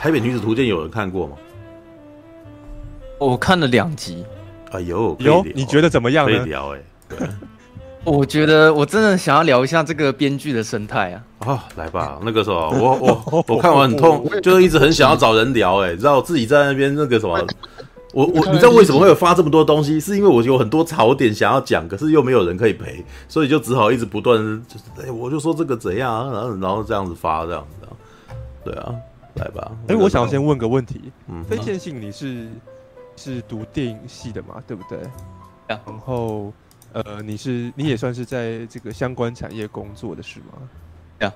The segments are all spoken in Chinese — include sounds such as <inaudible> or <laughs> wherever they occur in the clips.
台北女子图鉴有人看过吗？我看了两集。哎呦，有你觉得怎么样呢？可以聊哎、欸，<laughs> 对。我觉得我真的想要聊一下这个编剧的生态啊！哦，来吧，那个时候我我我看完很痛，<laughs> 就是一直很想要找人聊、欸。哎，你知道我自己在那边那个什么，我我你知道为什么会有发这么多东西？是因为我有很多槽点想要讲，可是又没有人可以陪，所以就只好一直不断就是哎，我就说这个怎样，然后然后这样子发这样子，对啊，来吧。哎，我想先问个问题，嗯，飞线性你是是读电影系的嘛？对不对？然后。呃，你是你也算是在这个相关产业工作的是吗？对啊。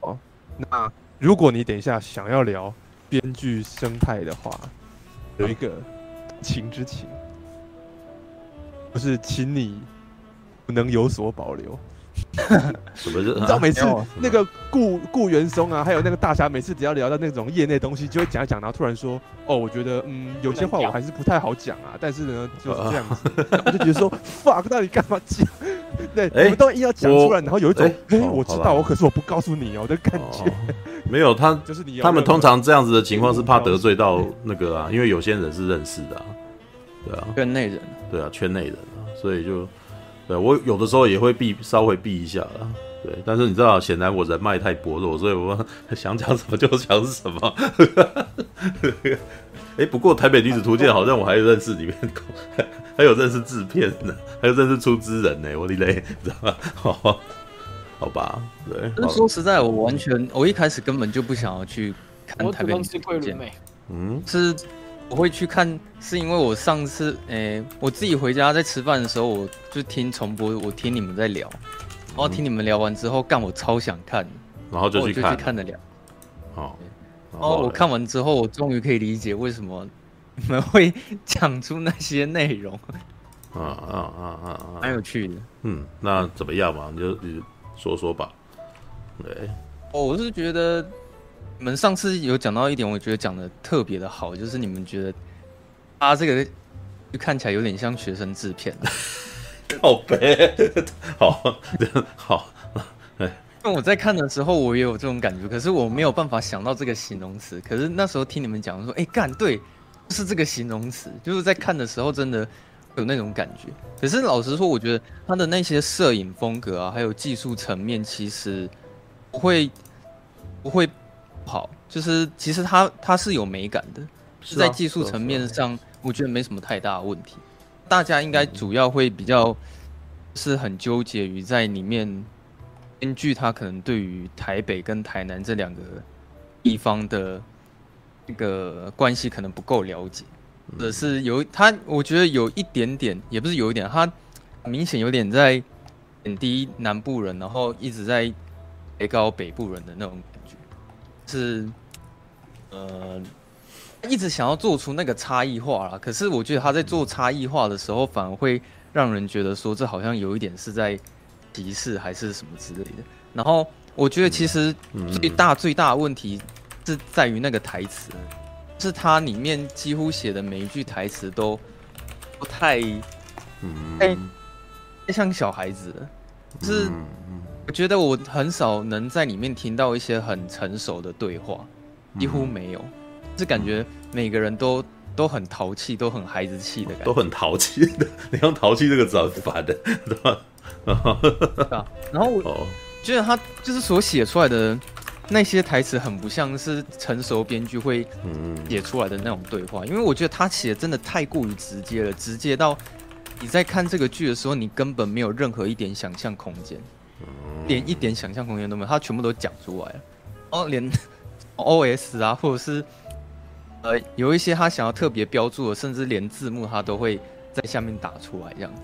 哦，那如果你等一下想要聊编剧生态的话，有一个情之情，不是请你不能有所保留。什么？你知道每次那个顾顾元松啊，还有那个大侠，每次只要聊到那种业内东西，就会讲一讲，然后突然说：“哦，我觉得嗯，有些话我还是不太好讲啊。”但是呢，就是这样子，<laughs> 我就觉得说：“fuck，到底干嘛讲？” <laughs> 对，我们都硬要讲出来，然后有一种哎，我知道，我可是我不告诉你哦的感觉。没有他，就是你。他们通常这样子的情况是怕得罪到那个啊，因为有些人是认识的，对啊，圈内人，对啊，圈内人啊，所以就。对，我有的时候也会避，稍微避一下啦。对，但是你知道，显然我人脉太薄弱，所以我 <laughs> 想讲什么就讲什么。哎、欸，不过《台北女子图鉴》好像我还有认识里面，<laughs> 还有认识制片呢，还有认识出资人呢。我的嘞，<laughs> 知道吗？好，好吧，对。说实在，我完全，我一开始根本就不想要去看《台北女子图鉴》。嗯，是。我会去看，是因为我上次，诶、欸，我自己回家在吃饭的时候，我就听重播，我听你们在聊，然后听你们聊完之后，干我超想看，然后就去看，就去看了聊。好，然后我看完之后，我终于可以理解为什么你们会讲出那些内容。啊啊啊啊啊！蛮有趣的。嗯，那怎么样嘛？你就你说说吧。对，哦，我是觉得。你们上次有讲到一点，我觉得讲的特别的好，就是你们觉得他这个就看起来有点像学生制片，好悲，<laughs> 好，<laughs> 好，<laughs> 因为我在看的时候，我也有这种感觉，可是我没有办法想到这个形容词。可是那时候听你们讲说，哎、欸，干对，就是这个形容词，就是在看的时候真的有那种感觉。可是老实说，我觉得他的那些摄影风格啊，还有技术层面，其实不会不会。好，就是其实它它是有美感的，是在技术层面上，我觉得没什么太大的问题。大家应该主要会比较是很纠结于在里面根据他可能对于台北跟台南这两个地方的那个关系可能不够了解，或者是有他，我觉得有一点点，也不是有一点，他明显有点在贬低南部人，然后一直在抬高北部人的那种。是，呃，一直想要做出那个差异化啦。可是我觉得他在做差异化的时候，反而会让人觉得说，这好像有一点是在歧视还是什么之类的。然后我觉得其实最大最大的问题是在于那个台词，是他里面几乎写的每一句台词都不太，哎，太像小孩子了，就是。我觉得我很少能在里面听到一些很成熟的对话，几乎没有，是感觉每个人都都很淘气，都很孩子气的感觉，<laughs> 都很淘气的。你用“淘气”这个字很烦的，对吧？然后我觉得他就是所写出来的那些台词，很不像是成熟编剧会写出来的那种对话，因为我觉得他写的真的太过于直接了，直接到你在看这个剧的时候，你根本没有任何一点想象空间。连一点想象空间都没有，他全部都讲出来了。哦，连 <laughs> O S 啊，或者是呃，有一些他想要特别标注的，甚至连字幕他都会在下面打出来，这样子。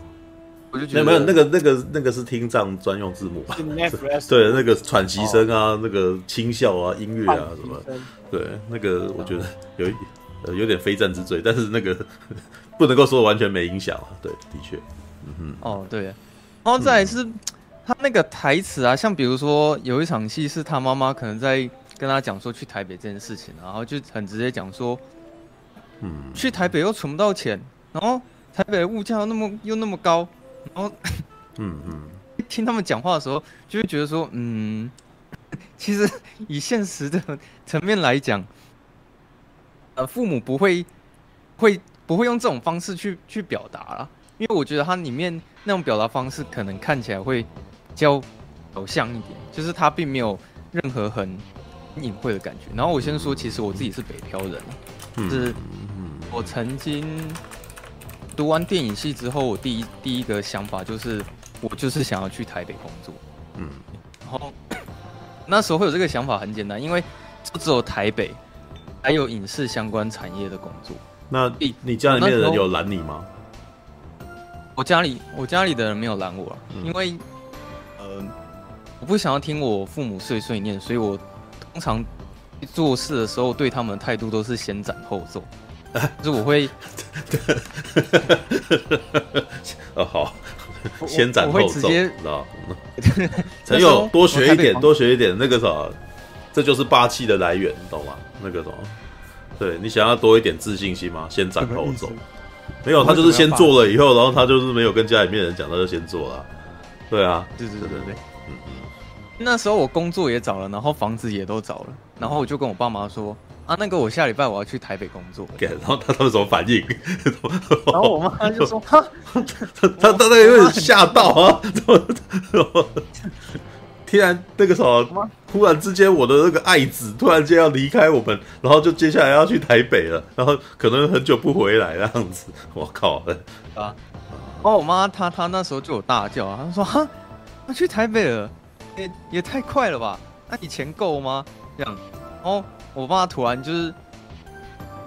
我就觉得没有没有，那个那个那个是听障专用字幕吧？<laughs> 对，那个喘息声啊，那个轻笑啊，音乐啊什么，对，那个我觉得有一呃有点非战之罪，但是那个 <laughs> 不能够说完全没影响啊。对，的确，嗯哼。哦，对，然后再来是。他那个台词啊，像比如说有一场戏是他妈妈可能在跟他讲说去台北这件事情，然后就很直接讲说，嗯，去台北又存不到钱，然后台北的物价又那么又那么高，然后，嗯嗯，听他们讲话的时候，就会觉得说，嗯，<laughs> 其实以现实的层面来讲，呃，父母不会会不会用这种方式去去表达啦，因为我觉得他里面那种表达方式可能看起来会比较偶像一点，就是他并没有任何很隐晦的感觉。然后我先说，其实我自己是北漂人，就是我曾经读完电影系之后，我第一第一个想法就是我就是想要去台北工作，嗯，然后 <coughs> 那时候会有这个想法很简单，因为就只有台北。还有影视相关产业的工作。那你你家里面的人有拦你吗？我家里我家里的人没有拦我，嗯、因为呃，我不想要听我父母碎碎念，所以我通常做事的时候对他们的态度都是先斩后奏，<laughs> 就是我会，<laughs> 哦好，先斩后奏，知道？<laughs> 陈友多学一点，多学一点，那个啥，这就是霸气的来源，你懂吗？那个什么，对你想要多一点自信心吗？先斩后奏，没有，他就是先做了以后，然后他就是没有跟家里面人讲，他就先做了。对啊，对对对对对，嗯嗯。那时候我工作也找了，然后房子也都找了，然后我就跟我爸妈说啊，那个我下礼拜我要去台北工作。然后他他们什么反应？然后我妈就说哈，他他他那个有点吓到啊，怎么？突然那个什么，突然之间我的那个爱子突然间要离开我们，然后就接下来要去台北了，然后可能很久不回来这样子。我靠！啊！哦，我妈她她那时候就有大叫啊，她说哈，她去台北了，也也太快了吧？那你钱够吗？这样。然后我爸突然就是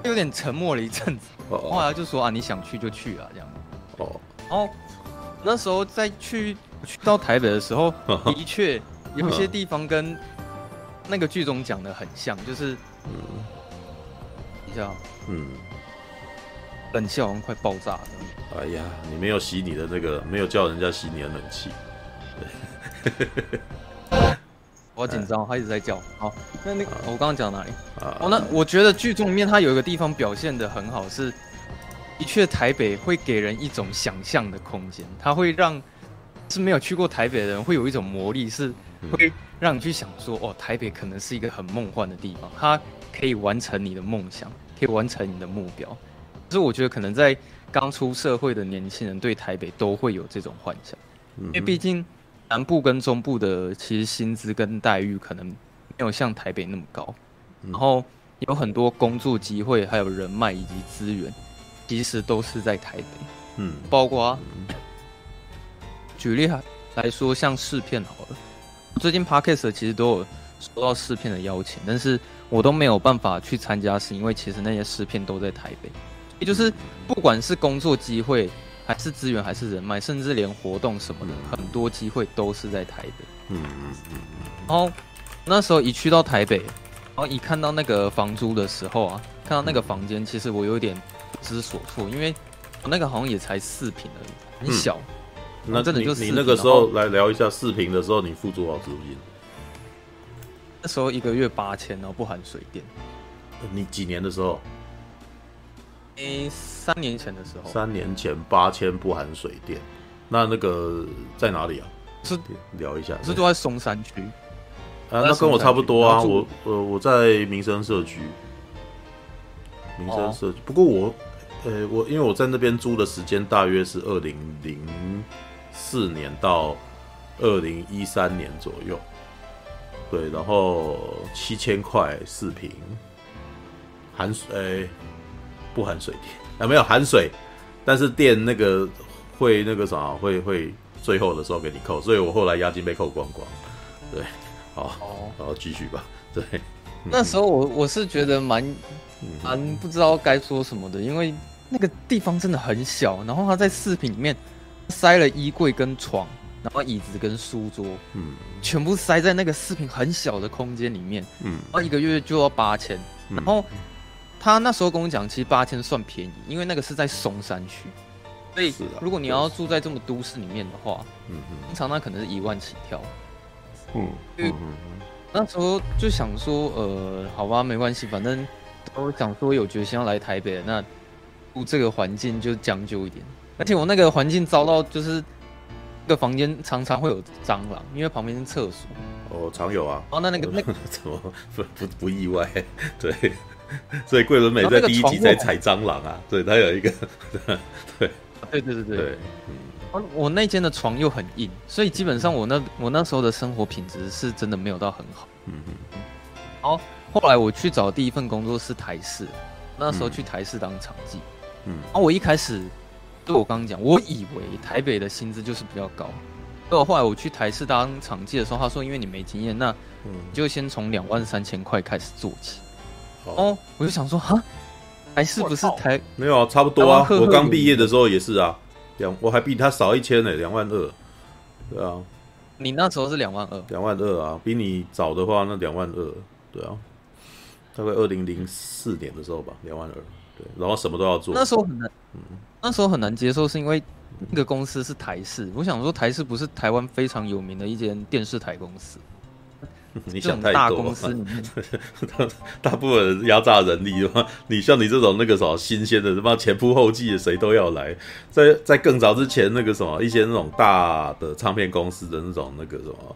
有点沉默了一阵子，后来就说啊，你想去就去啊，这样。哦。然后那时候再去去到台北的时候，<laughs> 的确。有些地方跟那个剧中讲的很像，就是，嗯，你知道嗯，冷气好像快爆炸了。哎呀，你没有洗你的那个，没有叫人家洗你的冷气。<laughs> 我好紧张，他一直在叫。好，那那个我刚刚讲哪里？哦，那我觉得剧中里面他有一个地方表现的很好，是的确台北会给人一种想象的空间，它会让是没有去过台北的人会有一种魔力是。会让你去想说，哦，台北可能是一个很梦幻的地方，它可以完成你的梦想，可以完成你的目标。所以我觉得，可能在刚出社会的年轻人对台北都会有这种幻想，因为毕竟南部跟中部的其实薪资跟待遇可能没有像台北那么高，然后有很多工作机会，还有人脉以及资源，其实都是在台北。嗯，包括举例来说，像试片好了。最近 Podcast 其实都有收到试片的邀请，但是我都没有办法去参加，是因为其实那些试片都在台北，也就是不管是工作机会，还是资源，还是人脉，甚至连活动什么的，很多机会都是在台北。嗯嗯嗯。然后那时候一去到台北，然后一看到那个房租的时候啊，看到那个房间，其实我有点不知所措，因为我那个好像也才四平而已，很小。嗯那真的就是你那个时候来聊一下四平的时候，你付多少租金？那时候一个月八千，然后不含水电。你几年的时候？诶、欸，三年前的时候。三年前八千不含水电，那那个在哪里啊？是聊一下，是住在松山区。啊，那跟我差不多啊，我呃我在民生社区。民生社区，不过我呃我因为我在那边租的时间大约是二零零。四年到二零一三年左右，对，然后七千块四平，含水、欸、不含水电啊？没有含水，但是电那个会那个啥，会会最后的时候给你扣，所以我后来押金被扣光光。对，好，然后继续吧。对，那时候我我是觉得蛮蛮不知道该说什么的，因为那个地方真的很小，然后他在视频里面。塞了衣柜跟床，然后椅子跟书桌，嗯，全部塞在那个视频很小的空间里面，嗯，然后一个月就要八千，然后他那时候跟我讲，其实八千算便宜，因为那个是在松山区，所以如果你要住在这么都市里面的话，嗯嗯，通常那可能是一万起跳，嗯，嗯，那时候就想说，呃，好吧，没关系，反正都想说有决心要来台北，那住这个环境就将就一点。而且我那个环境遭到，就是这个房间常常会有蟑螂，因为旁边是厕所。哦，常有啊。哦，那那个那 <laughs> 怎么不不不意外？<laughs> 对。<laughs> 所以桂纶镁在第一集在踩蟑螂啊，对，他有一个，对，对对对对，对嗯，我那间的床又很硬，所以基本上我那我那时候的生活品质是真的没有到很好。嗯嗯，好，后来我去找第一份工作是台式，那时候去台式当场记，嗯，啊我一开始，对我刚刚讲，我以为台北的薪资就是比较高，结果后来我去台式当场记的时候，他说因为你没经验，那你就先从两万三千块开始做起。哦，我就想说，哈，还是不是台没有啊，差不多啊。我刚毕业的时候也是啊，两我还比他少一千呢，两万二。对啊，你那时候是两万二，两万二啊，比你早的话那两万二，对啊，大概二零零四年的时候吧，两万二，对，然后什么都要做。那时候很难，嗯，那时候很难接受，是因为那个公司是台视，我想说台视不是台湾非常有名的一间电视台公司。<laughs> 你想太多，大 <laughs> 大部分人压榨人力的话，你像你这种那个什么新鲜的，什么前仆后继的，谁都要来。在在更早之前，那个什么一些那种大的唱片公司的那种那个什么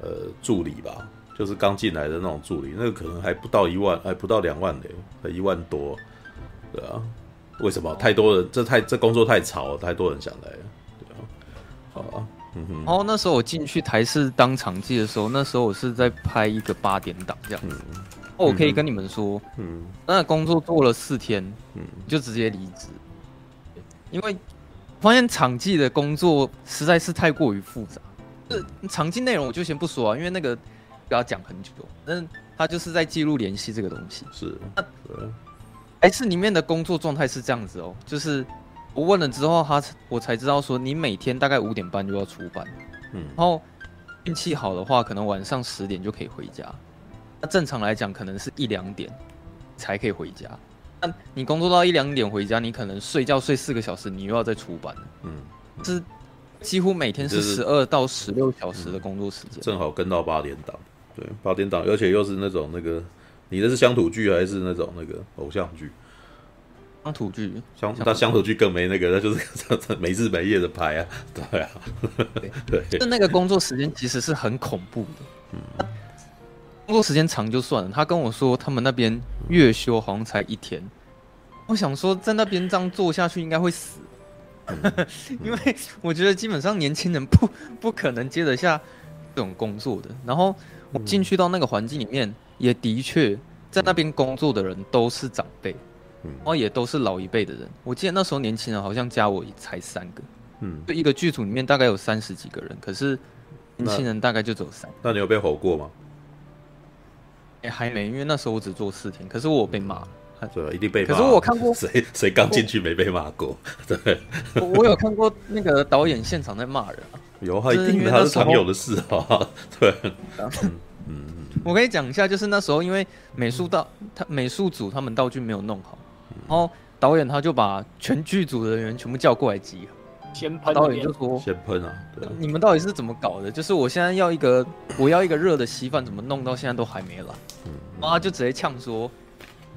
呃助理吧，就是刚进来的那种助理，那个可能还不到一万，还不到两万嘞，还一万多，对啊？为什么？太多人，这太这工作太吵了，太多人想来了，对啊？好啊。嗯哼，然后那时候我进去台视当场记的时候，那时候我是在拍一个八点档这样子。嗯，我可以跟你们说，嗯，那工作做了四天，嗯，就直接离职，因为发现场记的工作实在是太过于复杂。这场记内容我就先不说啊，因为那个要讲很久。但他就是在记录联系这个东西。是，那台视里面的工作状态是这样子哦，就是。我问了之后，他我才知道说，你每天大概五点半就要出班，嗯，然后运气好的话，可能晚上十点就可以回家。那正常来讲，可能是一两点才可以回家。那你工作到一两点回家，你可能睡觉睡四个小时，你又要再出班，嗯，是几乎每天是十二到十六小时的工作时间，正好跟到八点档，对，八点档，而且又是那种那个，你的是乡土剧还是那种那个偶像剧？乡土剧，乡那乡土剧更没那个，那就是 <laughs> 没日没夜的拍啊，<laughs> 对啊，对，<laughs> 就那个工作时间其实是很恐怖的，嗯，工作时间长就算了，他跟我说他们那边月休好像才一天，我想说在那边这样做下去应该会死，因为我觉得基本上年轻人不不可能接得下这种工作的，然后我进去到那个环境里面，也的确在那边工作的人都是长辈。然后也都是老一辈的人，我记得那时候年轻人好像加我才三个，嗯，就一个剧组里面大概有三十几个人，可是年轻人大概就只有三个。那你有被吼过吗？哎，还没，因为那时候我只做四天，可是我被骂，<laughs> 对，一定被骂。可是我看过 <laughs> 谁谁刚进去没被骂过？对，我有看过那个导演现场在骂人啊，<laughs> 有，他一定他是常有的事啊，对，嗯，我跟你讲一下，就是那时候因为美术道他美术组他们道具没有弄好。然后导演他就把全剧组的人员全部叫过来集合，先喷。导演就说：“先喷啊！对，你们到底是怎么搞的？就是我现在要一个，我要一个热的稀饭，怎么弄到现在都还没来？”嗯，然后他就直接呛说：“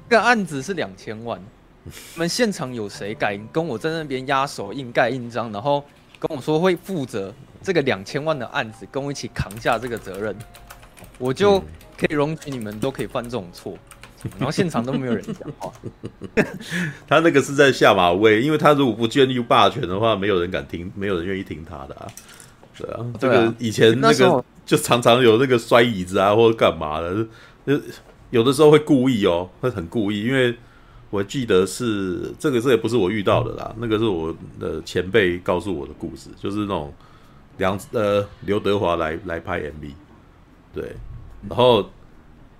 这个案子是两千万，<laughs> 你们现场有谁敢跟我在那边压手硬盖印章，然后跟我说会负责这个两千万的案子，跟我一起扛下这个责任，我就可以容许你们都可以犯这种错。”然后现场都没有人讲话，<laughs> 他那个是在下马威，因为他如果不建立霸权的话，没有人敢听，没有人愿意听他的啊。对啊，这个以前那个就常常有那个摔椅子啊，或者干嘛的，就有的时候会故意哦，会很故意。因为我记得是这个，这也不是我遇到的啦，那个是我的前辈告诉我的故事，就是那种梁呃刘德华来来拍 MV，对，然后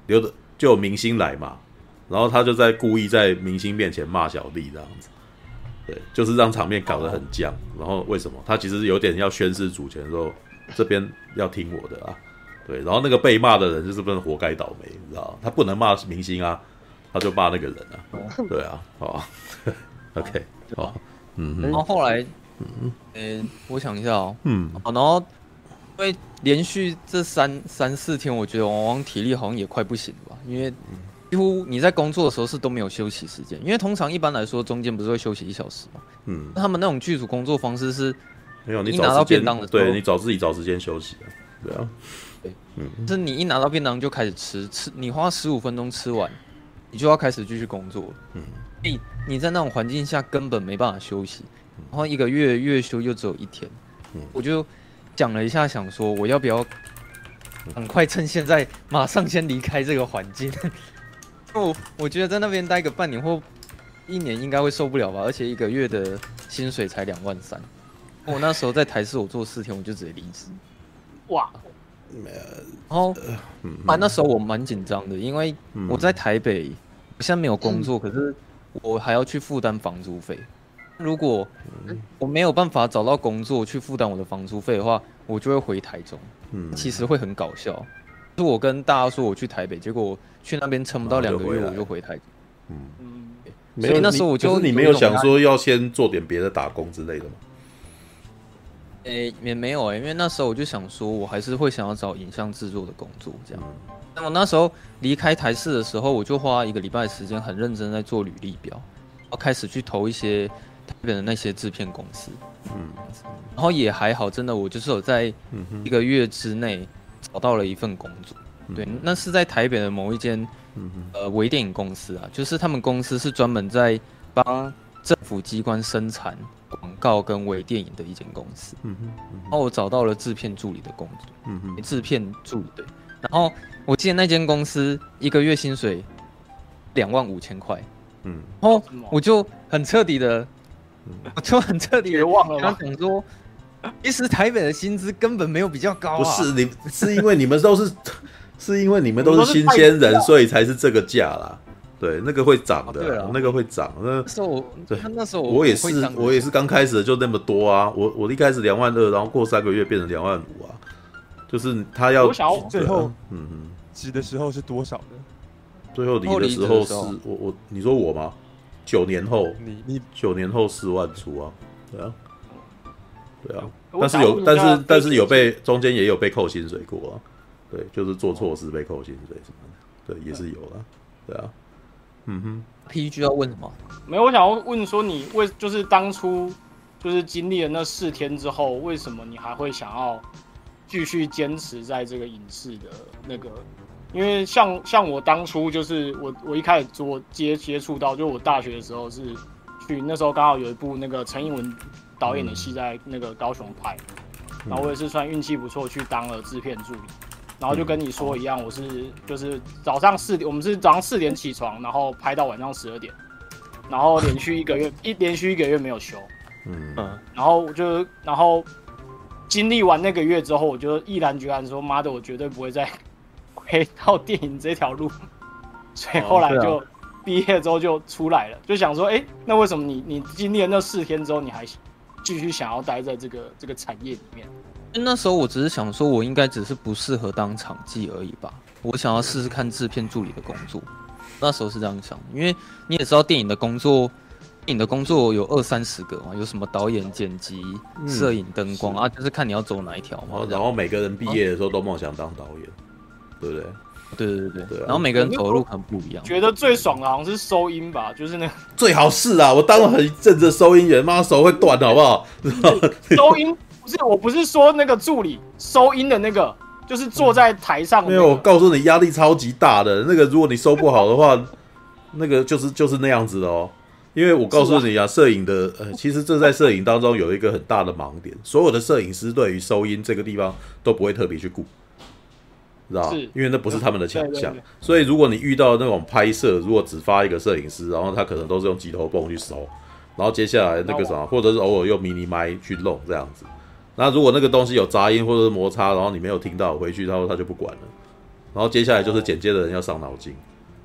刘德。就有明星来嘛，然后他就在故意在明星面前骂小弟这样子，对，就是让场面搞得很僵。然后为什么？他其实有点要宣示主权的时候，这边要听我的啊，对。然后那个被骂的人就是不能活该倒霉，你知道他不能骂明星啊，他就骂那个人啊，对啊，好，<laughs> OK，好，嗯，然后后来，嗯，呃，我想一下哦，嗯，好，然后因为连续这三三四天，我觉得往往体力好像也快不行了吧。因为几乎你在工作的时候是都没有休息时间，因为通常一般来说中间不是会休息一小时嘛？嗯，他们那种剧组工作方式是没有，你拿到便当的时候，对，你找自己找时间休息，对啊，对，嗯，是你一拿到便当就开始吃，吃你花十五分钟吃完，你就要开始继续工作了。嗯，你你在那种环境下根本没办法休息，然后一个月月休又只有一天。嗯，我就讲了一下，想说我要不要很快趁现在马上先离开这个环境。<laughs> 我我觉得在那边待个半年或一年应该会受不了吧，而且一个月的薪水才两万三。我那时候在台视，我做四天我就直接离职。哇！然后，啊，那时候我蛮紧张的，因为我在台北，我现在没有工作，可是我还要去负担房租费。如果我没有办法找到工作去负担我的房租费的话，我就会回台中。嗯，其实会很搞笑。就我跟大家说我去台北，结果去那边撑不到两个月，我就回台中。嗯嗯，没有，那时候我就你没有想说要先做点别的打工之类的吗？诶、欸，也没有诶、欸，因为那时候我就想说，我还是会想要找影像制作的工作这样。那么那时候离开台视的时候，我就花一个礼拜时间，很认真在做履历表，然后开始去投一些台北的那些制片公司。嗯，然后也还好，真的，我就是有在一个月之内找到了一份工作。对，那是在台北的某一间呃微电影公司啊，就是他们公司是专门在帮政府机关生产广告跟微电影的一间公司，嗯哼，然后我找到了制片助理的工作，嗯哼，制片助理对，然后我记得那间公司一个月薪水两万五千块，嗯，然后我就很彻底的，我就很彻底的绝望了，他讲说，其实台北的薪资根本没有比较高啊，不是你是因为你们都是，<laughs> 是因为你们都是新鲜人，所以才是这个价啦。对，那个会涨的，啊、那个会涨。那时候我，对，那时候我，我也是，我也是刚开始的就那么多啊。我我一开始两万二，然后过三个月变成两万五啊。就是他要，我想要最后，嗯嗯，离的时候是多少呢？最后离的时候是我我你说我吗？九年后，你你九年后四万出啊？对啊，对啊。但是有，但是但是有被中间也有被扣薪水过啊。对，就是做错事被扣薪水什么的，对，也是有啊。对啊。嗯哼，PG 要问什么？没有，我想要问说，你为就是当初就是经历了那四天之后，为什么你还会想要继续坚持在这个影视的那个？因为像像我当初就是我我一开始做接接触到，就我大学的时候是去那时候刚好有一部那个陈英文导演的戏在那个高雄拍，然后我也是算运气不错去当了制片助理。然后就跟你说一样，我是就是早上四点，我们是早上四点起床，然后拍到晚上十二点，然后连续一个月一连续一个月没有休，嗯 <laughs> 嗯，然后我就然后经历完那个月之后，我就毅然决然说，妈的，我绝对不会再回到电影这条路，<laughs> 所以后来就毕业之后就出来了，就想说，哎，那为什么你你经历了那四天之后，你还继续想要待在这个这个产业里面？那时候我只是想说，我应该只是不适合当场记而已吧。我想要试试看制片助理的工作。那时候是这样想，因为你也知道，电影的工作，电影的工作有二三十个嘛，有什么导演、剪辑、摄影、灯光啊，就是看你要走哪一条嘛。然后每个人毕业的时候都梦想当导演，对不对？对对对对。然后每个人投入可能不一样。觉得最爽的好像是收音吧，就是那个最好是啊，我当了很一阵子收音员，妈手会断，好不好？<laughs> 收音。不是，我不是说那个助理收音的那个，就是坐在台上、那个。没有，我告诉你，压力超级大的。那个，如果你收不好的话，<laughs> 那个就是就是那样子的哦。因为我告诉你啊，摄影的呃，其实这在摄影当中有一个很大的盲点，所有的摄影师对于收音这个地方都不会特别去顾，知道因为那不是他们的强项。所以如果你遇到那种拍摄，如果只发一个摄影师，然后他可能都是用机头泵去收，然后接下来那个什么，或者是偶尔用迷你麦去弄这样子。那如果那个东西有杂音或者是摩擦，然后你没有听到，回去他说他就不管了。然后接下来就是剪接的人要伤脑筋。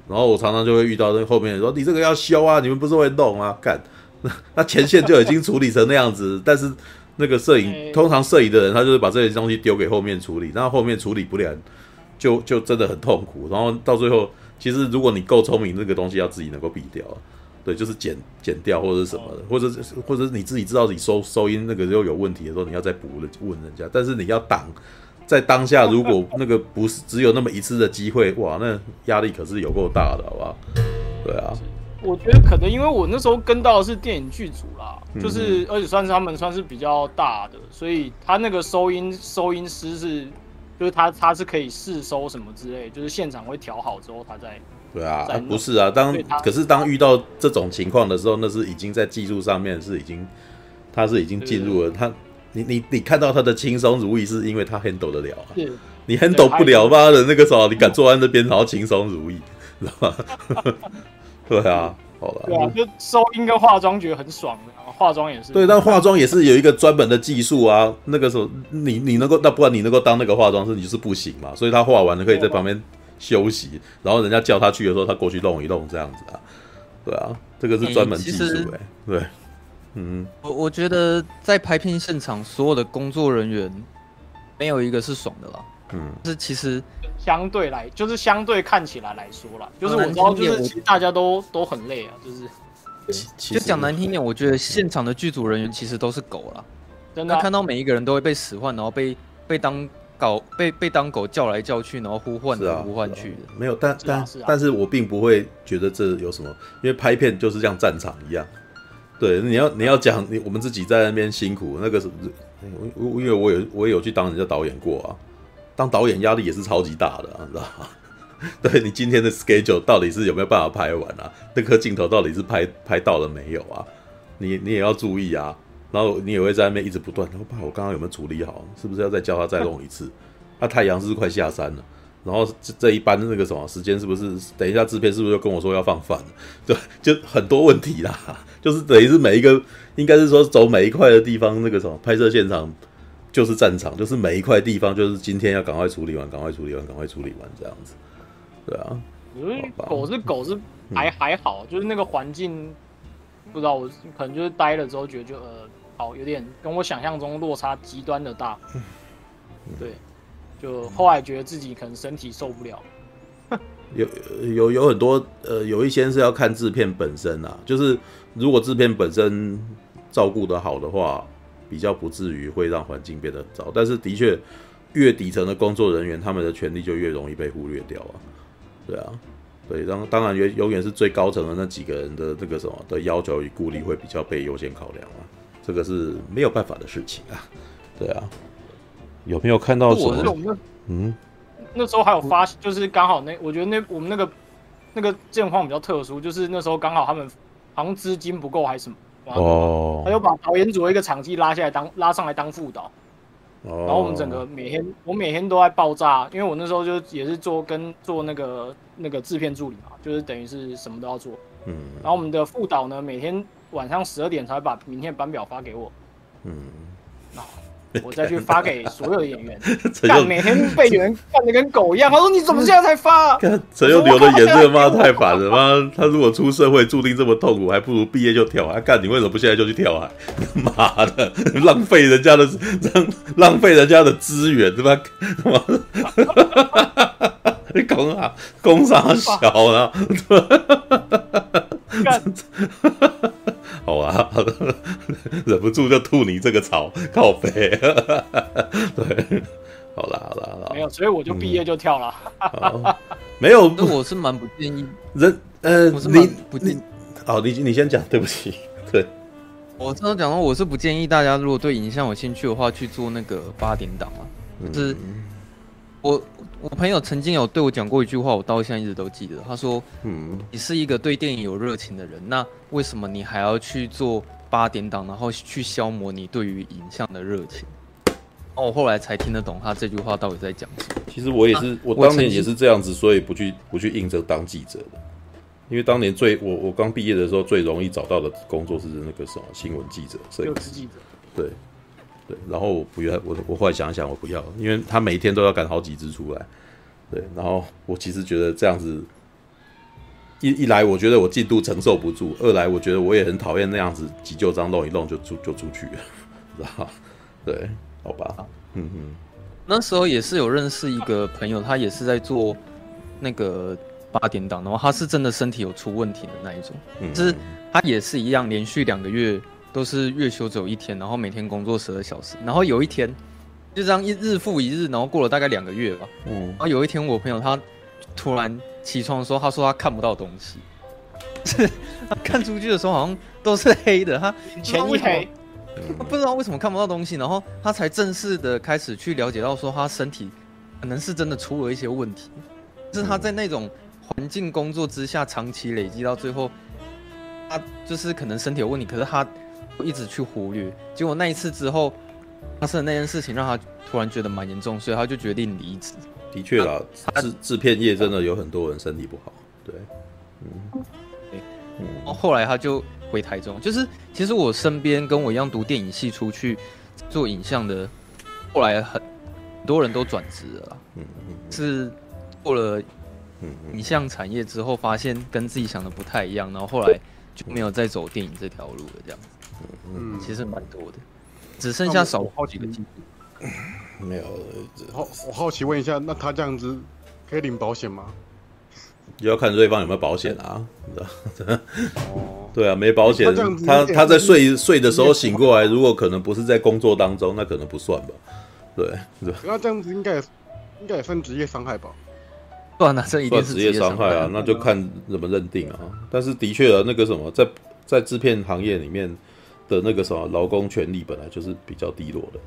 然后我常常就会遇到那后面说你这个要修啊，你们不是会弄啊？干，那 <laughs> 那前线就已经处理成那样子，<laughs> 但是那个摄影通常摄影的人他就是把这些东西丢给后面处理，那后面处理不了，就就真的很痛苦。然后到最后，其实如果你够聪明，那个东西要自己能够避掉。对，就是剪剪掉或者是什么的，或者是或者是你自己知道你收收音那个又有问题的时候，你要再补了问人家。但是你要挡在当下，如果 <laughs> 那个不是只有那么一次的机会，哇，那压力可是有够大的，好不好？对啊，我觉得可能因为我那时候跟到的是电影剧组啦，就是而且算是他们算是比较大的，所以他那个收音收音师是就是他他是可以试收什么之类，就是现场会调好之后他再对啊，啊不是啊，当可是当遇到这种情况的时候，那是已经在技术上面是已经，他是已经进入了他，你你你看到他的轻松如意，是因为他 handle 得了啊，你 handle 不了吧的那个时候，你敢坐在那边然后轻松如意，知道吗？<laughs> 对啊，好了，对啊，就收音跟化妆觉得很爽的，化妆也是，对，但化妆也是有一个专门的技术啊，那个时候你你能够，那不然你能够当那个化妆师，你就是不行嘛，所以他化完了可以在旁边。休息，然后人家叫他去的时候，他过去弄一弄这样子啊，对啊，这个是专门技术哎，对，嗯，我我觉得在拍片现场，所有的工作人员没有一个是爽的啦，嗯，是其实相对来，就是相对看起来来说啦，就是我知道，就是其实大家都都很累啊，就是，就讲难听点，我觉得现场的剧组人员其实都是狗了，真的看到每一个人都会被使唤，然后被被当。搞被被当狗叫来叫去，然后呼唤来呼唤去的，没有，但但但是我并不会觉得这有什么，因为拍片就是像战场一样。对，你要你要讲你我们自己在那边辛苦，那个是，因为我有我也有去当人家导演过啊，当导演压力也是超级大的，啊，你知道吗？<laughs> 对你今天的 schedule 到底是有没有办法拍完啊？那颗镜头到底是拍拍到了没有啊？你你也要注意啊。然后你也会在那边一直不断，然后爸，我刚刚有没有处理好？是不是要再叫他再弄一次？那、<laughs> 太阳是不是快下山了？然后这这一班的那个什么时间是不是？等一下制片是不是又跟我说要放饭？<laughs> 对，就很多问题啦。就是等于是每一个，应该是说走每一块的地方，那个什么拍摄现场就是战场，就是每一块地方就是今天要赶快处理完，赶快处理完，赶快处理完这样子。对啊，狗是狗是还还好，就是那个环境不知道，我可能就是待了之后觉得就呃。好，有点跟我想象中落差极端的大，<laughs> 对，就后来觉得自己可能身体受不了。<laughs> 有有有很多呃，有一些是要看制片本身啊，就是如果制片本身照顾的好的话，比较不至于会让环境变得很糟。但是的确，越底层的工作人员，他们的权利就越容易被忽略掉啊。对啊，对，当当然永永远是最高层的那几个人的这个什么的要求与顾虑会比较被优先考量啊。这个是没有办法的事情啊，对啊，有没有看到什么？嗯，那时候还有发，就是刚好那，我觉得那我们那个那个状况比较特殊，就是那时候刚好他们好像资金不够还是什么，哦，他就把导演组的一个场记拉下来当拉上来当副导，哦，然后我们整个每天我每天都在爆炸，因为我那时候就也是做跟做那个那个制片助理嘛，就是等于是什么都要做，嗯，然后我们的副导呢每天。晚上十二点才会把明天的班表发给我，嗯，然后 <laughs> 我再去发给所有的演员。<laughs> 干每天被演员干的跟狗一样。他说：“你怎么现在才发？” <laughs> 陈又流的眼泪妈太烦了妈！他如果出社会注定这么痛苦，还不如毕业就跳海。干你为什么不现在就去跳海？妈的，浪费人家的浪浪费人家的资源，对吧？你工啊，工商小了。好啊，<laughs> 忍不住就吐你这个槽，<laughs> 靠背。<laughs> 对，好啦好啦好啦，没有，所以我就毕业就跳了。嗯、没有，那我是蛮不建议人。呃，你不建议。好，你你先讲，对不起。对，我刚刚讲到，我是不建议大家，如果对影像有兴趣的话，去做那个八点档啊。就是我。我朋友曾经有对我讲过一句话，我到现在一直都记得。他说：“嗯，你是一个对电影有热情的人，那为什么你还要去做八点档，然后去消磨你对于影像的热情？”哦，我后来才听得懂他这句话到底在讲什么。其实我也是，啊、我当年也是这样子，所以不去不去应征当记者的。因为当年最我我刚毕业的时候，最容易找到的工作是那个什么新闻记者、摄影记者，对。对，然后我不要，我我后来想一想，我不要，因为他每一天都要赶好几只出来。对，然后我其实觉得这样子，一一来我觉得我进度承受不住，二来我觉得我也很讨厌那样子急救章弄一弄就出就出去了，<laughs> 知道对，好吧，嗯嗯。那时候也是有认识一个朋友，他也是在做那个八点档，然后他是真的身体有出问题的那一种，嗯，就是他也是一样，连续两个月。都是月休只有一天，然后每天工作十二小时，然后有一天就这样一日复一日，然后过了大概两个月吧。嗯，然后有一天我朋友他突然起床的时候，他说他看不到东西，是 <laughs> 他看出去的时候好像都是黑的，他前一黑，他不知道为什么看不到东西，然后他才正式的开始去了解到说他身体可能是真的出了一些问题，就是他在那种环境工作之下长期累积到最后，他就是可能身体有问题，可是他一直去忽略，结果那一次之后发生的那件事情让他突然觉得蛮严重，所以他就决定离职。的确啦，制制片业真的有很多人身体不好，对，嗯，对，然后后来他就回台中，就是其实我身边跟我一样读电影系出去做影像的，后来很多人都转职了，嗯嗯，是过了影像产业之后，发现跟自己想的不太一样，然后后来就没有再走电影这条路了，这样。子，嗯，其实蛮多的，只剩下少好几个季度。没有，好，我好奇问一下，那他这样子可以领保险吗？要看对方有没有保险啊。哦，<laughs> 对啊，没保险，他他在睡睡的时候醒过来，如果可能不是在工作当中，那可能不算吧。对，对。那这样子应该应该也算职业伤害吧？算啊，这一定是职业伤害啊，那就看怎么认定啊。但是的确啊，那个什么，在在制片行业里面的那个什么劳工权利本来就是比较低落的。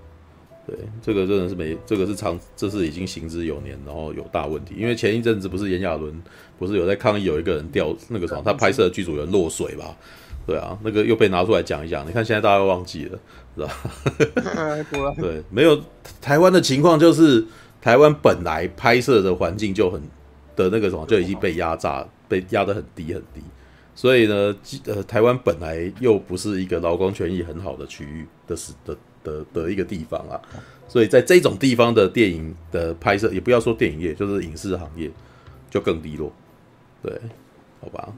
对，这个真的是没，这个是长，这是已经行之有年，然后有大问题。因为前一阵子不是炎亚纶不是有在抗议，有一个人掉那个什么，他拍摄的剧组人落水吧？对啊，那个又被拿出来讲一讲。你看现在大家都忘记了，是吧？<laughs> 对，没有台湾的情况就是台湾本来拍摄的环境就很的那个什么就已经被压榨，被压得很低很低。所以呢，呃，台湾本来又不是一个劳工权益很好的区域的是的。的的一个地方啊，所以在这种地方的电影的拍摄，也不要说电影业，就是影视行业就更低落。对，好吧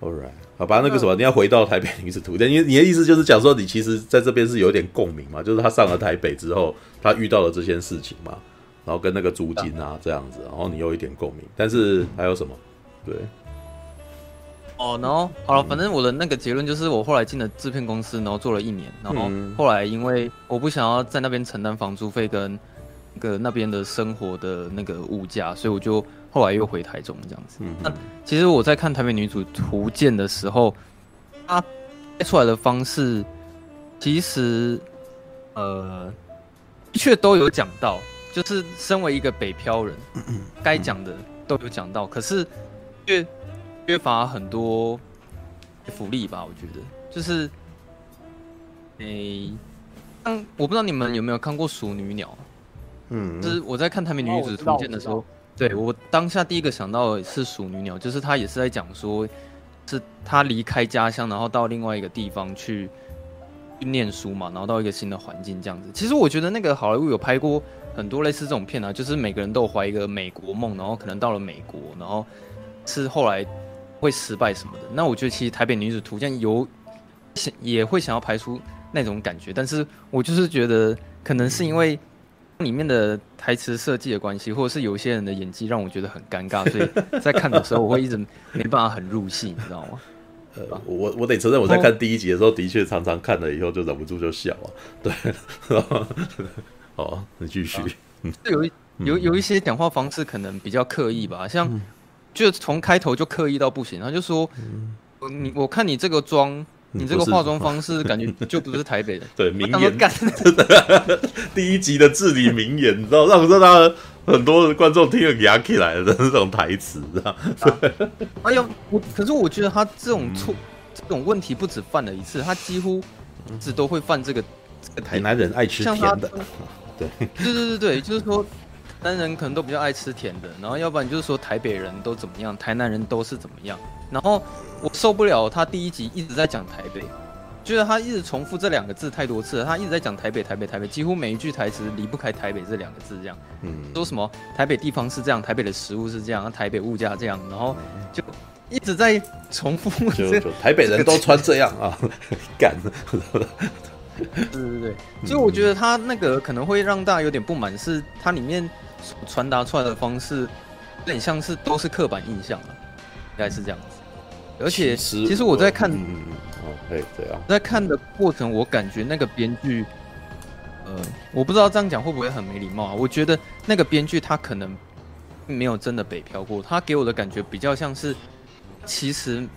，All right，好吧，那个什么，你要回到台北女子图鉴，你你的意思就是讲说，你其实在这边是有点共鸣嘛，就是他上了台北之后，他遇到了这件事情嘛，然后跟那个租金啊这样子，然后你有一点共鸣，但是还有什么？对。哦，然后好了，反正我的那个结论就是，我后来进了制片公司，然后做了一年，然后后来因为我不想要在那边承担房租费跟那个那边的生活的那个物价，所以我就后来又回台中这样子。那其实我在看《台北女主图鉴》的时候，她拍出来的方式，其实呃的确都有讲到，就是身为一个北漂人，该讲的都有讲到，可是却。缺乏很多福利吧，我觉得就是，诶、欸，当我不知道你们有没有看过《熟女鸟》，嗯，就是我在看《台北女子图鉴》的时候，我对我当下第一个想到的是《熟女鸟》，就是他也是在讲说，是他离开家乡，然后到另外一个地方去去念书嘛，然后到一个新的环境这样子。其实我觉得那个好莱坞有拍过很多类似这种片啊，就是每个人都有怀一个美国梦，然后可能到了美国，然后是后来。会失败什么的，那我觉得其实《台北女子图鉴》有想也会想要拍出那种感觉，但是我就是觉得可能是因为里面的台词设计的关系，或者是有些人的演技让我觉得很尴尬，<laughs> 所以在看的时候我会一直没办法很入戏，你知道吗？呃，我我得承认我在看第一集的时候，的确常常看了以后就忍不住就笑啊。对，<laughs> 好，你继续。嗯，有一有有一些讲话方式可能比较刻意吧，像。就从开头就刻意到不行，他就说：“嗯、你我看你这个妆，你这个化妆方式，<laughs> 感觉就不是台北的。”对，名言，<laughs> 第一集的至理名言，你知道，让让他很多的观众听了牙起来的那种台词，知道？哎呀，我可是我觉得他这种错，这种问题不止犯了一次，他几乎一直都会犯这个。这个台南人爱吃甜的，<laughs> 对，对对对对，就是说。男人可能都比较爱吃甜的，然后要不然就是说台北人都怎么样，台南人都是怎么样。然后我受不了他第一集一直在讲台北，就是他一直重复这两个字太多次了。他一直在讲台北，台北，台北，几乎每一句台词离不开台北这两个字，这样。嗯。说什么台北地方是这样，台北的食物是这样，台北物价这样，然后就一直在重复。就就台北人都穿这样啊，<laughs> 干。对对对，所以我觉得他那个可能会让大家有点不满，是它里面。传达出来的方式有点像是都是刻板印象了，应该是这样子。而且其实我在看，嗯哦，对，这样。在看的过程，我感觉那个编剧，呃，我不知道这样讲会不会很没礼貌啊？我觉得那个编剧他可能没有真的北漂过，他给我的感觉比较像是其实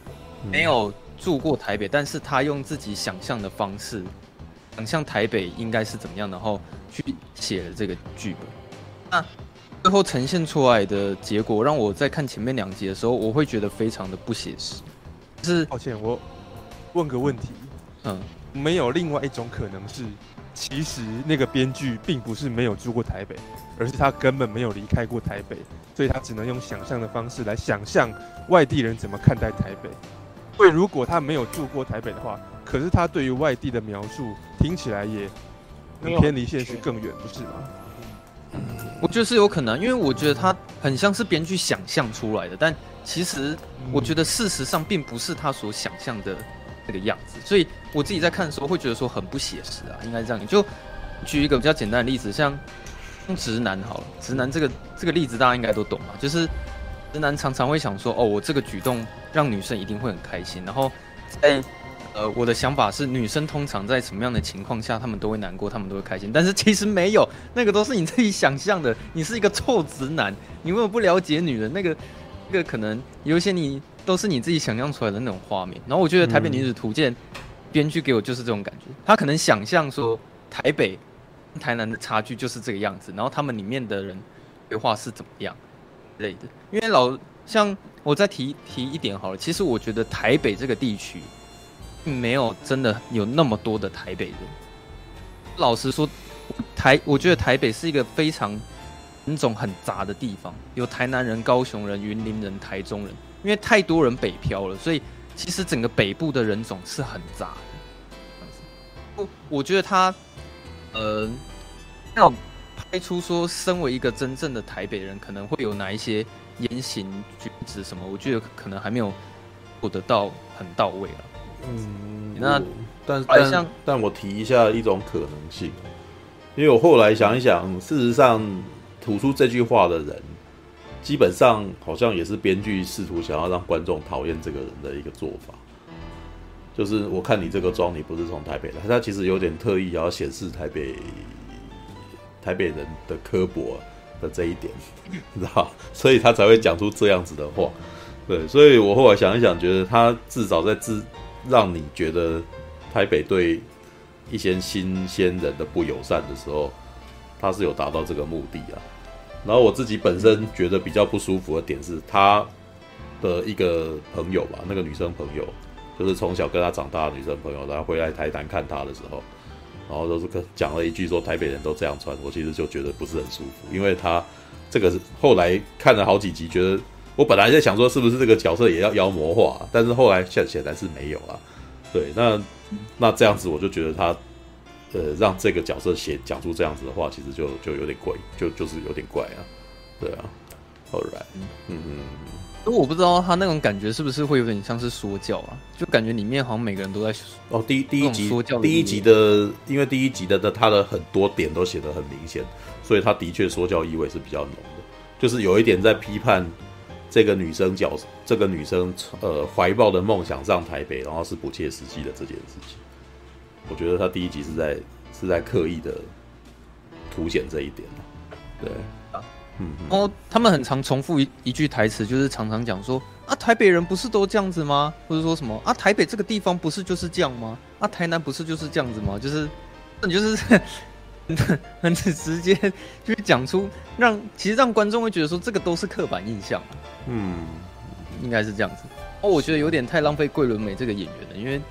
没有住过台北，但是他用自己想象的方式，想象台北应该是怎么样，然后去写了这个剧本。那最后呈现出来的结果，让我在看前面两集的时候，我会觉得非常的不写实。是，抱歉，我问个问题，嗯，没有另外一种可能是，其实那个编剧并不是没有住过台北，而是他根本没有离开过台北，所以他只能用想象的方式来想象外地人怎么看待台北。所以如果他没有住过台北的话，可是他对于外地的描述听起来也偏离现实更远，不是吗？我觉得是有可能，因为我觉得他很像是编剧想象出来的，但其实我觉得事实上并不是他所想象的那个样子，所以我自己在看的时候会觉得说很不写实啊，应该是这样。就举一个比较简单的例子，像直男好了，直男这个这个例子大家应该都懂嘛，就是直男常常会想说，哦，我这个举动让女生一定会很开心，然后在。呃，我的想法是，女生通常在什么样的情况下，她们都会难过，她们都会开心。但是其实没有，<laughs> 那个都是你自己想象的。你是一个臭直男，你为什么不了解女人？那个，那个可能有一些你都是你自己想象出来的那种画面。然后我觉得《台北女子图鉴》编剧给我就是这种感觉，他可能想象说台北、台南的差距就是这个样子，然后他们里面的人对话是怎么样类的。因为老像我再提提一点好了，其实我觉得台北这个地区。并没有真的有那么多的台北人。老实说，台我觉得台北是一个非常人种很杂的地方，有台南人、高雄人、云林人、台中人，因为太多人北漂了，所以其实整个北部的人种是很杂的。我我觉得他，呃，要拍出说，身为一个真正的台北人，可能会有哪一些言行举止什么，我觉得可能还没有做得到很到位啊。嗯，那但但但我提一下一种可能性，因为我后来想一想，事实上吐出这句话的人，基本上好像也是编剧试图想要让观众讨厌这个人的一个做法。就是我看你这个妆，你不是从台北来，他其实有点特意要显示台北台北人的刻薄的这一点，你知道，<laughs> 所以他才会讲出这样子的话。对，所以我后来想一想，觉得他至少在自让你觉得台北对一些新鲜人的不友善的时候，他是有达到这个目的啊。然后我自己本身觉得比较不舒服的点是，他的一个朋友吧，那个女生朋友，就是从小跟他长大的女生朋友，然后回来台南看他的时候，然后都是跟讲了一句说台北人都这样穿，我其实就觉得不是很舒服，因为他这个是后来看了好几集，觉得。我本来在想说，是不是这个角色也要妖魔化，但是后来显显然是没有啊。对，那那这样子，我就觉得他，呃，让这个角色写讲出这样子的话，其实就就有点怪，就就是有点怪啊。对啊，Alright，嗯嗯。因为我不知道他那种感觉是不是会有点像是说教啊？就感觉里面好像每个人都在哦。第第一集说教，第一集的，因为第一集的的他的很多点都写得很明显，所以他的确说教意味是比较浓的，就是有一点在批判。这个女生角，这个女生呃怀抱的梦想上台北，然后是不切实际的这件事情，我觉得他第一集是在是在刻意的凸显这一点，对啊，嗯，哦，他们很常重复一一句台词，就是常常讲说啊，台北人不是都这样子吗？或者说什么啊，台北这个地方不是就是这样吗？啊，台南不是就是这样子吗？就是 <laughs> 你就是。<laughs> <laughs> 很直接，就是讲出让其实让观众会觉得说这个都是刻板印象，嗯，应该是这样子。哦，我觉得有点太浪费桂纶镁这个演员了，因为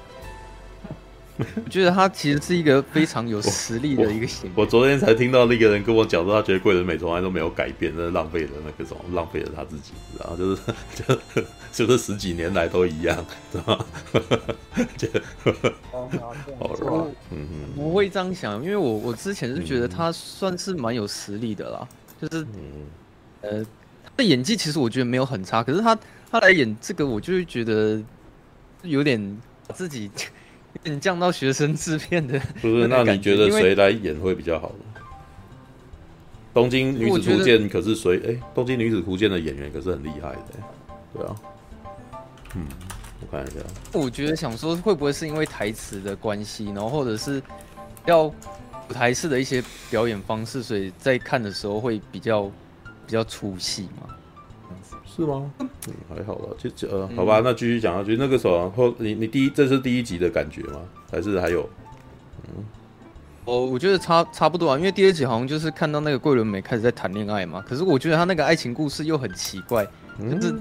<laughs> 我觉得他其实是一个非常有实力的 <laughs> 一个演员。我昨天才听到那个人跟我讲说，他觉得桂纶镁从来都没有改变，那浪费了那个什么，浪费了他自己，然后就是就就是十几年来都一样，知道吗？<laughs> 就好了，嗯嗯，我会这样想，因为我我之前是觉得他算是蛮有实力的啦，就是，呃，他的演技其实我觉得没有很差，可是他他来演这个，我就会觉得有点把自己有点降到学生制片的。不是，那你觉得谁来演会比较好呢？东京女子图鉴可是谁？哎、欸，东京女子图鉴的演员可是很厉害的，对啊。嗯，我看一下。我觉得想说，会不会是因为台词的关系，然后或者是要舞台式的一些表演方式，所以在看的时候会比较比较出戏吗？是吗？嗯，还好了，就呃，好吧，那继续讲下去。那个时候后，你你第一，这是第一集的感觉吗？还是还有？嗯，哦，我觉得差差不多啊，因为第二集好像就是看到那个桂纶镁开始在谈恋爱嘛，可是我觉得他那个爱情故事又很奇怪，嗯、就是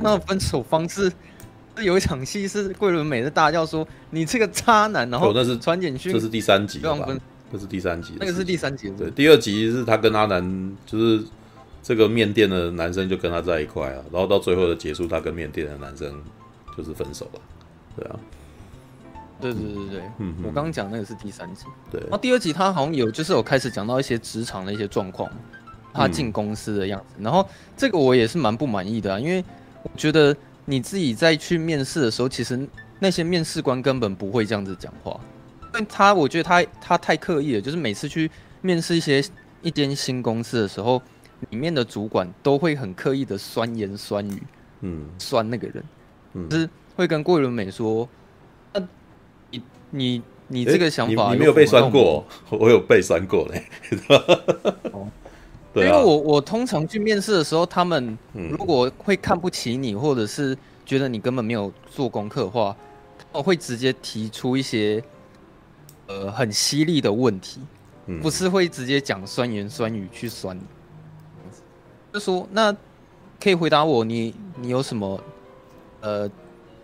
那分手方式，是有一场戏是桂纶镁在大叫说：“你这个渣男！”然后那是传简讯，这是第三集吧？这是第三集，那个是第三集。对，第二集是他跟阿南，就是这个面店的男生就跟他在一块啊，然后到最后的结束，他跟面店的男生就是分手了，对啊。对对对对，嗯，我刚刚讲那个是第三集，对，然后第二集他好像有就是有开始讲到一些职场的一些状况，他进公司的样子，然后这个我也是蛮不满意的啊，因为我觉得你自己在去面试的时候，其实那些面试官根本不会这样子讲话，因为他我觉得他他太刻意了，就是每次去面试一些一间新公司的时候，里面的主管都会很刻意的酸言酸语，嗯，酸那个人，嗯，就是会跟桂纶镁说。你你你这个想法你，你没有被酸过，<laughs> 我有被酸过嘞。<laughs> 哦，对、啊，因为我我通常去面试的时候，他们如果会看不起你，或者是觉得你根本没有做功课的话，我会直接提出一些呃很犀利的问题，不是会直接讲酸言酸语去酸你。就说那可以回答我，你你有什么呃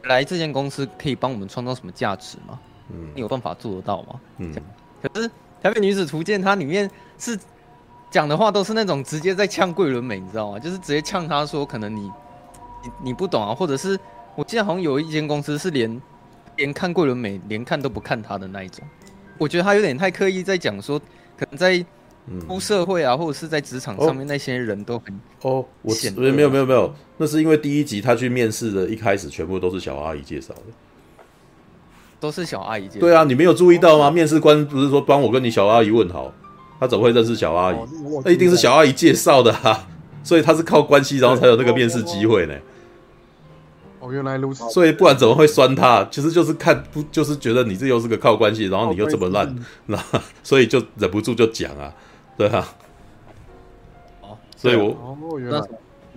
来这间公司可以帮我们创造什么价值吗？嗯，你有办法做得到吗？嗯，可是《台北女子图鉴》它里面是讲的话都是那种直接在呛桂纶镁，你知道吗？就是直接呛他说，可能你你你不懂啊，或者是我记得好像有一间公司是连连看桂纶镁连看都不看他的那一种。我觉得他有点太刻意在讲说，可能在出社会啊，或者是在职场上面那些人都很哦，我没有没有没有，那是因为第一集他去面试的一开始全部都是小阿姨介绍的。都是小阿姨介绍。对啊，你没有注意到吗？面试官不是说帮我跟你小阿姨问好，他怎么会认识小阿姨？那一定是小阿姨介绍的啊，<laughs> 所以他是靠关系，然后才有那个面试机会呢。哦，原来如此。所以不然怎么会酸他？其实就是看不，就是觉得你这又是个靠关系，然后你又这么烂，那所以就忍不住就讲啊，对啊。哦，所以我哦，原来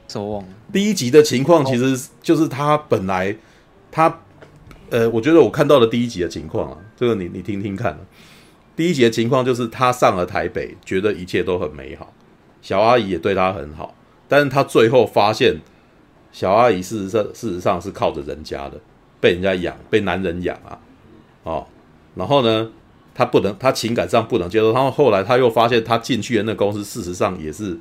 走忘第一集的情况，其实就是他本来他。呃，我觉得我看到了第一集的情况啊，这个你你听听看。第一集的情况就是他上了台北，觉得一切都很美好，小阿姨也对他很好，但是他最后发现，小阿姨事实上事实上是靠着人家的，被人家养，被男人养啊，哦，然后呢，他不能，他情感上不能接受，然后后来他又发现，他进去的那个公司，事实上也是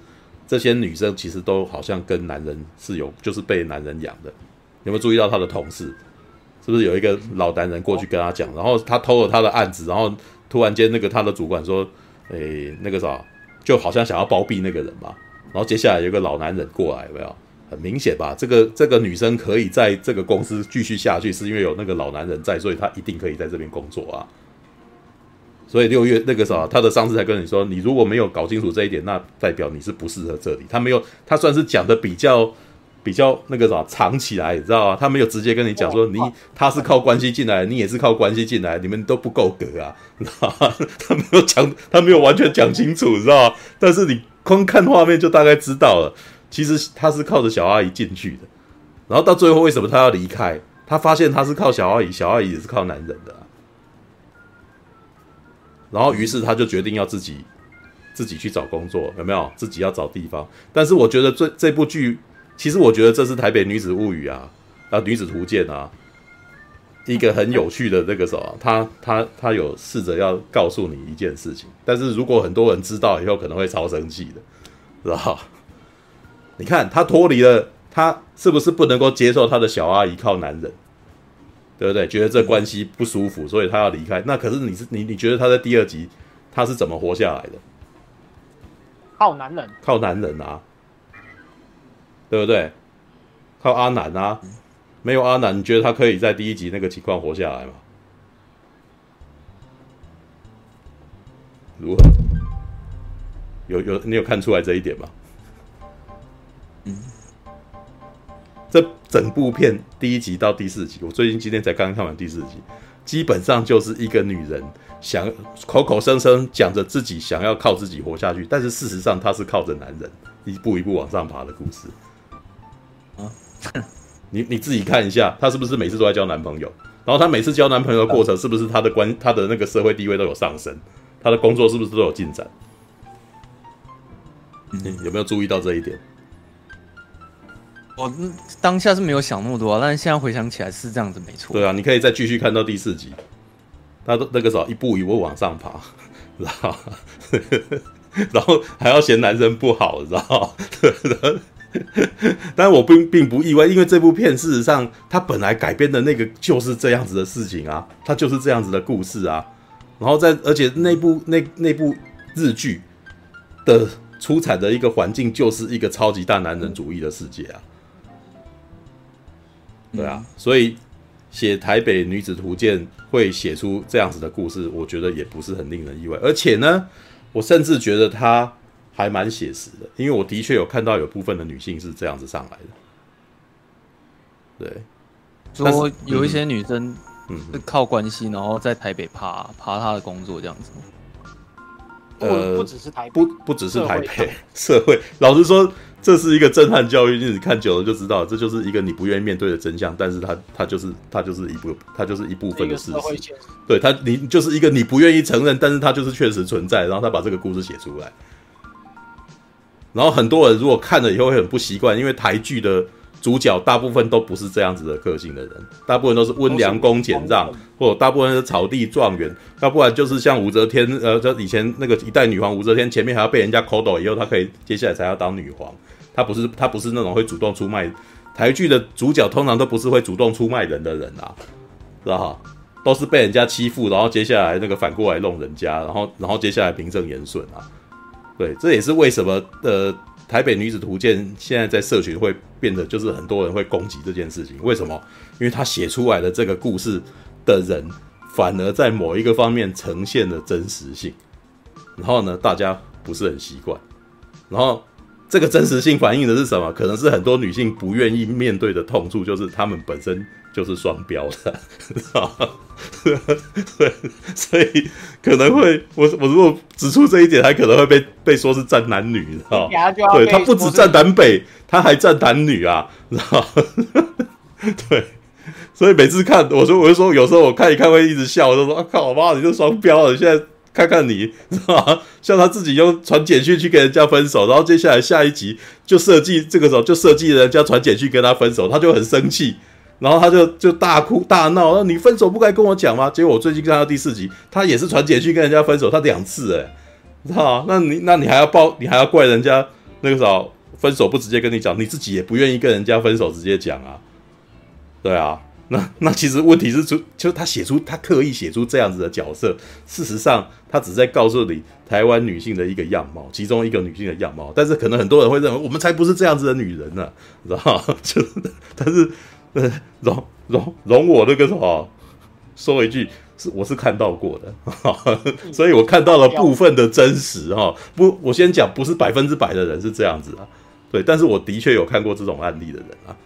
这些女生其实都好像跟男人是有，就是被男人养的，有没有注意到他的同事？是不是有一个老男人过去跟他讲，然后他偷了他的案子，然后突然间那个他的主管说：“诶，那个啥，就好像想要包庇那个人嘛。”然后接下来有一个老男人过来，有没有？很明显吧？这个这个女生可以在这个公司继续下去，是因为有那个老男人在，所以她一定可以在这边工作啊。所以六月那个啥，他的上司才跟你说：“你如果没有搞清楚这一点，那代表你是不适合这里。”他没有，他算是讲的比较。比较那个啥藏起来，你知道吗？他没有直接跟你讲说，你他是靠关系进来，你也是靠关系进来，你们都不够格啊，你知道吗？<laughs> 他没有讲，他没有完全讲清楚，你知道吗？但是你光看画面就大概知道了，其实他是靠着小阿姨进去的，然后到最后为什么他要离开？他发现他是靠小阿姨，小阿姨也是靠男人的啊，然后于是他就决定要自己自己去找工作，有没有？自己要找地方。但是我觉得这这部剧。其实我觉得这是台北女子物语啊，啊女子图鉴啊，一个很有趣的这个什么，他他他有试着要告诉你一件事情，但是如果很多人知道以后，可能会超生气的，知道？你看他脱离了，他是不是不能够接受他的小阿姨靠男人，对不对？觉得这关系不舒服，所以他要离开。那可是你是你你觉得他在第二集他是怎么活下来的？靠男人，靠男人啊！对不对？靠阿南啊，没有阿南，你觉得他可以在第一集那个情况活下来吗？如何？有有，你有看出来这一点吗？这整部片第一集到第四集，我最近今天才刚刚看完第四集，基本上就是一个女人想口口声声讲着自己想要靠自己活下去，但是事实上她是靠着男人一步一步往上爬的故事。啊 <laughs> 你你自己看一下，她是不是每次都在交男朋友？然后她每次交男朋友的过程，是不是她的关她的那个社会地位都有上升？她的工作是不是都有进展？嗯，有没有注意到这一点？我当下是没有想那么多，但是现在回想起来是这样子，没错。对啊，你可以再继续看到第四集，他都那个时候一步一步往上爬，<laughs> 然后 <laughs> 然后还要嫌男生不好，知道？<laughs> 但我并并不意外，因为这部片事实上它本来改编的那个就是这样子的事情啊，它就是这样子的故事啊。然后在而且那部那那部日剧的出产的一个环境就是一个超级大男人主义的世界啊。对啊，所以写《台北女子图鉴》会写出这样子的故事，我觉得也不是很令人意外。而且呢，我甚至觉得她还蛮写实的，因为我的确有看到有部分的女性是这样子上来的。对，说有一些女生是靠关系，然后在台北爬爬她的工作这样子。呃，不只是台北，不不只是台北，社会，<laughs> 老实说。这是一个震撼教育，你看久了就知道，这就是一个你不愿意面对的真相。但是它，它就是，它就是一部，它就是一部分的事实。对它，你就是一个你不愿意承认，但是它就是确实存在。然后他把这个故事写出来，然后很多人如果看了以后会很不习惯，因为台剧的主角大部分都不是这样子的个性的人，大部分都是温良恭俭让，或者大部分是草地状元，要不然就是像武则天，呃，就以前那个一代女皇武则天，前面还要被人家抠倒以后，她可以接下来才要当女皇。她不是她不是那种会主动出卖台剧的主角，通常都不是会主动出卖人的人啊，知道哈？都是被人家欺负，然后接下来那个反过来弄人家，然后然后接下来名正言顺啊。对，这也是为什么呃，台北女子图鉴现在在社群会变得就是很多人会攻击这件事情。为什么？因为他写出来的这个故事的人，反而在某一个方面呈现了真实性，然后呢，大家不是很习惯，然后。这个真实性反映的是什么？可能是很多女性不愿意面对的痛处，就是她们本身就是双标的，<laughs> <laughs> 对，所以可能会我我如果指出这一点，还可能会被被说是站男女，知道？对，他不止站南北，他还站男女啊，知道吗？<laughs> 对，所以每次看，我说我就说，有时候我看一看会一直笑，我就说啊靠，我妈你就双标了，现在。看看你，是吧？像他自己用传简讯去跟人家分手，然后接下来下一集就设计这个时候就设计人家传简讯跟他分手，他就很生气，然后他就就大哭大闹，说你分手不该跟我讲吗？结果我最近看到第四集，他也是传简讯跟人家分手，他两次哎，知道吗？那你那你还要报，你还要怪人家那个时候分手不直接跟你讲，你自己也不愿意跟人家分手直接讲啊，对啊。那那其实问题是出，就他写出他刻意写出这样子的角色，事实上他只在告诉你台湾女性的一个样貌，其中一个女性的样貌。但是可能很多人会认为我们才不是这样子的女人呢、啊，知道吗？<laughs> 就但是呃 <laughs> 容容容我那个什么说一句，是我是看到过的，<laughs> 所以我看到了部分的真实哈。不，我先讲不是百分之百的人是这样子啊，对，但是我的确有看过这种案例的人啊。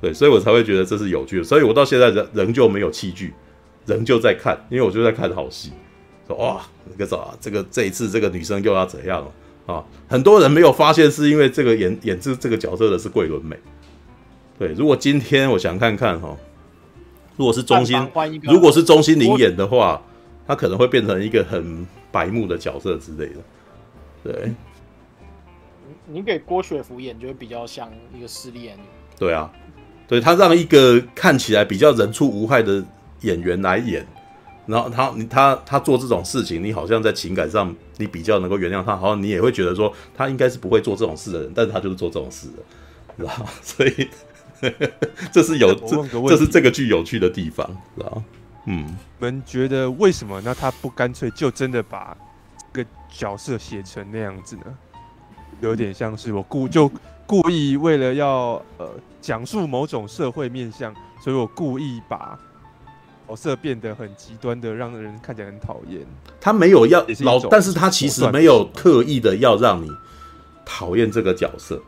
对，所以我才会觉得这是有趣的，所以我到现在仍仍旧没有弃剧，仍旧在看，因为我就在看好戏。说哇，那个啥，这个这一次这个女生又要怎样了啊？很多人没有发现，是因为这个演演这这个角色的是桂纶镁。对，如果今天我想看看哈，如果是中心，如果是钟欣凌演的话，他可能会变成一个很白目的角色之类的。对，你给郭雪芙演就会比较像一个势利眼。对啊。对，他让一个看起来比较人畜无害的演员来演，然后他他他做这种事情，你好像在情感上你比较能够原谅他，好像你也会觉得说他应该是不会做这种事的人，但是他就是做这种事的，知道吗？<laughs> 所以 <laughs> 这是有 <laughs> 这这是这个剧有趣的地方，知道吗？嗯，你们觉得为什么那他不干脆就真的把这个角色写成那样子呢？有点像是我故就。故意为了要呃讲述某种社会面向，所以我故意把角色变得很极端的，让人看起来很讨厌。他没有要老，但是他其实没有刻意的要让你讨厌这个角色。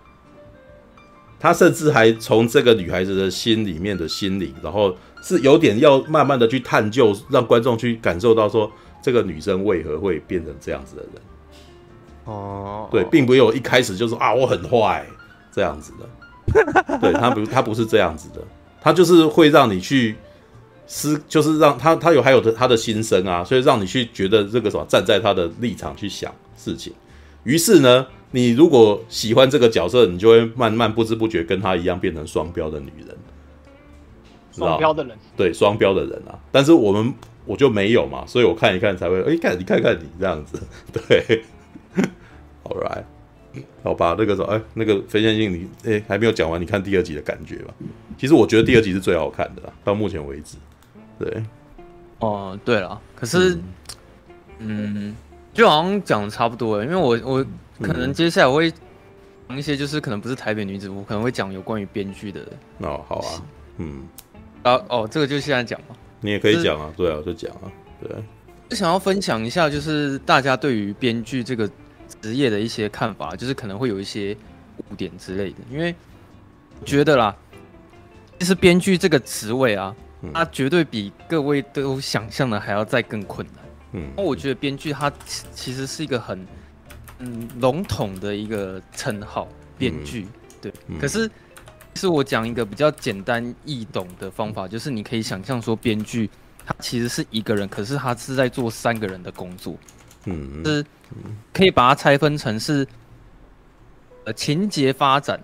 他甚至还从这个女孩子的心里面的心理，然后是有点要慢慢的去探究，让观众去感受到说这个女生为何会变成这样子的人。哦，对，并没有一开始就说啊我很坏。这样子的，<laughs> 对他不，他不是这样子的，他就是会让你去思，就是让他他有还有的他的心声啊，所以让你去觉得这个什么站在他的立场去想事情。于是呢，你如果喜欢这个角色，你就会慢慢不知不觉跟他一样变成双标的女人。双标的人，对双标的人啊，但是我们我就没有嘛，所以我看一看才会，哎，看你看看你这样子，<laughs> 对，<laughs> All right，好吧，那个时候，哎，那个飞线性你，哎，还没有讲完，你看第二集的感觉吧。其实我觉得第二集是最好看的啦，到目前为止，对，哦，对了，可是，嗯，嗯，就好像讲的差不多了，因为我我可能接下来我会讲一些，就是可能不是台北女子，我可能会讲有关于编剧的，哦，好啊，嗯。啊哦，这个就现在讲嘛。你也可以讲啊，对啊，就讲啊，对。就想要分享一下，就是大家对于编剧这个职业的一些看法，就是可能会有一些误点之类的。因为觉得啦，其实编剧这个职位啊，它绝对比各位都想象的还要再更困难。嗯。那我觉得编剧它其实是一个很嗯笼统的一个称号，编剧对。可是。是我讲一个比较简单易懂的方法，就是你可以想象说，编剧他其实是一个人，可是他是在做三个人的工作，嗯，是可以把它拆分成是呃情节发展、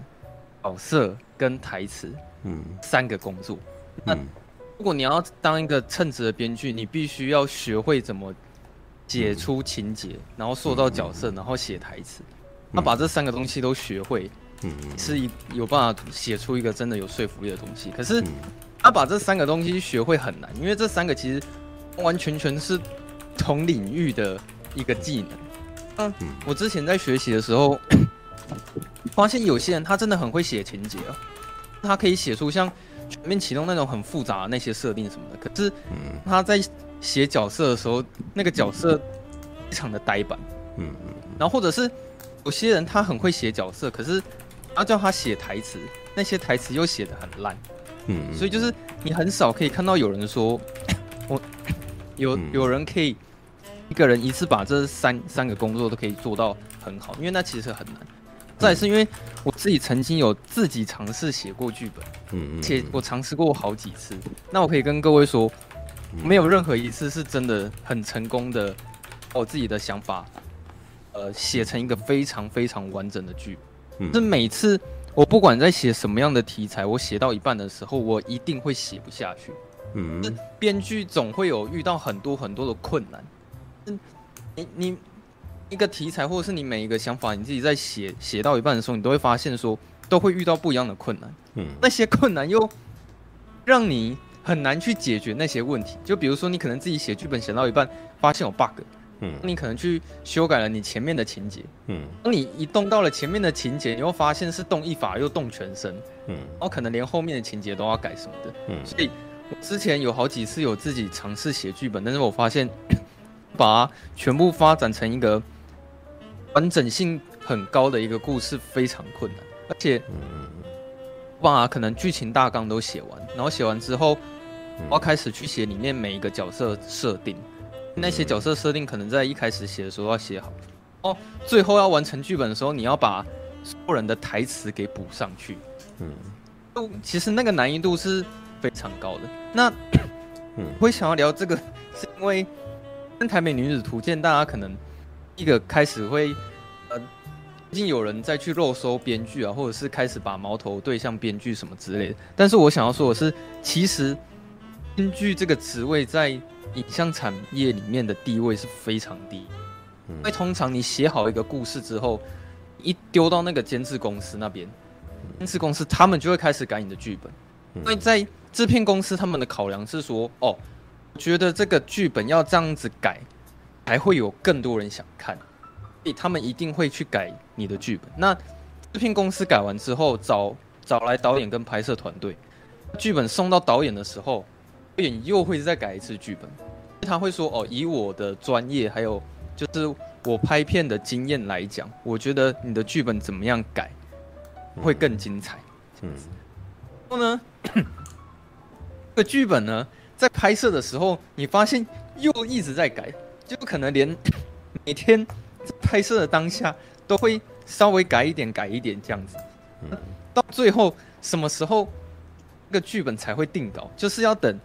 角色跟台词，嗯，三个工作。那如果你要当一个称职的编剧，你必须要学会怎么写出情节，然后塑造角色，然后写台词，那把这三个东西都学会。嗯，是一有办法写出一个真的有说服力的东西。可是，他把这三个东西学会很难，因为这三个其实完完全全是同领域的一个技能。嗯，我之前在学习的时候，<coughs> 发现有些人他真的很会写情节啊，他可以写出像全面启动那种很复杂的那些设定什么的。可是，他在写角色的时候，那个角色非常的呆板。嗯嗯，然后或者是有些人他很会写角色，可是。要叫他写台词，那些台词又写的很烂，嗯，所以就是你很少可以看到有人说，我有有人可以一个人一次把这三三个工作都可以做到很好，因为那其实很难。再是因为我自己曾经有自己尝试写过剧本，嗯，而且我尝试过好几次，那我可以跟各位说，没有任何一次是真的很成功的，我自己的想法，呃，写成一个非常非常完整的剧嗯。是每次我不管在写什么样的题材，我写到一半的时候，我一定会写不下去。嗯，编剧总会有遇到很多很多的困难。你你一个题材或者是你每一个想法，你自己在写写到一半的时候，你都会发现说都会遇到不一样的困难。嗯，那些困难又让你很难去解决那些问题。就比如说，你可能自己写剧本写到一半，发现有 bug。嗯，你可能去修改了你前面的情节，嗯，当你一动到了前面的情节，你会发现是动一法又动全身，嗯，然后可能连后面的情节都要改什么的，嗯，所以我之前有好几次有自己尝试写剧本，但是我发现把它全部发展成一个完整性很高的一个故事非常困难，而且，嗯，把可能剧情大纲都写完，然后写完之后，我要开始去写里面每一个角色设定。那些角色设定可能在一开始写的时候要写好，哦，最后要完成剧本的时候，你要把所有人的台词给补上去。嗯，其实那个难易度是非常高的。那，<coughs> 嗯，我会想要聊这个，是因为跟《台北女子图鉴》，大家可能一个开始会，呃，最近有人在去肉搜编剧啊，或者是开始把矛头对向编剧什么之类的。但是我想要说的是，其实编剧这个职位在。影像产业里面的地位是非常低，因为通常你写好一个故事之后，一丢到那个监制公司那边，监制公司他们就会开始改你的剧本。因为在制片公司他们的考量是说，哦，觉得这个剧本要这样子改，才会有更多人想看，所以他们一定会去改你的剧本。那制片公司改完之后，找找来导演跟拍摄团队，剧本送到导演的时候。导演又会再改一次剧本，他会说：“哦，以我的专业还有就是我拍片的经验来讲，我觉得你的剧本怎么样改会更精彩。”嗯，然后呢，<coughs> 这个剧本呢，在拍摄的时候，你发现又一直在改，就可能连每天拍摄的当下都会稍微改一点、改一点这样子。到最后什么时候那个剧本才会定稿？就是要等。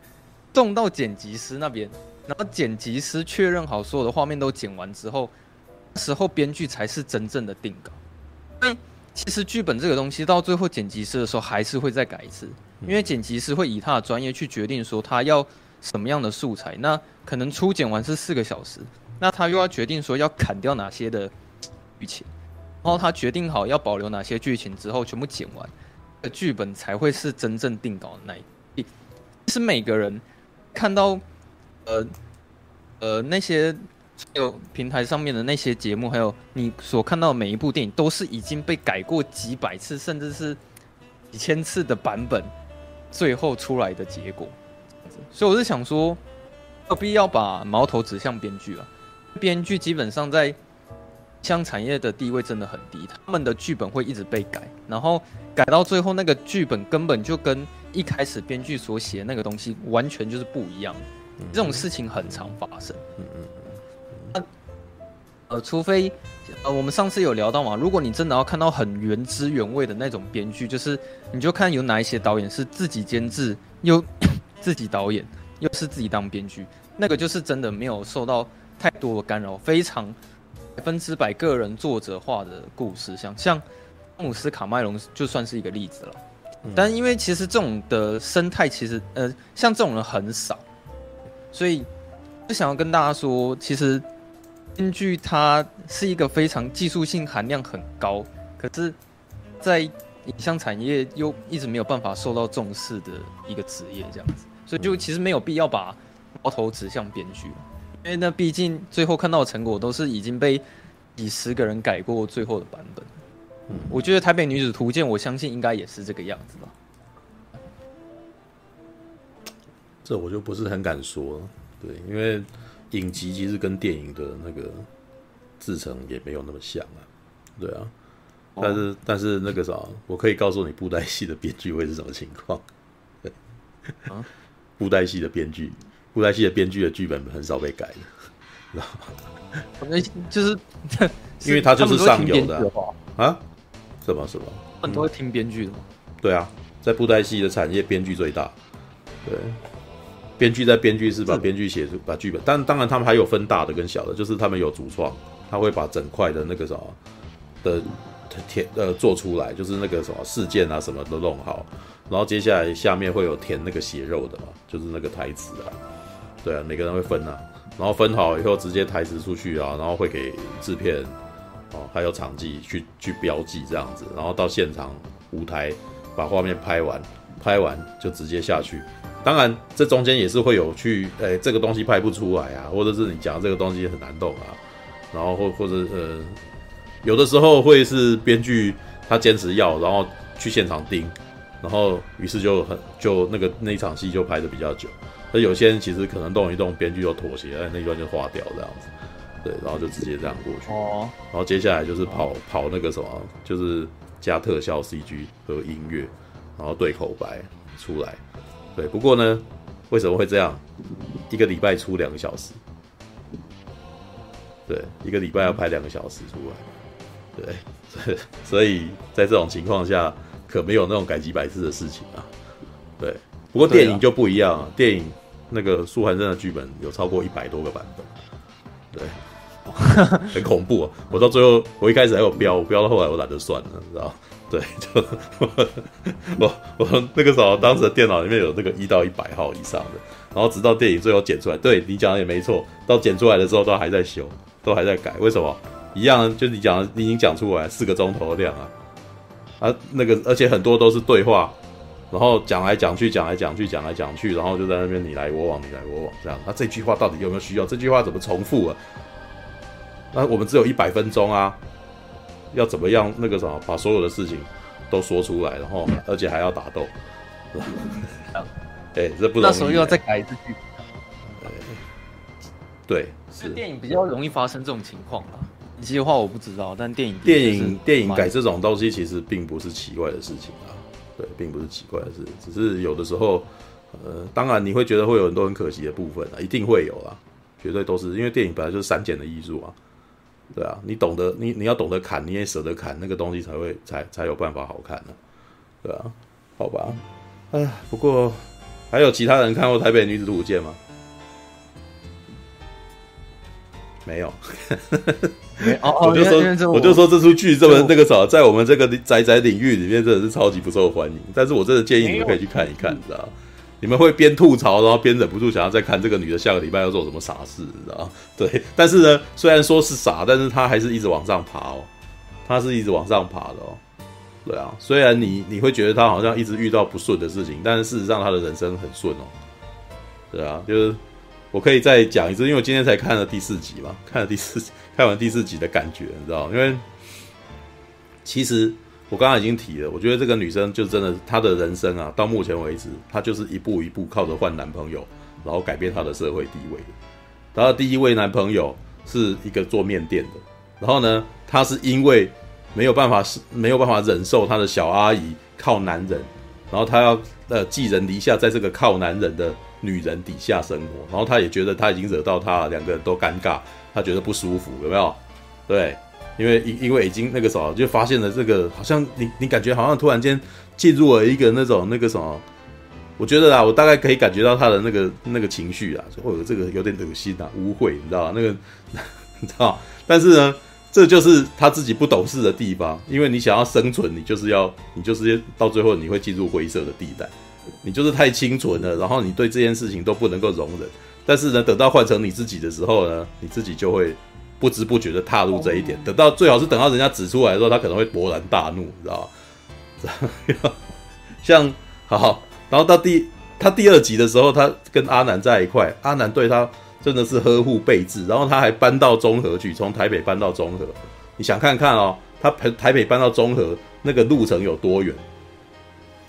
送到剪辑师那边，然后剪辑师确认好所有的画面都剪完之后，时候编剧才是真正的定稿。嗯，其实剧本这个东西到最后剪辑师的时候还是会再改一次，因为剪辑师会以他的专业去决定说他要什么样的素材。那可能初剪完是四个小时，那他又要决定说要砍掉哪些的剧情，然后他决定好要保留哪些剧情之后，全部剪完，剧本才会是真正定稿的那一。是每个人。看到，呃，呃，那些有平台上面的那些节目，还有你所看到每一部电影，都是已经被改过几百次，甚至是几千次的版本，最后出来的结果。所以我是想说，有必要把矛头指向编剧啊。编剧基本上在像产业的地位真的很低，他们的剧本会一直被改，然后改到最后，那个剧本根本就跟。一开始编剧所写那个东西完全就是不一样，这种事情很常发生。嗯嗯嗯。呃，除非呃，我们上次有聊到嘛，如果你真的要看到很原汁原味的那种编剧，就是你就看有哪一些导演是自己监制又 <coughs> 自己导演又是自己当编剧，那个就是真的没有受到太多的干扰，非常百分之百个人作者化的故事，像像詹姆斯卡麦隆就算是一个例子了。但因为其实这种的生态，其实呃，像这种人很少，所以就想要跟大家说，其实编剧它是一个非常技术性含量很高，可是，在影像产业又一直没有办法受到重视的一个职业，这样子，所以就其实没有必要把矛头指向编剧，因为那毕竟最后看到的成果都是已经被几十个人改过最后的版本。嗯，我觉得《台北女子图鉴》，我相信应该也是这个样子吧。这我就不是很敢说，对，因为影集其实跟电影的那个制成也没有那么像啊，对啊。但是、哦、但是那个啥，我可以告诉你，布袋戏的编剧会是什么情况？对，啊，布袋戏的编剧，布袋戏的编剧的剧本很少被改的，知道吗？<laughs> 那就是，<laughs> 因为他就是上游的啊。啊什么什么？很多会听编剧的吗？对啊，在布袋戏的产业，编剧最大。对，编剧在编剧是把编剧写出把剧本，但当然他们还有分大的跟小的，就是他们有主创，他会把整块的那个什么的填呃做出来，就是那个什么事件啊什么都弄好，然后接下来下面会有填那个血肉的嘛，就是那个台词啊，对啊，每个人会分啊，然后分好以后直接台词出去啊，然后会给制片。哦，还有场记去去标记这样子，然后到现场舞台把画面拍完，拍完就直接下去。当然，这中间也是会有去，哎、这个东西拍不出来啊，或者是你讲这个东西很难动啊，然后或或者呃，有的时候会是编剧他坚持要，然后去现场盯，然后于是就很就那个那一场戏就拍的比较久。那有些人其实可能动一动，编剧就妥协，哎，那一段就划掉这样子。对，然后就直接这样过去。哦。然后接下来就是跑跑那个什么，就是加特效 CG 和音乐，然后对口白出来。对，不过呢，为什么会这样？一个礼拜出两个小时。对，一个礼拜要拍两个小时出来。对，<laughs> 所以在这种情况下，可没有那种改几百次的事情啊。对，不过电影就不一样啊。电影那个苏寒生的剧本有超过一百多个版本。对。<laughs> 很恐怖啊！我到最后，我一开始还有标，我标到后来我懒得算了，你知道？对，就我 <laughs> 我，那个时候当时的电脑里面有那个一到一百号以上的，然后直到电影最后剪出来，对你讲的也没错，到剪出来的时候都还在修，都还在改，为什么？一样，就你讲，你已经讲出来四个钟头的量啊啊，那个而且很多都是对话，然后讲来讲去，讲来讲去，讲来讲去，然后就在那边你来我往，你来我往这样，那这句话到底有没有需要？这句话怎么重复啊？那我们只有一百分钟啊，要怎么样那个什么，把所有的事情都说出来，然后而且还要打斗，<laughs> 哎，这不容易。那时候又要再改一次剧本。对，是电影比较容易发生这种情况啊。影集的话我不知道，但电影电影电影改这种东西其实并不是奇怪的事情啊。对，并不是奇怪的事，只是有的时候，呃，当然你会觉得会有很多很可惜的部分啊，一定会有啦，绝对都是因为电影本来就是删减的艺术啊。对啊，你懂得你你要懂得砍，你也舍得砍那个东西才会才才有办法好看呢、对啊，好吧，哎呀，不过还有其他人看过《台北女子图鉴》吗？没有，<laughs> 我就说，我就说这出剧这么那个啥，在我们这个宅宅领域里面真的是超级不受欢迎。但是我真的建议你们可以去看一看，你知道？你们会边吐槽，然后边忍不住想要再看这个女的下个礼拜要做什么傻事，你知道？<laughs> 对，但是呢，虽然说是傻，但是她还是一直往上爬哦，她是一直往上爬的哦。对啊，虽然你你会觉得她好像一直遇到不顺的事情，但是事实上她的人生很顺哦。对啊，就是。我可以再讲一次，因为我今天才看了第四集嘛，看了第四集，看完第四集的感觉，你知道？因为其实我刚刚已经提了，我觉得这个女生就真的她的人生啊，到目前为止，她就是一步一步靠着换男朋友，然后改变她的社会地位。她的第一位男朋友是一个做面店的，然后呢，她是因为没有办法是没有办法忍受她的小阿姨靠男人，然后她要呃寄人篱下，在这个靠男人的。女人底下生活，然后他也觉得他已经惹到他，两个人都尴尬，他觉得不舒服，有没有？对，因为因因为已经那个什么，就发现了这个，好像你你感觉好像突然间进入了一个那种那个什么，我觉得啦，我大概可以感觉到他的那个那个情绪啊，或者这个有点恶心啊，污秽，你知道吧？那个 <laughs> 你知道，但是呢，这就是他自己不懂事的地方，因为你想要生存，你就是要你就是到最后你会进入灰色的地带。你就是太清纯了，然后你对这件事情都不能够容忍，但是呢，等到换成你自己的时候呢，你自己就会不知不觉的踏入这一点。等到最好是等到人家指出来的时候，他可能会勃然大怒，你知道吗？<laughs> 像好，然后到第他第二集的时候，他跟阿南在一块，阿南对他真的是呵护备至，然后他还搬到中和去，从台北搬到中和。你想看看哦，他台北搬到中和那个路程有多远？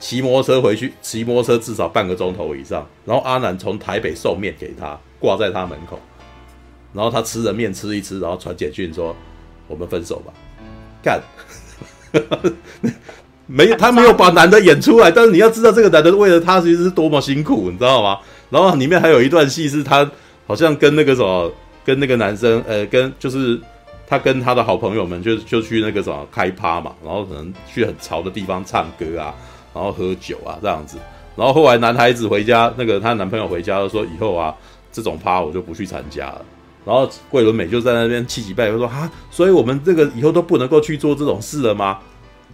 骑摩托车回去，骑摩托车至少半个钟头以上。然后阿南从台北送面给他，挂在他门口。然后他吃着面吃一吃，然后传简讯说：“我们分手吧。”干，<laughs> 没他没有把男的演出来，但是你要知道这个男的为了他其实是多么辛苦，你知道吗？然后里面还有一段戏是他好像跟那个什么，跟那个男生，呃，跟就是他跟他的好朋友们就就去那个什么开趴嘛，然后可能去很潮的地方唱歌啊。然后喝酒啊，这样子，然后后来男孩子回家，那个她男朋友回家就说：“以后啊，这种趴我就不去参加了。”然后桂纶镁就在那边气急败坏说：“啊，所以我们这个以后都不能够去做这种事了吗？”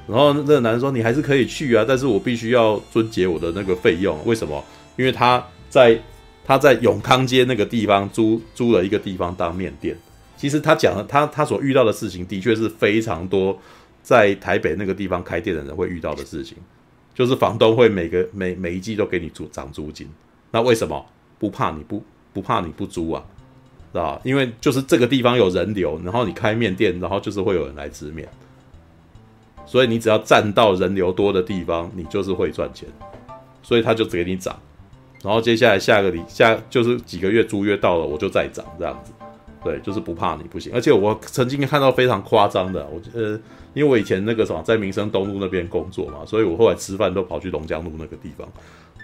然后那个男人说：“你还是可以去啊，但是我必须要遵节我的那个费用。为什么？因为他在他在永康街那个地方租租了一个地方当面店。其实他讲的他他所遇到的事情，的确是非常多在台北那个地方开店的人会遇到的事情。”就是房东会每个每每一季都给你租涨租金，那为什么不怕你不不怕你不租啊？是吧？因为就是这个地方有人流，然后你开面店，然后就是会有人来吃面，所以你只要站到人流多的地方，你就是会赚钱，所以他就只给你涨，然后接下来下个礼下就是几个月租约到了，我就再涨这样子。对，就是不怕你不行，而且我曾经看到非常夸张的，我呃，因为我以前那个什么在民生东路那边工作嘛，所以我后来吃饭都跑去龙江路那个地方。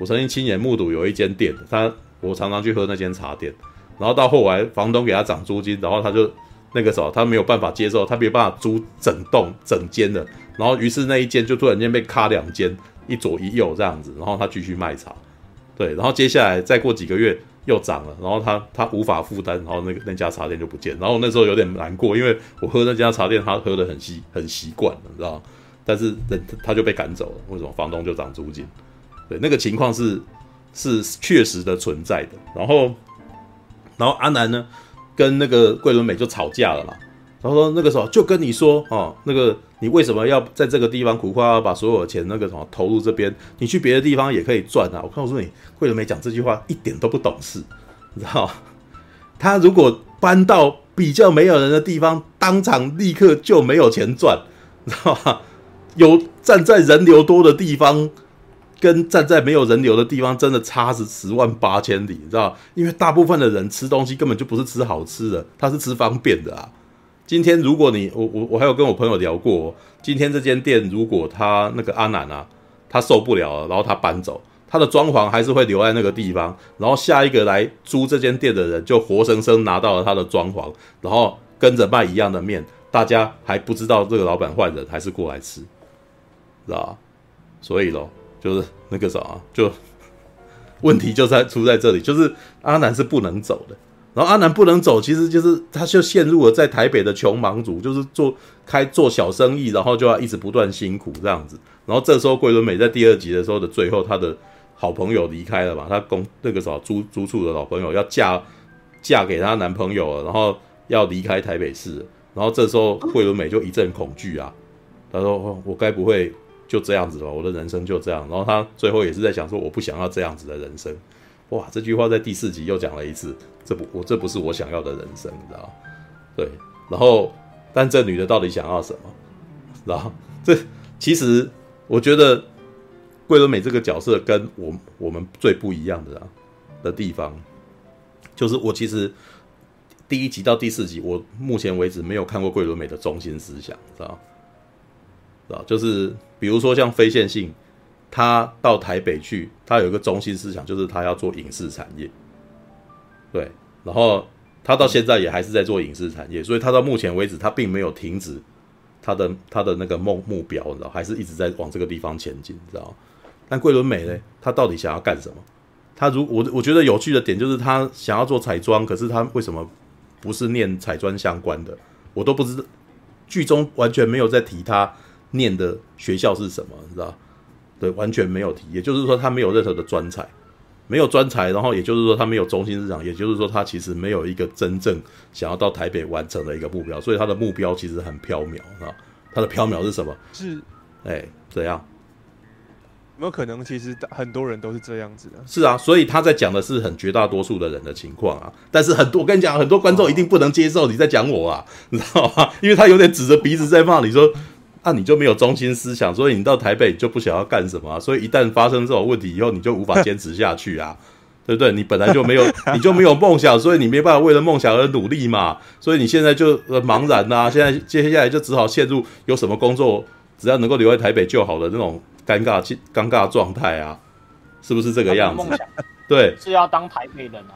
我曾经亲眼目睹有一间店，他我常常去喝那间茶店，然后到后来房东给他涨租金，然后他就那个什么，他没有办法接受，他没有办法租整栋整间的，然后于是那一间就突然间被卡两间，一左一右这样子，然后他继续卖茶，对，然后接下来再过几个月。又涨了，然后他他无法负担，然后那个那家茶店就不见，然后那时候有点难过，因为我喝那家茶店，他喝的很习很习惯了，你知道，但是人他就被赶走了，为什么？房东就涨租金，对，那个情况是是确实的存在的。然后然后阿南呢，跟那个桂纶镁就吵架了嘛。然后说那个时候就跟你说哦，那个你为什么要在这个地方苦花要把所有的钱那个什么投入这边？你去别的地方也可以赚啊！我告诉你，桂纶镁讲这句话一点都不懂事，你知道？他如果搬到比较没有人的地方，当场立刻就没有钱赚，你知道吗？有站在人流多的地方，跟站在没有人流的地方，真的差是十万八千里，你知道？因为大部分的人吃东西根本就不是吃好吃的，他是吃方便的啊。今天如果你我我我还有跟我朋友聊过，今天这间店如果他那个阿南啊，他受不了了，然后他搬走，他的装潢还是会留在那个地方，然后下一个来租这间店的人就活生生拿到了他的装潢，然后跟着卖一样的面，大家还不知道这个老板换人还是过来吃，知道吧？所以咯，就是那个啥，就问题就在出在这里，就是阿南是不能走的。然后阿南不能走，其实就是他就陷入了在台北的穷忙族，就是做开做小生意，然后就要一直不断辛苦这样子。然后这时候桂纶镁在第二集的时候的最后，他的好朋友离开了嘛，他公那个时候租租处的老朋友要嫁嫁给她男朋友了，然后要离开台北市。然后这时候桂纶镁就一阵恐惧啊，他说：“我该不会就这样子吧？我的人生就这样。”然后他最后也是在想说：“我不想要这样子的人生。”哇，这句话在第四集又讲了一次。这不，我这不是我想要的人生，你知道？对，然后，但这女的到底想要什么？然后，这其实我觉得桂纶镁这个角色跟我我们最不一样的啊的地方，就是我其实第一集到第四集，我目前为止没有看过桂纶镁的中心思想，知道？知道？就是比如说像非线性，他到台北去，他有一个中心思想，就是他要做影视产业。对，然后他到现在也还是在做影视产业，所以他到目前为止，他并没有停止他的他的那个梦目标，你知道，还是一直在往这个地方前进，你知道。但桂纶镁呢，他到底想要干什么？他如我我觉得有趣的点就是他想要做彩妆，可是他为什么不是念彩妆相关的？我都不知道，剧中完全没有在提他念的学校是什么，你知道？对，完全没有提，也就是说他没有任何的专才。没有专才，然后也就是说他没有中心市场，也就是说他其实没有一个真正想要到台北完成的一个目标，所以他的目标其实很飘渺啊。他的飘渺是什么？是，哎，怎样？有没有可能其实很多人都是这样子的？是啊，所以他在讲的是很绝大多数的人的情况啊。但是很多我跟你讲，很多观众一定不能接受你在讲我啊，你知道吗？因为他有点指着鼻子在骂你说。那、啊、你就没有中心思想，所以你到台北你就不想要干什么、啊，<laughs> 所以一旦发生这种问题以后，你就无法坚持下去啊，<laughs> 对不对？你本来就没有，<laughs> 你就没有梦想，所以你没办法为了梦想而努力嘛，所以你现在就茫然呐、啊，现在接下来就只好陷入有什么工作只要能够留在台北就好的那种尴尬、尴尬状态啊，是不是这个样子？对，是要当台北人啊。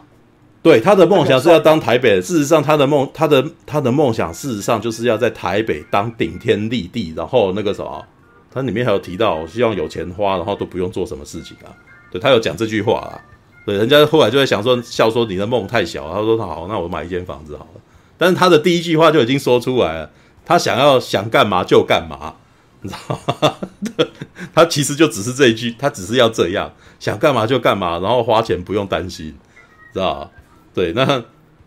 对，他的梦想是要当台北。事实上，他的梦，他的他的梦想，事实上就是要在台北当顶天立地。然后那个什么，他里面还有提到，希望有钱花，然后都不用做什么事情啊。对，他有讲这句话啊。对，人家后来就在想说，笑说你的梦太小。他说好，那我买一间房子好了。但是他的第一句话就已经说出来了，他想要想干嘛就干嘛，你知道吗？<laughs> 他其实就只是这一句，他只是要这样，想干嘛就干嘛，然后花钱不用担心，知道吧？对，那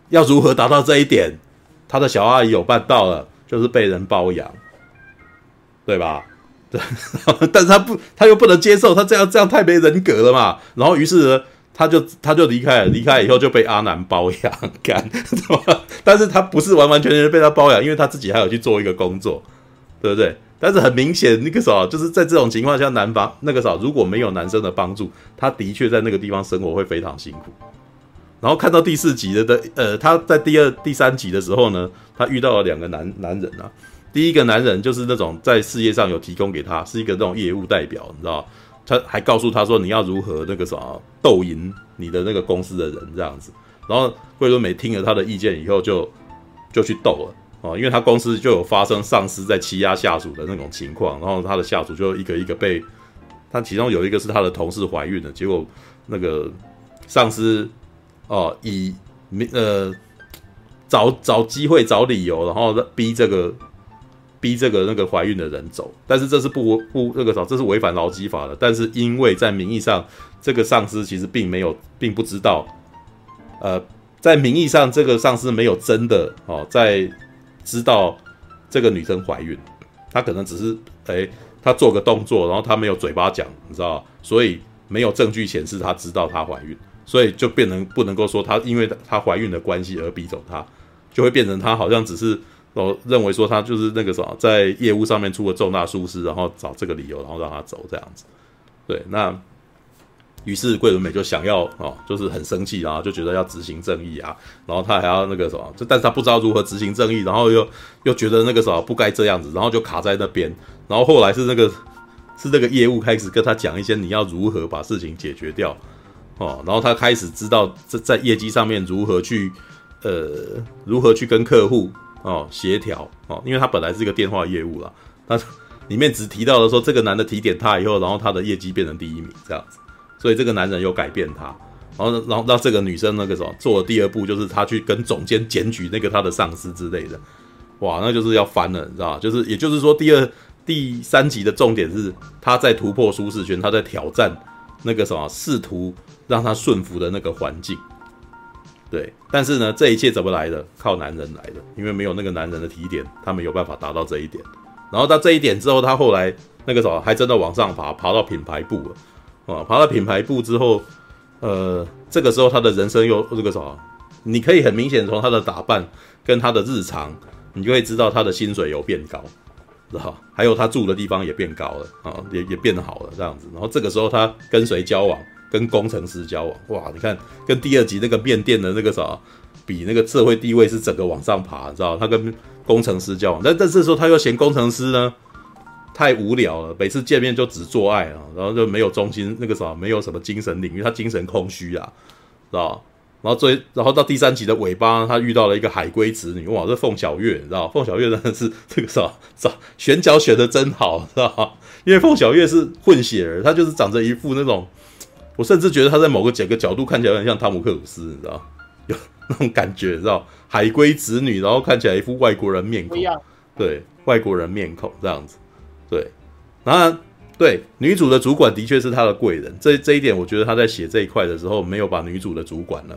要如何达到这一点？他的小阿姨有办到了，就是被人包养，对吧？对，<laughs> 但是他不，他又不能接受，他这样这样太没人格了嘛。然后于是呢，他就他就离开了，离开以后就被阿南包养干，但是他不是完完全全被他包养，因为他自己还有去做一个工作，对不对？但是很明显，那个时候就是在这种情况下，男方那个时候如果没有男生的帮助，他的确在那个地方生活会非常辛苦。然后看到第四集的的呃，他在第二、第三集的时候呢，他遇到了两个男男人啊。第一个男人就是那种在事业上有提供给他，是一个那种业务代表，你知道？他还告诉他说，你要如何那个什么斗赢你的那个公司的人这样子。然后桂纶镁听了他的意见以后就，就去斗了哦，因为他公司就有发生上司在欺压下属的那种情况，然后他的下属就一个一个被他其中有一个是他的同事怀孕了，结果那个上司。哦，以呃找找机会找理由，然后逼这个逼这个那个怀孕的人走，但是这是不不那个啥，这是违反劳基法的。但是因为在名义上，这个上司其实并没有，并不知道，呃，在名义上这个上司没有真的哦，在知道这个女生怀孕，他可能只是诶，他做个动作，然后他没有嘴巴讲，你知道，所以没有证据显示他知道她怀孕。所以就变成不能够说她因为她怀孕的关系而逼走她，就会变成她好像只是哦认为说她就是那个什么在业务上面出了重大疏失，然后找这个理由然后让她走这样子。对，那于是桂纶镁就想要哦，就是很生气，然后就觉得要执行正义啊，然后他还要那个什么，就但是他不知道如何执行正义，然后又又觉得那个什么不该这样子，然后就卡在那边。然后后来是那个是这个业务开始跟他讲一些你要如何把事情解决掉。哦，然后他开始知道在在业绩上面如何去，呃，如何去跟客户哦协调哦，因为他本来是一个电话业务啦，他里面只提到了说这个男的提点他以后，然后他的业绩变成第一名这样子，所以这个男人有改变他，然后然后让这个女生那个什么做的第二步就是他去跟总监检举那个他的上司之类的，哇，那就是要翻了，你知道吧？就是也就是说，第二第三集的重点是他在突破舒适圈，他在挑战那个什么，试图让他顺服的那个环境。对，但是呢，这一切怎么来的？靠男人来的，因为没有那个男人的提点，他没有办法达到这一点。然后到这一点之后，他后来那个什么，还真的往上爬，爬到品牌部了，啊，爬到品牌部之后，呃，这个时候他的人生又这个什么，你可以很明显从他的打扮跟他的日常，你就会知道他的薪水有变高，知道？还有他住的地方也变高了啊，也也变好了这样子。然后这个时候他跟谁交往？跟工程师交往，哇！你看，跟第二集那个面店的那个啥比，那个社会地位是整个往上爬，你知道？他跟工程师交往，但但这时候他又嫌工程师呢太无聊了，每次见面就只做爱啊，然后就没有中心那个啥，没有什么精神领域，他精神空虚啊，知道？然后最然后到第三集的尾巴，他遇到了一个海归子女，哇！这凤小月，你知道？凤小月真的是这个啥啥选角选的真好，知道？因为凤小月是混血儿，她就是长着一副那种。我甚至觉得她在某个几个角度看起来有点像汤姆克鲁斯，你知道，有那种感觉，你知道，海归子女，然后看起来一副外国人面孔，对，外国人面孔这样子，对，然后对女主的主管的确是他的贵人，这这一点我觉得他在写这一块的时候没有把女主的主管呢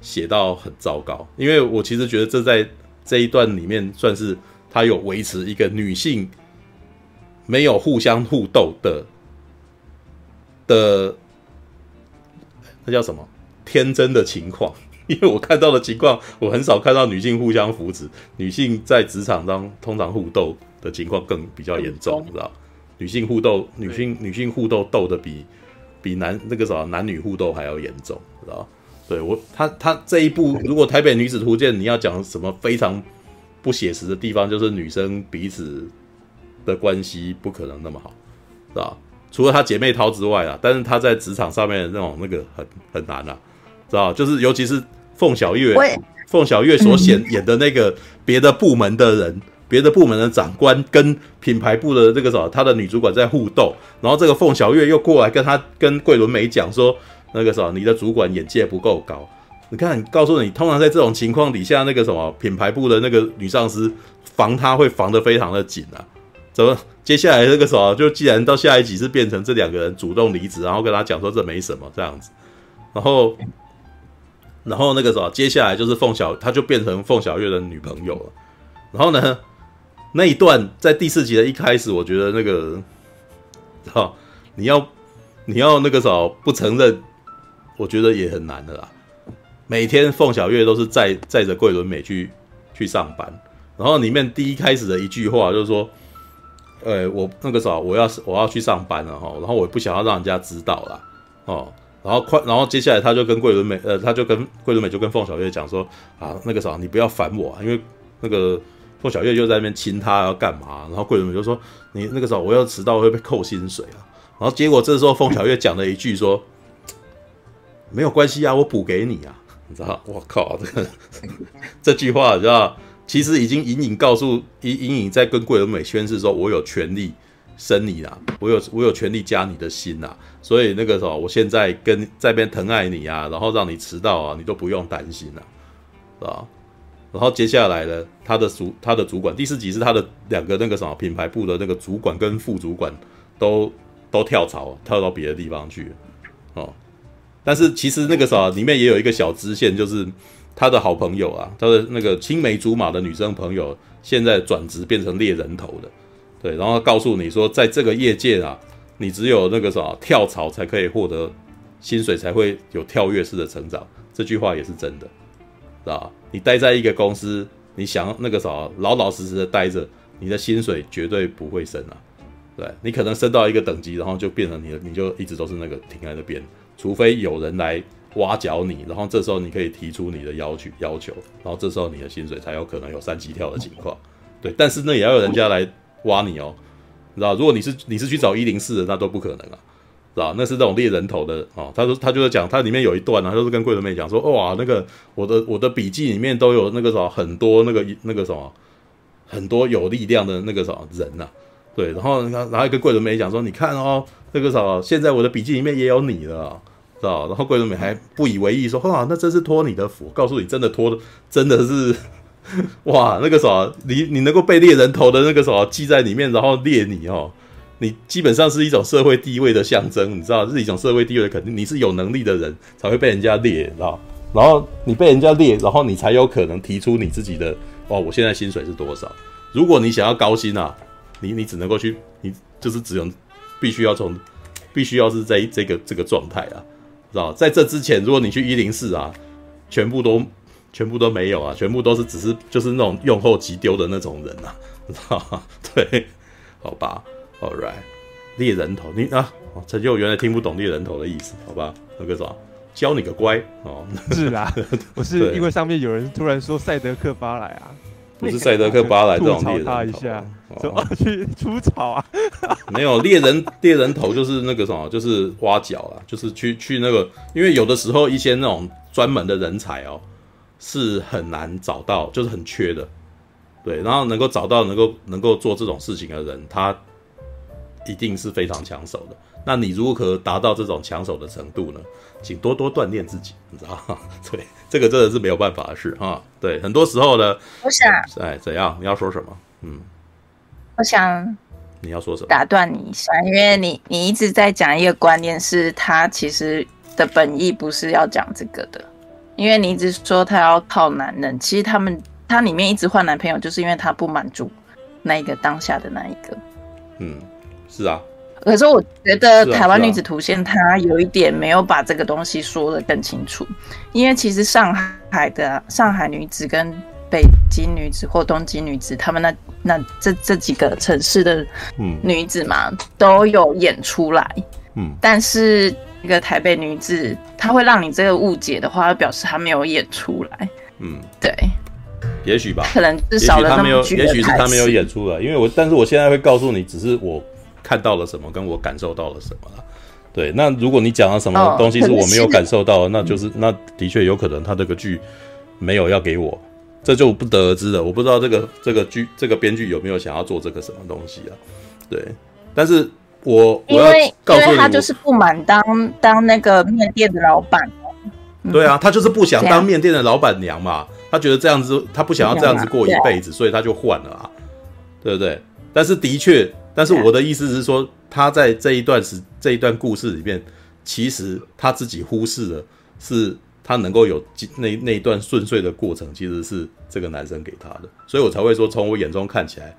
写到很糟糕，因为我其实觉得这在这一段里面算是他有维持一个女性没有互相互斗的的。那叫什么天真的情况？因为我看到的情况，我很少看到女性互相扶持，女性在职场当通常互斗的情况更比较严重，你知道？女性互斗，女性女性互斗斗的比比男那个啥男女互斗还要严重，知道？对我他他这一部，<laughs> 如果《台北女子图鉴》你要讲什么非常不写实的地方，就是女生彼此的关系不可能那么好，是吧？除了她姐妹淘之外啊，但是她在职场上面的那种那个很很难啊，知道？就是尤其是凤小岳，凤小岳所演演的那个别的部门的人，别的部门的长官跟品牌部的这个什么，他的女主管在互动，然后这个凤小月又过来跟他跟桂纶镁讲说，那个什么，你的主管眼界不够高。你看，告诉你，通常在这种情况底下，那个什么品牌部的那个女上司防他会防得非常的紧啊。怎么？接下来这个时候，就既然到下一集是变成这两个人主动离职，然后跟他讲说这没什么这样子，然后，然后那个时候，接下来就是凤小，他就变成凤小月的女朋友了。然后呢，那一段在第四集的一开始，我觉得那个，哈，你要你要那个时候不承认，我觉得也很难的啦。每天凤小月都是载载着桂纶镁去去上班，然后里面第一开始的一句话就是说。呃、我那个啥我要我要去上班了哈，然后我不想要让人家知道啦。哦，然后快，然后接下来他就跟桂纶镁，呃，他就跟桂纶镁就跟凤小月讲说啊，那个啥你不要烦我，啊因为那个凤小岳就在那边亲他要干嘛，然后桂纶镁就说你那个时候我要迟到会被扣薪水啊，然后结果这时候凤小岳讲了一句说 <laughs> 没有关系啊，我补给你啊，你知道？我靠，这个这句话你知道？其实已经隐隐告诉，隐隐隐在跟桂纶镁宣誓说，我有权利生你啊，我有我有权利加你的薪啊，所以那个时候，我现在跟在边疼爱你啊，然后让你迟到啊，你都不用担心啊，是吧？然后接下来呢，他的主他的主管第四集是他的两个那个什么品牌部的那个主管跟副主管都都跳槽，跳到别的地方去哦。但是其实那个啥里面也有一个小支线，就是。他的好朋友啊，他的那个青梅竹马的女生朋友，现在转职变成猎人头的，对，然后告诉你说，在这个业界啊，你只有那个啥跳槽才可以获得薪水，才会有跳跃式的成长。这句话也是真的，是吧？你待在一个公司，你想那个啥老老实实的待着，你的薪水绝对不会升啊。对，你可能升到一个等级，然后就变成你的，你就一直都是那个停在那边，除非有人来。挖角你，然后这时候你可以提出你的要求要求，然后这时候你的薪水才有可能有三级跳的情况，对，但是那也要有人家来挖你哦，知道？如果你是你是去找一零四的，那都不可能啊，知道？那是那种猎人头的哦。他说他就是讲，他里面有一段呢、啊，他就是跟桂纶镁讲说，哇，那个我的我的笔记里面都有那个什么很多那个那个什么很多有力量的那个什么人呐、啊，对，然后然后跟桂纶镁讲说，你看哦，那个什么，现在我的笔记里面也有你了，知道？然后桂纶镁还不以为意说，哇，那真是托你的福，告诉你真的托的，真的是，哇，那个什么，你你能够被猎人头的那个什么记在里面，然后猎你哦。你基本上是一种社会地位的象征，你知道，是一种社会地位的肯定。你是有能力的人才会被人家猎，知道？然后你被人家猎，然后你才有可能提出你自己的哦，我现在薪水是多少？如果你想要高薪啊，你你只能够去，你就是只有必须要从，必须要是在这个这个状态啊，知道？在这之前，如果你去一零四啊，全部都全部都没有啊，全部都是只是就是那种用后即丢的那种人啊，知道？<laughs> 对，好吧。All right，猎人头，你啊，陈就原来听不懂猎人头的意思，好吧？那个啥，教你个乖哦。<laughs> 是啦，我是因为上面有人突然说赛德克巴莱啊，不是赛德克巴莱这种猎人头。他一下，怎么去出草啊？<laughs> 没有猎人猎人头就是那个什么，就是挖角啦，就是去去那个，因为有的时候一些那种专门的人才哦，是很难找到，就是很缺的。对，然后能够找到能够能够做这种事情的人，他。一定是非常抢手的。那你如何达到这种抢手的程度呢？请多多锻炼自己，你知道吗？<laughs> 对，这个真的是没有办法的事哈。对，很多时候呢，我想，哎，怎样？你要说什么？嗯，我想，你要说什么？打断你一下，因为你你一直在讲一个观念，是他其实的本意不是要讲这个的，因为你一直说他要靠男人，其实他们他里面一直换男朋友，就是因为他不满足那一个当下的那一个，嗯。是啊，可是我觉得台湾女子图鉴它有一点没有把这个东西说的更清楚，因为其实上海的上海女子跟北京女子或东京女子，他们那那这这几个城市的女子嘛，嗯、都有演出来，嗯，但是一个台北女子，她会让你这个误解的话，表示她没有演出来，嗯，对，也许吧，可能至少他没有，也许是她没有演出来，因为我，但是我现在会告诉你，只是我。看到了什么，跟我感受到了什么了？对，那如果你讲了什么东西是我没有感受到的，那就是那的确有可能他这个剧没有要给我，这就不得而知了。我不知道这个这个剧这个编剧有没有想要做这个什么东西啊？对，但是我我要告诉你，他就是不满当当那个面店的老板。对啊，他就是不想当面店的老板娘嘛，他觉得这样子他不想要这样子过一辈子，所以他就换了啊，对不对？但是的确。但是我的意思是说，他在这一段时这一段故事里面，其实他自己忽视了，是他能够有那那一段顺遂的过程，其实是这个男生给他的，所以我才会说，从我眼中看起来，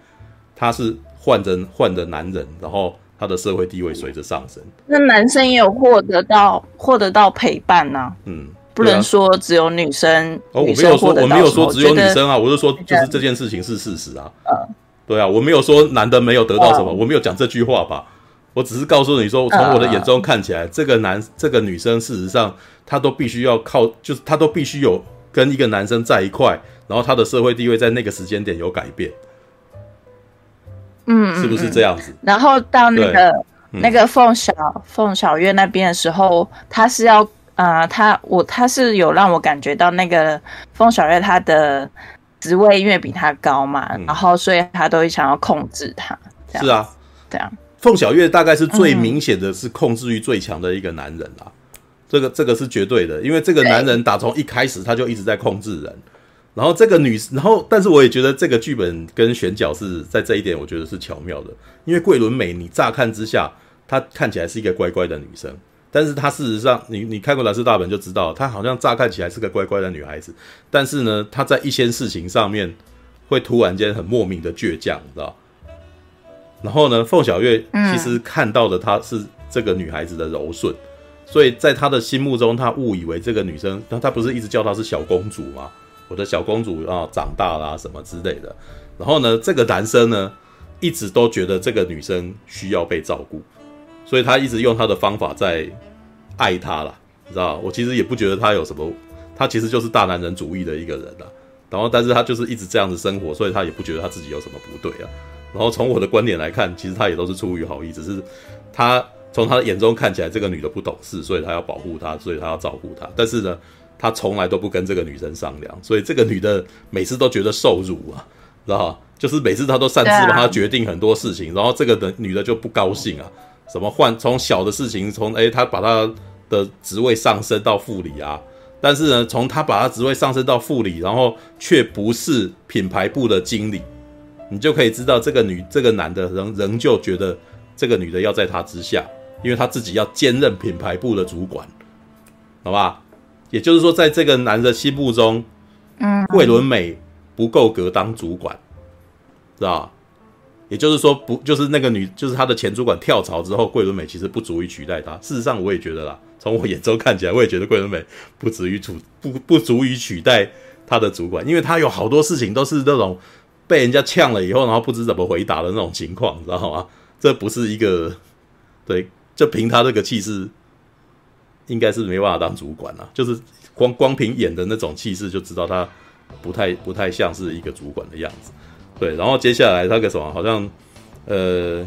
他是换着换着男人，然后他的社会地位随着上升。那男生也有获得到获得到陪伴呢、啊？嗯，不能说只有女生。哦，我没有说我没有说只有女生啊，我是说就是这件事情是事实啊。嗯。对啊，我没有说男的没有得到什么，我没有讲这句话吧？我只是告诉你说，从我的眼中看起来，这个男、这个女生，事实上她都必须要靠，就是她都必须有跟一个男生在一块，然后她的社会地位在那个时间点有改变。嗯，是不是这样子？然后到那个那个凤小凤小月那边的时候，他是要啊，他我他是有让我感觉到那个凤小月她的。职位因为比他高嘛，嗯、然后所以他都会想要控制他。是啊，这样。凤小岳大概是最明显的是控制欲最强的一个男人啦，嗯、这个这个是绝对的，因为这个男人打从一开始他就一直在控制人。然后这个女，然后但是我也觉得这个剧本跟选角是在这一点，我觉得是巧妙的，因为桂纶镁你乍看之下，她看起来是一个乖乖的女生。但是她事实上，你你看过《蓝色大本》就知道，她好像乍看起来是个乖乖的女孩子，但是呢，她在一些事情上面会突然间很莫名的倔强，你知道？然后呢，凤小月其实看到的她是这个女孩子的柔顺，所以在他的心目中，他误以为这个女生，他他不是一直叫她是小公主吗？我的小公主啊，长大啦、啊、什么之类的。然后呢，这个男生呢，一直都觉得这个女生需要被照顾。所以他一直用他的方法在爱她啦，你知道？我其实也不觉得他有什么，他其实就是大男人主义的一个人啦。然后，但是他就是一直这样子生活，所以他也不觉得他自己有什么不对啊。然后从我的观点来看，其实他也都是出于好意，只是他从他的眼中看起来这个女的不懂事，所以他要保护她，所以他要照顾她。但是呢，他从来都不跟这个女生商量，所以这个女的每次都觉得受辱啊，知道？就是每次他都擅自帮他决定很多事情，然后这个的女的就不高兴啊，什么换从小的事情，从诶他把他的职位上升到副理啊，但是呢，从他把他职位上升到副理，然后却不是品牌部的经理，你就可以知道这个女这个男的仍仍旧觉得这个女的要在他之下，因为他自己要兼任品牌部的主管，好吧？也就是说，在这个男的心目中，嗯，桂纶镁不够格当主管。知道，也就是说，不就是那个女，就是他的前主管跳槽之后，桂纶镁其实不足以取代他。事实上，我也觉得啦，从我眼中看起来，我也觉得桂纶镁不足以处不不足以取代他的主管，因为他有好多事情都是那种被人家呛了以后，然后不知怎么回答的那种情况，你知道吗？这不是一个对，就凭他这个气势，应该是没办法当主管了。就是光光凭演的那种气势，就知道他不太不太像是一个主管的样子。对，然后接下来那个什么，好像，呃，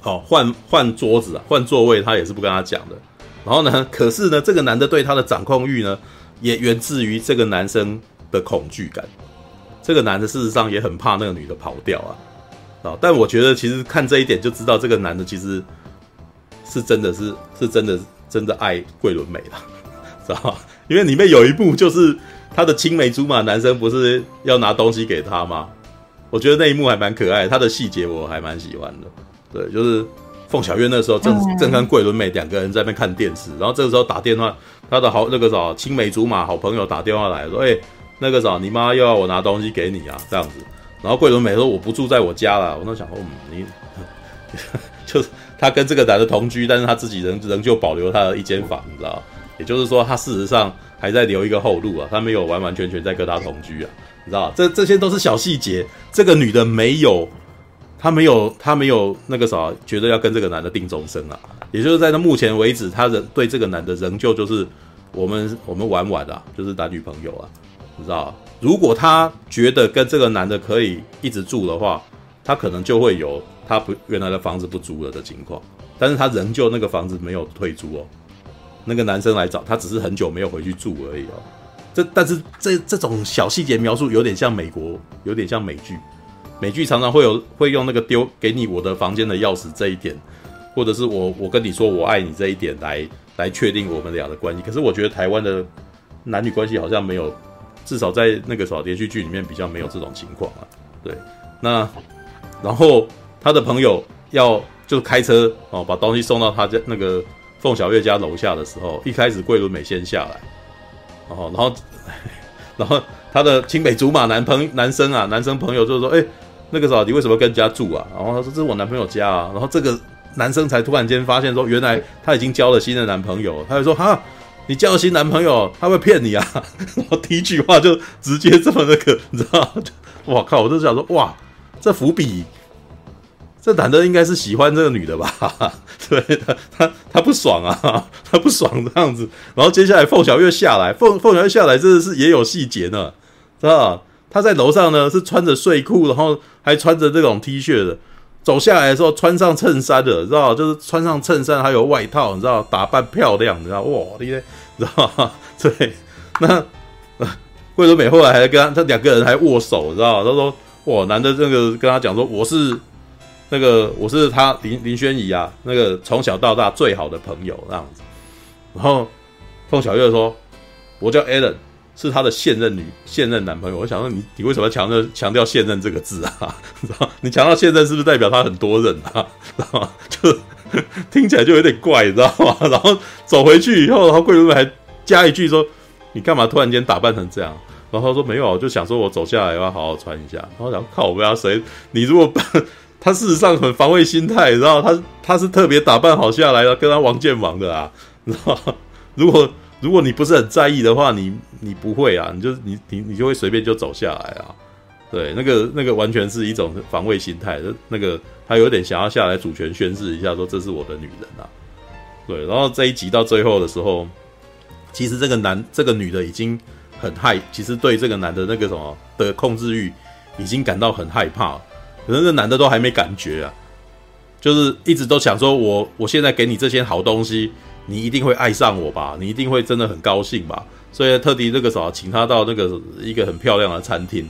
好换换桌子啊，换座位，他也是不跟他讲的。然后呢，可是呢，这个男的对他的掌控欲呢，也源自于这个男生的恐惧感。这个男的事实上也很怕那个女的跑掉啊，啊！但我觉得其实看这一点就知道，这个男的其实是真的是是真的真的爱桂纶镁了，<laughs> 知道吧？因为里面有一幕就是他的青梅竹马男生不是要拿东西给他吗？我觉得那一幕还蛮可爱的，他的细节我还蛮喜欢的。对，就是凤小岳那时候正正跟桂纶镁两个人在那边看电视，然后这个时候打电话，他的好那个啥青梅竹马好朋友打电话来说：“哎、欸，那个啥，你妈又要我拿东西给你啊？”这样子，然后桂纶镁说：“我不住在我家了。”我那想说：“嗯，你 <laughs> 就是他跟这个男的同居，但是他自己仍仍旧保留他的一间房，你知道？也就是说，他事实上还在留一个后路啊，他没有完完全全在跟他同居啊。”你知道，这这些都是小细节。这个女的没有，她没有，她没有那个啥，觉得要跟这个男的定终身啊。也就是在那目前为止，她仍对这个男的仍旧就是我们我们玩玩啊，就是男女朋友啊。你知道，如果她觉得跟这个男的可以一直住的话，她可能就会有她不原来的房子不租了的情况。但是她仍旧那个房子没有退租哦。那个男生来找她，只是很久没有回去住而已哦。这但是这这种小细节描述有点像美国，有点像美剧。美剧常常会有会用那个丢给你我的房间的钥匙这一点，或者是我我跟你说我爱你这一点来来确定我们俩的关系。可是我觉得台湾的男女关系好像没有，至少在那个什么连续剧里面比较没有这种情况啊。对，那然后他的朋友要就开车哦把东西送到他家那个凤小岳家楼下的时候，一开始桂纶镁先下来。哦，然后，<laughs> 然后他的青梅竹马男朋男生啊，男生朋友就说，哎，那个时候你为什么跟家住啊？然后他说这是我男朋友家啊。然后这个男生才突然间发现说，原来他已经交了新的男朋友。他就说，哈，你交了新男朋友，他会骗你啊？<laughs> 然后第一句话就直接这么那个，你知道我？靠！我就想说，哇，这伏笔。这男的应该是喜欢这个女的吧？<laughs> 对他，他他不爽啊，<laughs> 他不爽这样子。然后接下来凤小岳下来，凤凤小岳下来真的是也有细节呢，知道吧？他在楼上呢是穿着睡裤，然后还穿着这种 T 恤的，走下来的时候穿上衬衫的，知道就是穿上衬衫还有外套，你知道打扮漂亮，你知道哇，你知道吗？<laughs> 对，那桂纶镁后来还跟他，他两个人还握手，知道他说哇，男的这个跟他讲说我是。那个我是他林林宣仪啊，那个从小到大最好的朋友这样子。然后凤小岳说：“我叫 Allen，是他的现任女现任男朋友。”我想说你你为什么强调强调现任这个字啊？你知道你强调现任是不是代表他很多人啊？知道吗？就听起来就有点怪，你知道吗？然后走回去以后，然后桂纶镁还加一句说：“你干嘛突然间打扮成这样？”然后他说：“没有，我就想说我走下来要好好穿一下。”然后想靠，我不要谁？你如果。他事实上很防卫心态，你知道他他是特别打扮好下来的，跟他王见王的啊，你知道如果如果你不是很在意的话，你你不会啊，你就你你你就会随便就走下来啊。对，那个那个完全是一种防卫心态，那个他有点想要下来主权宣示一下，说这是我的女人啊。对，然后这一集到最后的时候，其实这个男这个女的已经很害，其实对这个男的那个什么的控制欲已经感到很害怕。可能这男的都还没感觉啊，就是一直都想说我，我现在给你这些好东西，你一定会爱上我吧？你一定会真的很高兴吧？所以特地那个时候请他到那个一个很漂亮的餐厅，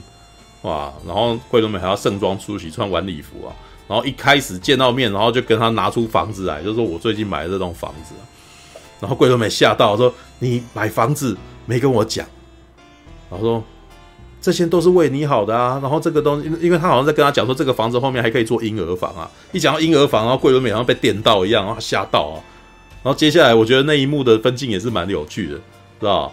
哇，然后桂纶镁还要盛装出席，穿晚礼服啊，然后一开始见到面，然后就跟他拿出房子来，就说我最近买了这栋房子，然后桂纶镁吓到说你买房子没跟我讲，然后说这些都是为你好的啊，然后这个东西，因为他好像在跟他讲说这个房子后面还可以做婴儿房啊，一讲到婴儿房，然后桂纶镁好像被电到一样，然后吓到啊，然后接下来我觉得那一幕的分镜也是蛮有趣的，知道？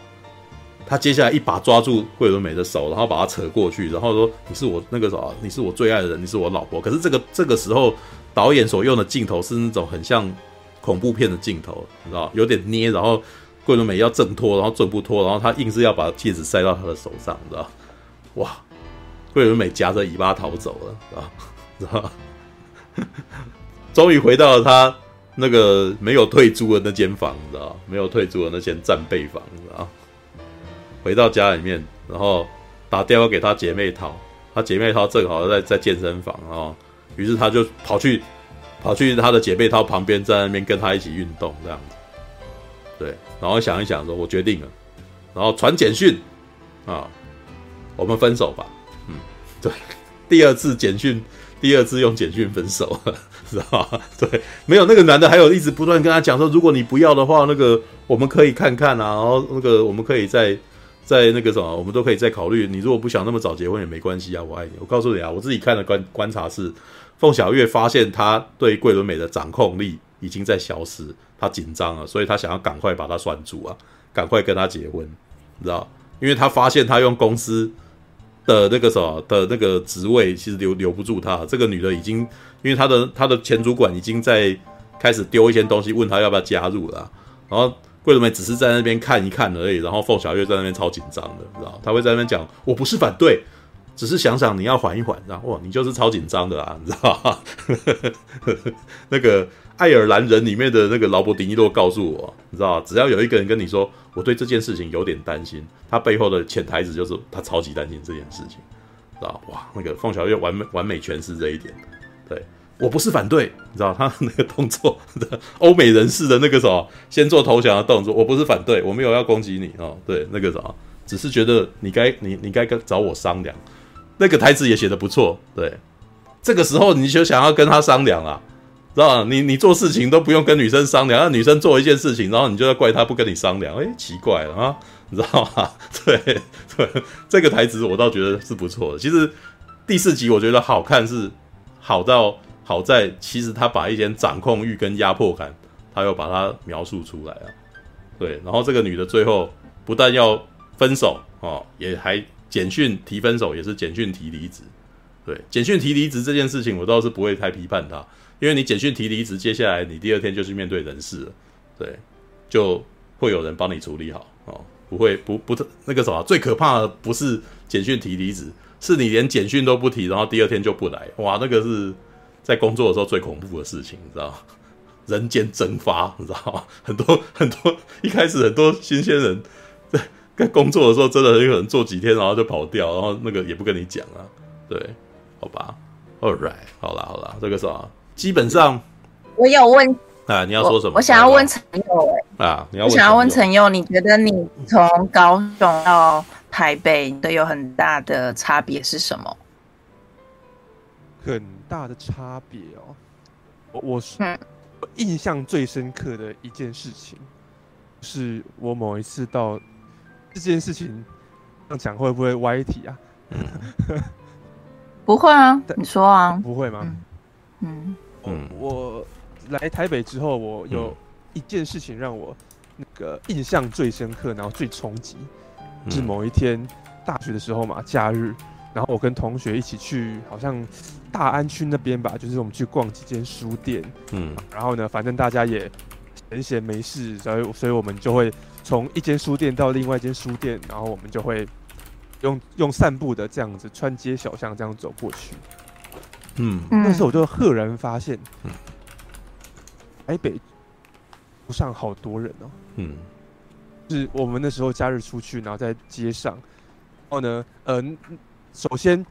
他接下来一把抓住桂纶镁的手，然后把他扯过去，然后说：“你是我那个什么，你是我最爱的人，你是我老婆。”可是这个这个时候，导演所用的镜头是那种很像恐怖片的镜头，你知道，有点捏，然后桂纶镁要挣脱，然后挣不脱，然后他硬是要把戒指塞到他的手上，你知道？哇！桂纶镁夹着尾巴逃走了，知道？<laughs> 知道？<laughs> 终于回到了他那个没有退租的那间房，你知道？没有退租的那间战备房，你知道？回到家里面，然后打电话给他姐妹淘，他姐妹淘正好在在健身房啊，于是他就跑去跑去他的姐妹淘旁边，在那边跟他一起运动这样子。对，然后想一想说，我决定了，然后传简讯啊，我们分手吧。嗯，对，第二次简讯，第二次用简讯分手，<laughs> 知道吗？对，没有那个男的还有一直不断跟他讲说，如果你不要的话，那个我们可以看看啊，然后那个我们可以再。在那个什么，我们都可以再考虑。你如果不想那么早结婚也没关系啊，我爱你。我告诉你啊，我自己看的观观察是，凤小月发现他对桂纶镁的掌控力已经在消失，他紧张了，所以他想要赶快把他拴住啊，赶快跟他结婚，你知道？因为他发现他用公司的那个什么的那个职位，其实留留不住她。这个女的已经，因为她的她的前主管已经在开始丢一些东西，问她要不要加入了，然后。桂纶镁只是在那边看一看而已，然后凤小月在那边超紧张的，知道？他会在那边讲：“我不是反对，只是想想你要缓一缓。”然后哇，你就是超紧张的啊，<laughs> 你知道吗？那个爱尔兰人里面的那个劳勃迪尼洛告诉我，你知道，只要有一个人跟你说我对这件事情有点担心，他背后的潜台词就是他超级担心这件事情，知道？哇，那个凤小岳完美完美诠释这一点，对。我不是反对，你知道他那个动作的 <laughs> 欧美人士的那个什么，先做投降的动作。我不是反对，我没有要攻击你哦，对，那个什么，只是觉得你该你你该跟找我商量。那个台词也写得不错，对，这个时候你就想要跟他商量啊，知道吗？你你做事情都不用跟女生商量，让女生做一件事情，然后你就要怪她不跟你商量，诶，奇怪了啊，你知道吗？<laughs> 对对，这个台词我倒觉得是不错的。其实第四集我觉得好看是好到。好在，其实他把一些掌控欲跟压迫感，他又把它描述出来啊。对，然后这个女的最后不但要分手哦，也还简讯提分手，也是简讯提离职。对，简讯提离职这件事情，我倒是不会太批判他，因为你简讯提离职，接下来你第二天就去面对人事了，对，就会有人帮你处理好哦，不会不不那个什么，最可怕的不是简讯提离职，是你连简讯都不提，然后第二天就不来，哇，那个是。在工作的时候最恐怖的事情，你知道吗？<laughs> 人间蒸发，你知道吗？很多很多，一开始很多新鲜人工作的时候，真的很有可能做几天，然后就跑掉，然后那个也不跟你讲啊。对，好吧，All right，好啦好啦，这个是啊，基本上我有问啊，你要说什么？我，我想要问陈佑哎啊，你要我想要问陈佑，你觉得你从高雄到台北的有很大的差别是什么？很大的差别哦，我我是印象最深刻的一件事情，是我某一次到这件事情，这样讲会不会歪题啊？<laughs> 不会啊，你说啊，不会吗？嗯嗯，我来台北之后，我有一件事情让我那个印象最深刻，然后最冲击，是某一天大学的时候嘛，假日。然后我跟同学一起去，好像大安区那边吧，就是我们去逛几间书店。嗯，然后呢，反正大家也闲闲没事，所以所以我们就会从一间书店到另外一间书店，然后我们就会用用散步的这样子穿街小巷这样走过去。嗯，那时候我就赫然发现，嗯台北路上好多人哦。嗯，是我们那时候假日出去，然后在街上，然后呢，嗯、呃。首先，啊，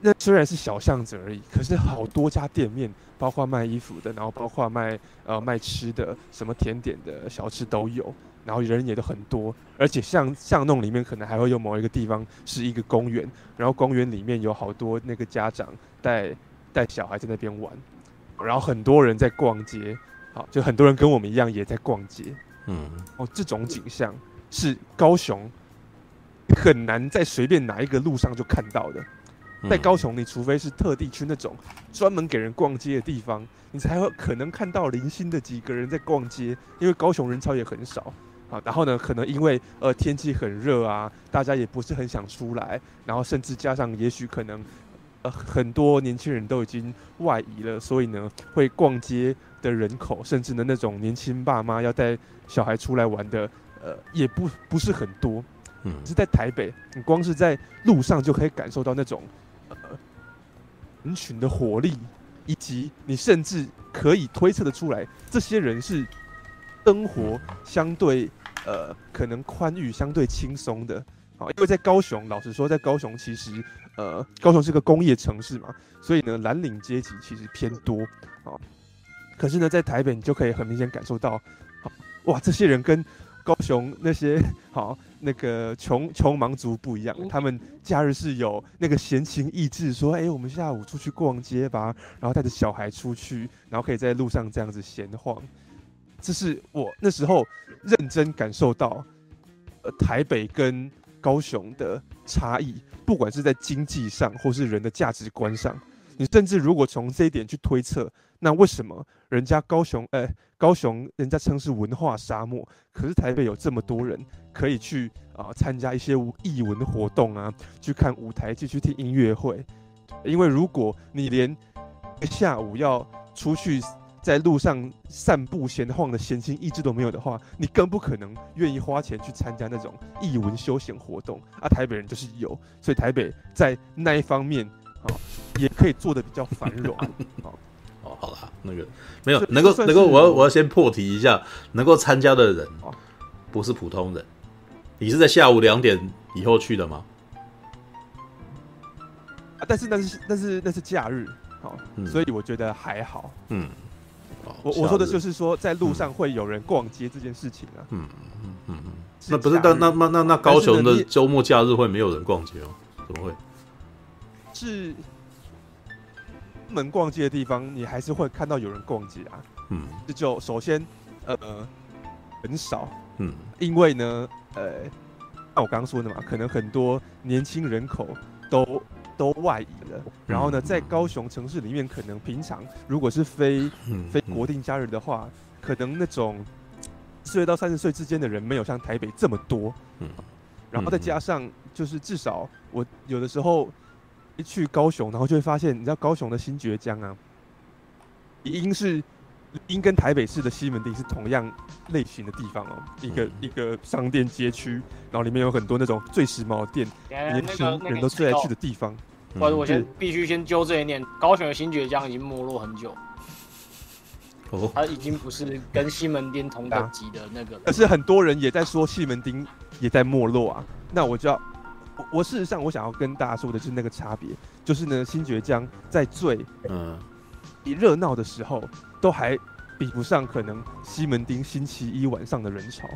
那虽然是小巷子而已，可是好多家店面，包括卖衣服的，然后包括卖呃卖吃的，什么甜点的小吃都有。然后人也都很多，而且巷巷弄里面可能还会有某一个地方是一个公园，然后公园里面有好多那个家长带带小孩在那边玩，然后很多人在逛街，好，就很多人跟我们一样也在逛街，嗯，哦，这种景象是高雄很难在随便哪一个路上就看到的。在高雄，你除非是特地去那种专门给人逛街的地方，你才会可能看到零星的几个人在逛街。因为高雄人潮也很少啊。然后呢，可能因为呃天气很热啊，大家也不是很想出来。然后甚至加上，也许可能呃很多年轻人都已经外移了，所以呢，会逛街的人口，甚至呢那种年轻爸妈要带小孩出来玩的，呃，也不不是很多。嗯，是在台北，你光是在路上就可以感受到那种。人群的活力，以及你甚至可以推测的出来，这些人是生活相对呃可能宽裕、相对轻松的啊。因为在高雄，老实说，在高雄其实呃高雄是个工业城市嘛，所以呢蓝领阶级其实偏多啊。可是呢，在台北你就可以很明显感受到，哇，这些人跟高雄那些 <laughs> 好。那个穷穷忙族不一样，他们假日是有那个闲情逸致，说：“哎、欸，我们下午出去逛街吧。”然后带着小孩出去，然后可以在路上这样子闲晃。这是我那时候认真感受到，呃，台北跟高雄的差异，不管是在经济上，或是人的价值观上。你甚至如果从这一点去推测，那为什么人家高雄，呃、高雄人家称是文化沙漠，可是台北有这么多人可以去啊参加一些艺文活动啊，去看舞台剧，去听音乐会。因为如果你连下午要出去在路上散步闲晃的闲情逸致都没有的话，你更不可能愿意花钱去参加那种艺文休闲活动。啊，台北人就是有，所以台北在那一方面。哦，也可以做的比较繁荣。<laughs> 哦，哦，好了，那个没有能够能够，我要我要先破题一下，能够参加的人不是普通人。你是在下午两点以后去的吗？啊，但是那是那是那是假日，好，嗯，所以我觉得还好。嗯，我我说的就是说，在路上会有人逛街这件事情啊。嗯嗯嗯嗯，那不是那那那那那高雄的周末假日会没有人逛街哦？怎么会？是门逛街的地方，你还是会看到有人逛街啊。嗯，这就首先呃很少，嗯，因为呢，呃，像我刚刚说的嘛，可能很多年轻人口都都外移了。然后呢，在高雄城市里面，可能平常如果是非非国定假日的话，可能那种四岁到三十岁之间的人没有像台北这么多。嗯，然后再加上就是至少我有的时候。一去高雄，然后就会发现，你知道高雄的新崛江啊，已经是，应跟台北市的西门町是同样类型的地方哦，一个、嗯、一个商店街区，然后里面有很多那种最时髦的店，年轻人都最爱去的地方。或者、我先必须先纠正一点，高雄的新崛江已经没落很久，哦，它已经不是跟西门町同等级的那个、啊。可是很多人也在说西门町也在没落啊，那我就要。我事实上，我想要跟大家说的是那个差别，就是呢，新崛江在最嗯一热闹的时候，都还比不上可能西门町星期一晚上的人潮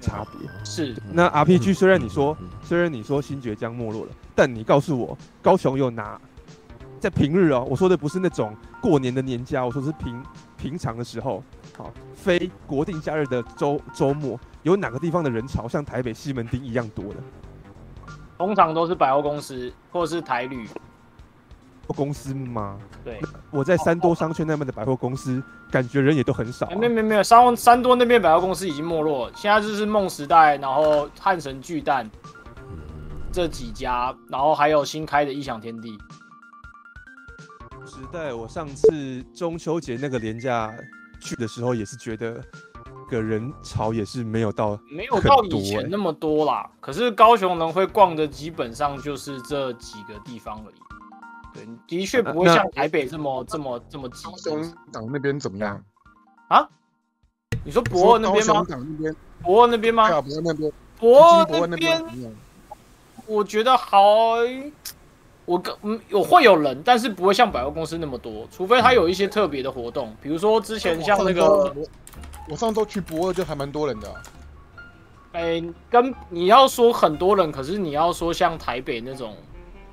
差别。是。那 RPG 虽然你说，虽然你说新崛江没落了，但你告诉我，高雄有哪在平日哦？我说的不是那种过年的年假，我说是平平常的时候，好，非国定假日的周周末，有哪个地方的人潮像台北西门町一样多的？通常都是百货公司或者是台旅公司吗？对，我在三多商圈那边的百货公司，感觉人也都很少、啊。没没没有，三三多那边百货公司已经没落了，现在就是梦时代，然后汉神巨蛋这几家，然后还有新开的异想天地。时代，我上次中秋节那个连假去的时候，也是觉得。个人潮也是没有到没有到以前那么多啦，可是高雄能会逛的基本上就是这几个地方而已。对，的确不会像台北这么这么这么挤。高雄港那边怎么样啊？你说博二那边吗？博二那边吗？博二那边。博二那边，我觉得好，我跟嗯，我会有人，但是不会像百货公司那么多，除非他有一些特别的活动，比如说之前像那个。我上周去博二就还蛮多人的，啊，哎、欸，跟你要说很多人，可是你要说像台北那种，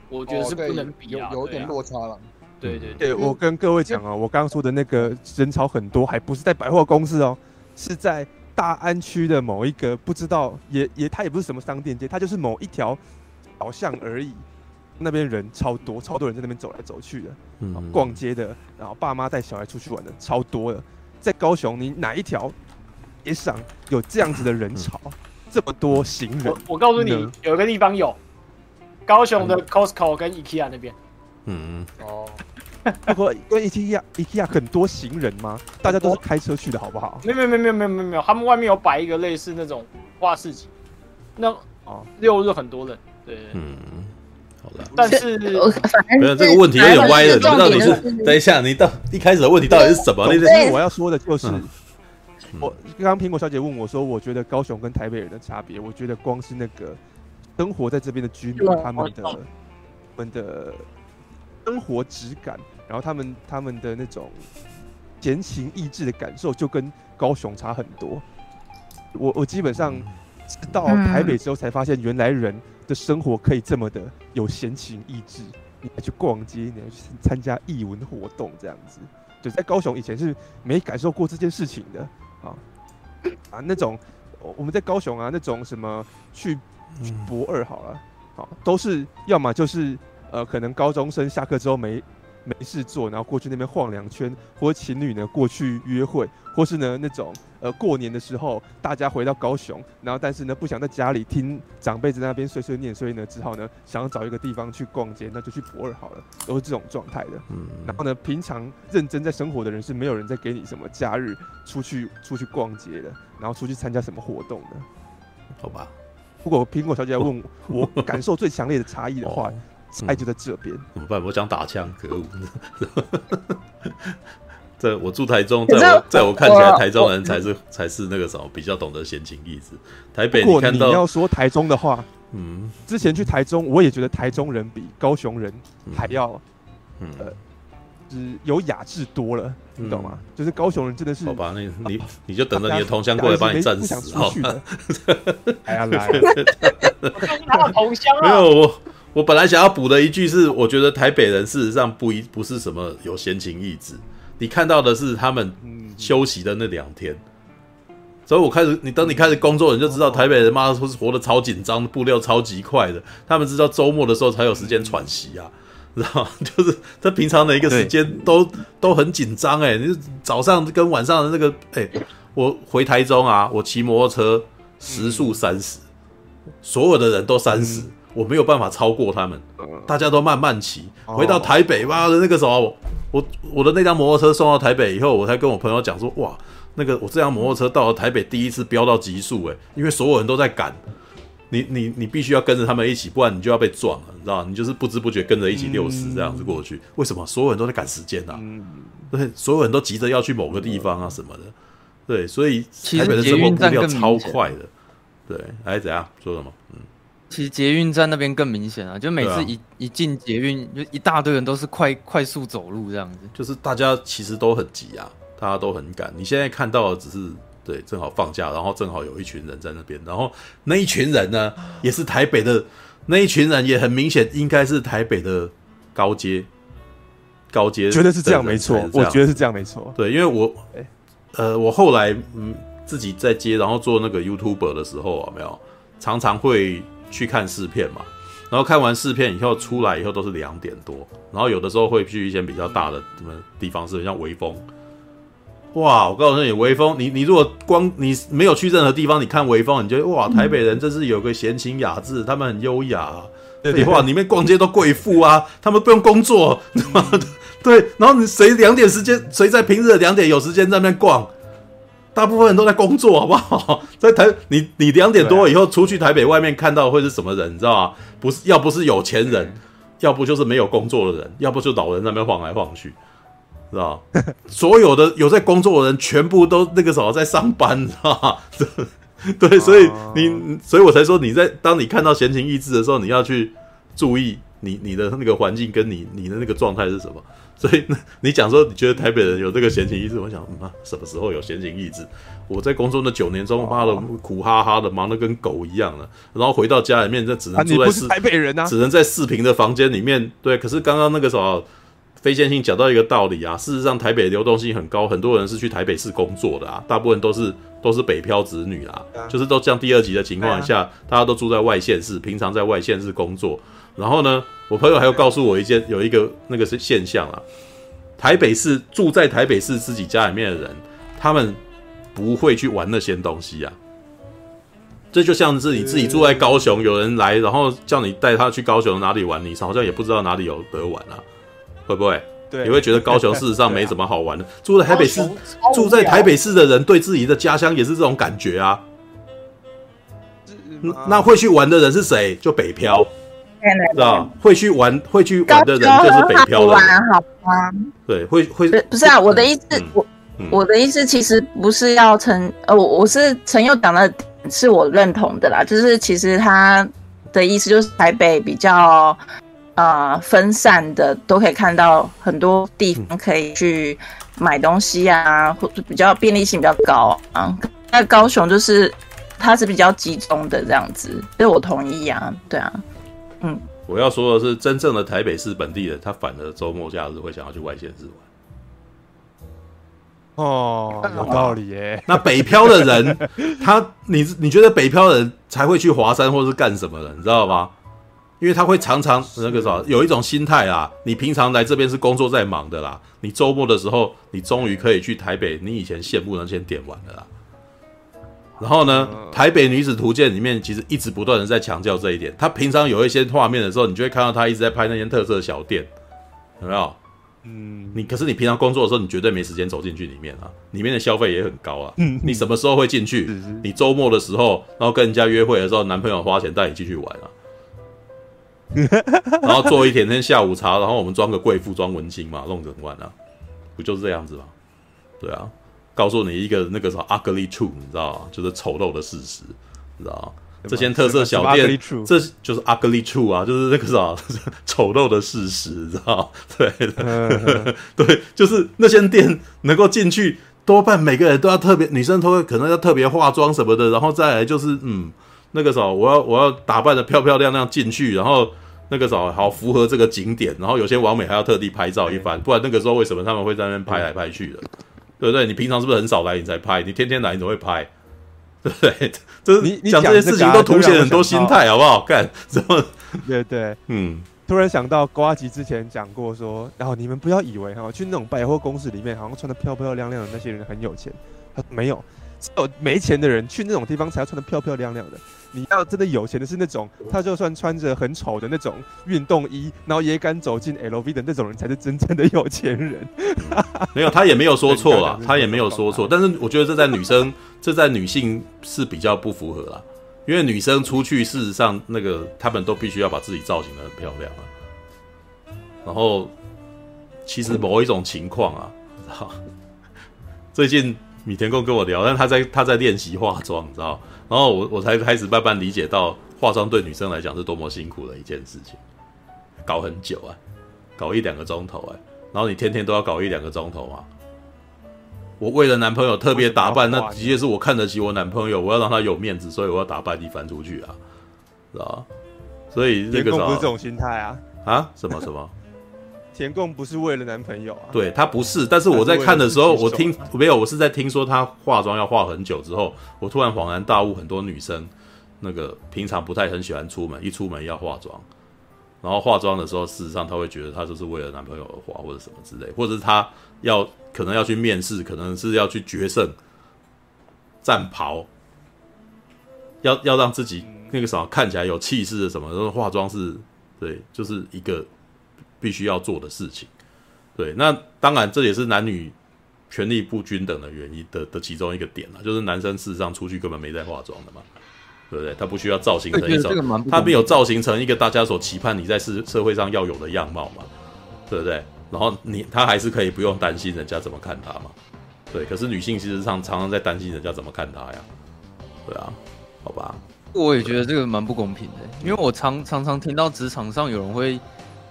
我觉得是不能比啊，哦、有有点落差了。对对对，我跟各位讲啊，我刚刚说的那个人潮很多，还不是在百货公司哦，是在大安区的某一个不知道，也也它也不是什么商店街，它就是某一条小巷而已。那边人超多，超多人在那边走来走去的，嗯，逛街的，然后爸妈带小孩出去玩的超多的。在高雄，你哪一条也上有这样子的人潮，嗯、这么多行人？我，我告诉你，有一个地方有，高雄的 Costco 跟 IKEA 那边。嗯哦。<laughs> 不过，因为 IKEA IKEA 很多行人吗？大家都是开车去的，好不好？没有没有没有没有没有没有，他们外面有摆一个类似那种画市集。那哦，六日很多人，对，嗯，好了。但是，没有这个问题有点歪了。你到底是等一下，你到一开始的问题到底是什么？那我要说的就是，我刚刚苹果小姐问我说，我觉得高雄跟台北人的差别，我觉得光是那个生活在这边的居民，他们的他们的生活质感。然后他们他们的那种闲情逸致的感受就跟高雄差很多。我我基本上到台北之后才发现，原来人的生活可以这么的有闲情逸致。你还去逛街，你还去参加艺文活动，这样子。就在高雄以前是没感受过这件事情的啊啊那种我们在高雄啊那种什么去博二好了，好都是要么就是呃可能高中生下课之后没。没事做，然后过去那边晃两圈，或者情侣呢过去约会，或是呢那种呃过年的时候大家回到高雄，然后但是呢不想在家里听长辈在那边碎碎念，所以呢只好呢想要找一个地方去逛街，那就去博二好了，都是这种状态的。嗯，然后呢平常认真在生活的人是没有人在给你什么假日出去出去逛街的，然后出去参加什么活动的，好吧？如果苹果小姐要问我，<laughs> 我感受最强烈的差异的话。哦爱就在这边，怎么办？我想打枪，可恶！<laughs> 这我住台中，在我在我看起来，台中人才是才是那个什么比较懂得闲情逸致。台北，如果你要说台中的话，嗯，之前去台中，我也觉得台中人比高雄人还要，嗯，呃，就是有雅致多了，你懂吗？就是高雄人真的是，好吧，那你你就等着你的同乡过来把你战死，好 <laughs> 了。来啊来！<laughs> 他的同乡没有我。我本来想要补的一句是，我觉得台北人事实上不一不是什么有闲情逸致，你看到的是他们休息的那两天。所以我开始，你等你开始工作，你就知道台北人妈都是活得超紧张，步调超级快的。他们知道周末的时候才有时间喘息啊，知道？就是他平常的一个时间都都很紧张哎，你早上跟晚上的那个哎、我回台中啊，我骑摩托车时速三十，所有的人都三十。我没有办法超过他们，大家都慢慢骑。回到台北吧的那个时候，我我的那辆摩托车送到台北以后，我才跟我朋友讲说，哇，那个我这辆摩托车到了台北第一次飙到极速，诶，因为所有人都在赶，你你你必须要跟着他们一起，不然你就要被撞了，你知道？你就是不知不觉跟着一起六十这样子过去。为什么？所有人都在赶时间啊，对，所有人都急着要去某个地方啊什么的，对，所以台北的生活步调超快的，对，还是怎样？说什么？嗯。其实捷运站那边更明显啊，就每次一、啊、一进捷运，就一大堆人都是快快速走路这样子，就是大家其实都很急啊，大家都很赶。你现在看到的只是对，正好放假，然后正好有一群人在那边，然后那一群人呢，也是台北的那一群人，也很明显应该是台北的高阶高阶，觉得是这样没错，我觉得是这样没错。对，因为我呃，我后来嗯自己在接，然后做那个 YouTuber 的时候啊，没有常常会。去看试片嘛，然后看完试片以后出来以后都是两点多，然后有的时候会去一些比较大的什么地方，是像微风。哇，我告诉你，微风，你你如果光你没有去任何地方，你看微风，你觉得哇，台北人真是有个闲情雅致，他们很优雅啊。对，哇，里面逛街都贵妇啊，他们不用工作，<laughs> 对，然后你谁两点时间，谁在平日的两点有时间在那边逛？大部分人都在工作，<laughs> 好不好？<laughs> 在台，你你两点多以后出去台北外面看到会是什么人？你知道吗？不是，要不是有钱人，要不就是没有工作的人，要不就老人在那边晃来晃去，知道 <laughs> 所有的有在工作的人，全部都那个时候在上班，知道吗？对，所以你，所以我才说你在当你看到闲情逸致的时候，你要去注意你你的那个环境跟你你的那个状态是什么？所以你讲说你觉得台北人有这个闲情逸致，我想妈、嗯、什么时候有闲情逸致？我在工作那九年中，妈的苦哈哈的，忙得跟狗一样了。然后回到家里面，这只能住在四、啊、台北人啊，只能在四平的房间里面。对，可是刚刚那个什么非线性讲到一个道理啊，事实上台北流动性很高，很多人是去台北市工作的啊，大部分都是都是北漂子女啦，啊就是都像第二集的情况下，啊、大家都住在外县市，平常在外县市工作。然后呢，我朋友还有告诉我一件有一个那个是现象啊，台北市住在台北市自己家里面的人，他们。不会去玩那些东西啊，这就像是你自己住在高雄，有人来，然后叫你带他去高雄哪里玩，你好像也不知道哪里有得玩啊，会不会？对，你会觉得高雄事实上没什么好玩的。<laughs> 住在台北市，住在台北市的人对自己的家乡也是这种感觉啊。那会去玩的人是谁？就北漂，知道？会去玩会去玩的人就是北漂的人，好吗？对，会会不是啊？我的意思我。我的意思其实不是要陈呃，我我是陈佑讲的，是我认同的啦。就是其实他的意思就是台北比较呃分散的，都可以看到很多地方可以去买东西啊，或者比较便利性比较高啊。那高雄就是它是比较集中的这样子，所以我同意啊，对啊，嗯。我要说的是，真正的台北市本地人，他反而周末假日会想要去外县市玩。哦，有道理耶。那北漂的人，他你你觉得北漂的人才会去华山或是干什么的，你知道吗？因为他会常常那个啥，有一种心态啊。你平常来这边是工作在忙的啦，你周末的时候，你终于可以去台北，你以前羡慕的那些点玩的啦。然后呢，台北女子图鉴里面其实一直不断的在强调这一点。他平常有一些画面的时候，你就会看到他一直在拍那些特色小店，有没有？嗯，你可是你平常工作的时候，你绝对没时间走进去里面啊。里面的消费也很高啊。嗯，你什么时候会进去？你周末的时候，然后跟人家约会的时候，男朋友花钱带你进去玩啊。<laughs> 然后做一天天下午茶，然后我们装个贵妇装文青嘛，弄整晚啊，不就是这样子吗？对啊，告诉你一个那个什么 ugly truth，你知道吗？就是丑陋的事实，你知道吗？这些特色小店，这就是 ugly truth 啊，就是那个啥 <laughs> 丑陋的事实，你知道？<laughs> 对的，对，就是那些店能够进去，多半每个人都要特别，女生都会可能要特别化妆什么的，然后再来就是嗯，那个啥，我要我要打扮的漂漂亮亮进去，然后那个啥好符合这个景点，然后有些网美还要特地拍照一番，不然那个时候为什么他们会在那边拍来拍去的？对不对？你平常是不是很少来你才拍？你天天来你怎么会拍？对，就是你讲这些事情都凸显很多心态，好不好？干什么？<laughs> 对对，嗯，突然想到瓜吉之前讲过说，然后你们不要以为哈，去那种百货公司里面，好像穿的漂漂亮亮的那些人很有钱，他没有，只有没钱的人去那种地方才要穿的漂漂亮亮的。你要真的有钱的是那种，他就算穿着很丑的那种运动衣，然后也敢走进 LV 的那种人，才是真正的有钱人。<laughs> 没有，他也没有说错啦，他也没有说错。但是我觉得这在女生，这在女性是比较不符合啦，因为女生出去，事实上那个她们都必须要把自己造型的很漂亮啊。然后，其实某一种情况啊，<laughs> 最近米田共跟我聊，但他在他在练习化妆，你知道。然后我我才开始慢慢理解到化妆对女生来讲是多么辛苦的一件事情，搞很久啊，搞一两个钟头哎，然后你天天都要搞一两个钟头啊。我为了男朋友特别打扮，那的确是我看得起我男朋友，我要让他有面子，所以我要打扮一番出去啊，是吧？所以这个不是这种心态啊啊？什么什么？田共不是为了男朋友啊？对，他不是，但是我在看的时候，我听没有，我是在听说他化妆要化很久之后，我突然恍然大悟，很多女生那个平常不太很喜欢出门，一出门要化妆，然后化妆的时候，事实上她会觉得她就是为了男朋友而化，或者什么之类，或者是她要可能要去面试，可能是要去决胜战袍，要要让自己那个什么看起来有气势的什么，然后化妆是对，就是一个。必须要做的事情，对，那当然这也是男女权力不均等的原因的的其中一个点了，就是男生事实上出去根本没在化妆的嘛，对不对？他不需要造型成一种，他没有造型成一个大家所期盼你在社社会上要有的样貌嘛，对不对？然后你他还是可以不用担心人家怎么看他嘛，对。可是女性其实上常常在担心人家怎么看他呀，对啊，好吧，我也觉得这个蛮不公平的，因为我常常常听到职场上有人会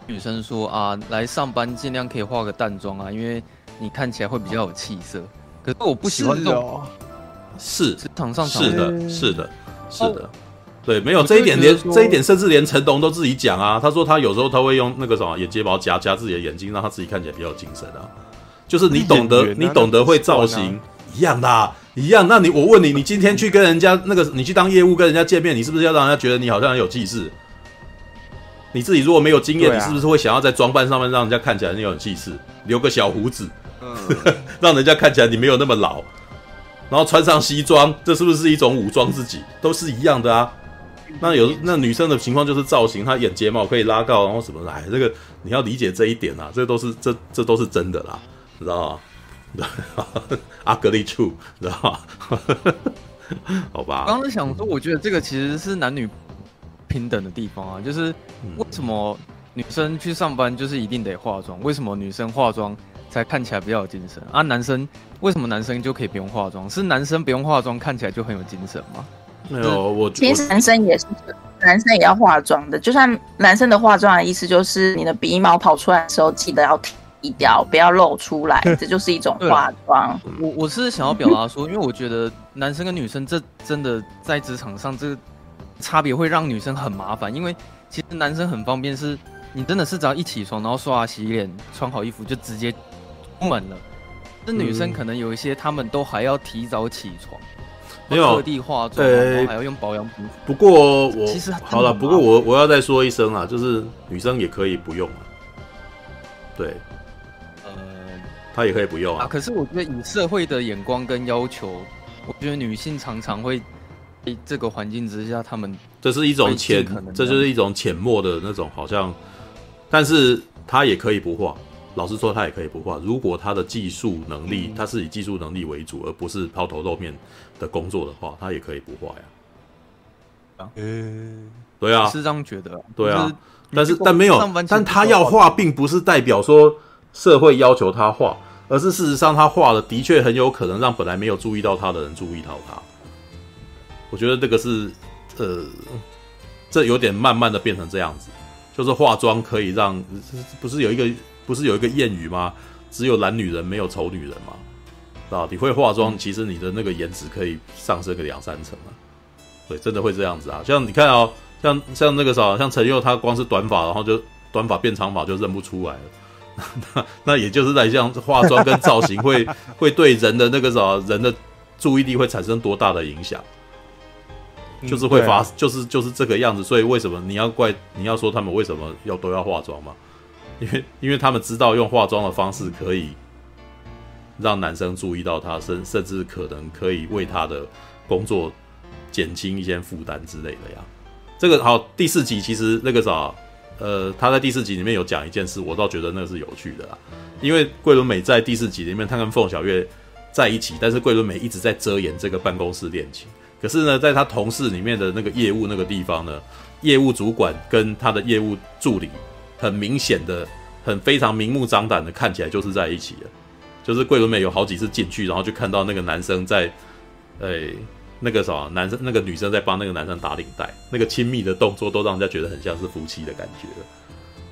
女生说啊，来上班尽量可以化个淡妆啊，因为你看起来会比较有气色。可是我不喜欢这种，是职场上是的，是的，是的，对，没有这一点连这一点，甚至连成龙都自己讲啊，他说他有时候他会用那个什么眼睫毛夹夹自己的眼睛，让他自己看起来比较有精神啊。就是你懂得，你懂得会造型一样的、啊。一样，那你我问你，你今天去跟人家那个，你去当业务跟人家见面，你是不是要让人家觉得你好像很有气势？你自己如果没有经验，啊、你是不是会想要在装扮上面让人家看起来你有气势，留个小胡子，嗯，<laughs> 让人家看起来你没有那么老，然后穿上西装，这是不是一种武装自己？都是一样的啊。那有那女生的情况就是造型，她眼睫毛可以拉高，然后什么来，这个你要理解这一点啊，这都是这这都是真的啦，知道吗？<laughs> ugly true，知道吗？<laughs> 好吧。刚刚想说，我觉得这个其实是男女平等的地方啊，就是为什么女生去上班就是一定得化妆？为什么女生化妆才看起来比较有精神啊？男生为什么男生就可以不用化妆？是男生不用化妆看起来就很有精神吗？没有，我其实男生也是，男生也要化妆的。就算男生的化妆的意思就是，你的鼻毛跑出来的时候记得要剃。掉，不要露出来，<laughs> 这就是一种化妆。我我是想要表达说，因为我觉得男生跟女生这真的在职场上这个差别会让女生很麻烦，因为其实男生很方便，是你真的是只要一起床，然后刷牙洗脸，穿好衣服就直接出门了。那女生可能有一些，她们都还要提早起床，没有特地化妆，然后还要用保养品。不过我其实好了，不过我我要再说一声啊，就是女生也可以不用啊，对。呃，她也可以不用啊，啊。可是我觉得以社会的眼光跟要求，我觉得女性常常会在这个环境之下，他们这是一种潜，这就是一种潜默的那种好像。但是他也可以不画，老实说，他也可以不画。如果他的技术能力，他是以技术能力为主，而不是抛头露面的工作的话，他也可以不画呀。啊，嗯，对啊，是这样觉得。对啊，但是但没有，但他要画，并不是代表说。社会要求他画，而是事实上他画的的确很有可能让本来没有注意到他的人注意到他。我觉得这个是，呃，这有点慢慢的变成这样子，就是化妆可以让，不是有一个不是有一个谚语吗？只有懒女人没有丑女人吗？啊，你会化妆，其实你的那个颜值可以上升个两三成啊。对，真的会这样子啊。像你看哦，像像那个啥，像陈佑他光是短发，然后就短发变长发就认不出来了。<laughs> 那那也就是在像化妆跟造型会 <laughs> 会对人的那个啥人的注意力会产生多大的影响，就是会发就是就是这个样子。所以为什么你要怪你要说他们为什么要都要化妆嘛？因为因为他们知道用化妆的方式可以让男生注意到他，甚甚至可能可以为他的工作减轻一些负担之类的呀。这个好，第四集其实那个啥。呃，他在第四集里面有讲一件事，我倒觉得那个是有趣的啦。因为桂纶镁在第四集里面，他跟凤小岳在一起，但是桂纶镁一直在遮掩这个办公室恋情。可是呢，在他同事里面的那个业务那个地方呢，业务主管跟他的业务助理，很明显的、很非常明目张胆的看起来就是在一起了。就是桂纶镁有好几次进去，然后就看到那个男生在，诶。那个什么男生，那个女生在帮那个男生打领带，那个亲密的动作都让人家觉得很像是夫妻的感觉。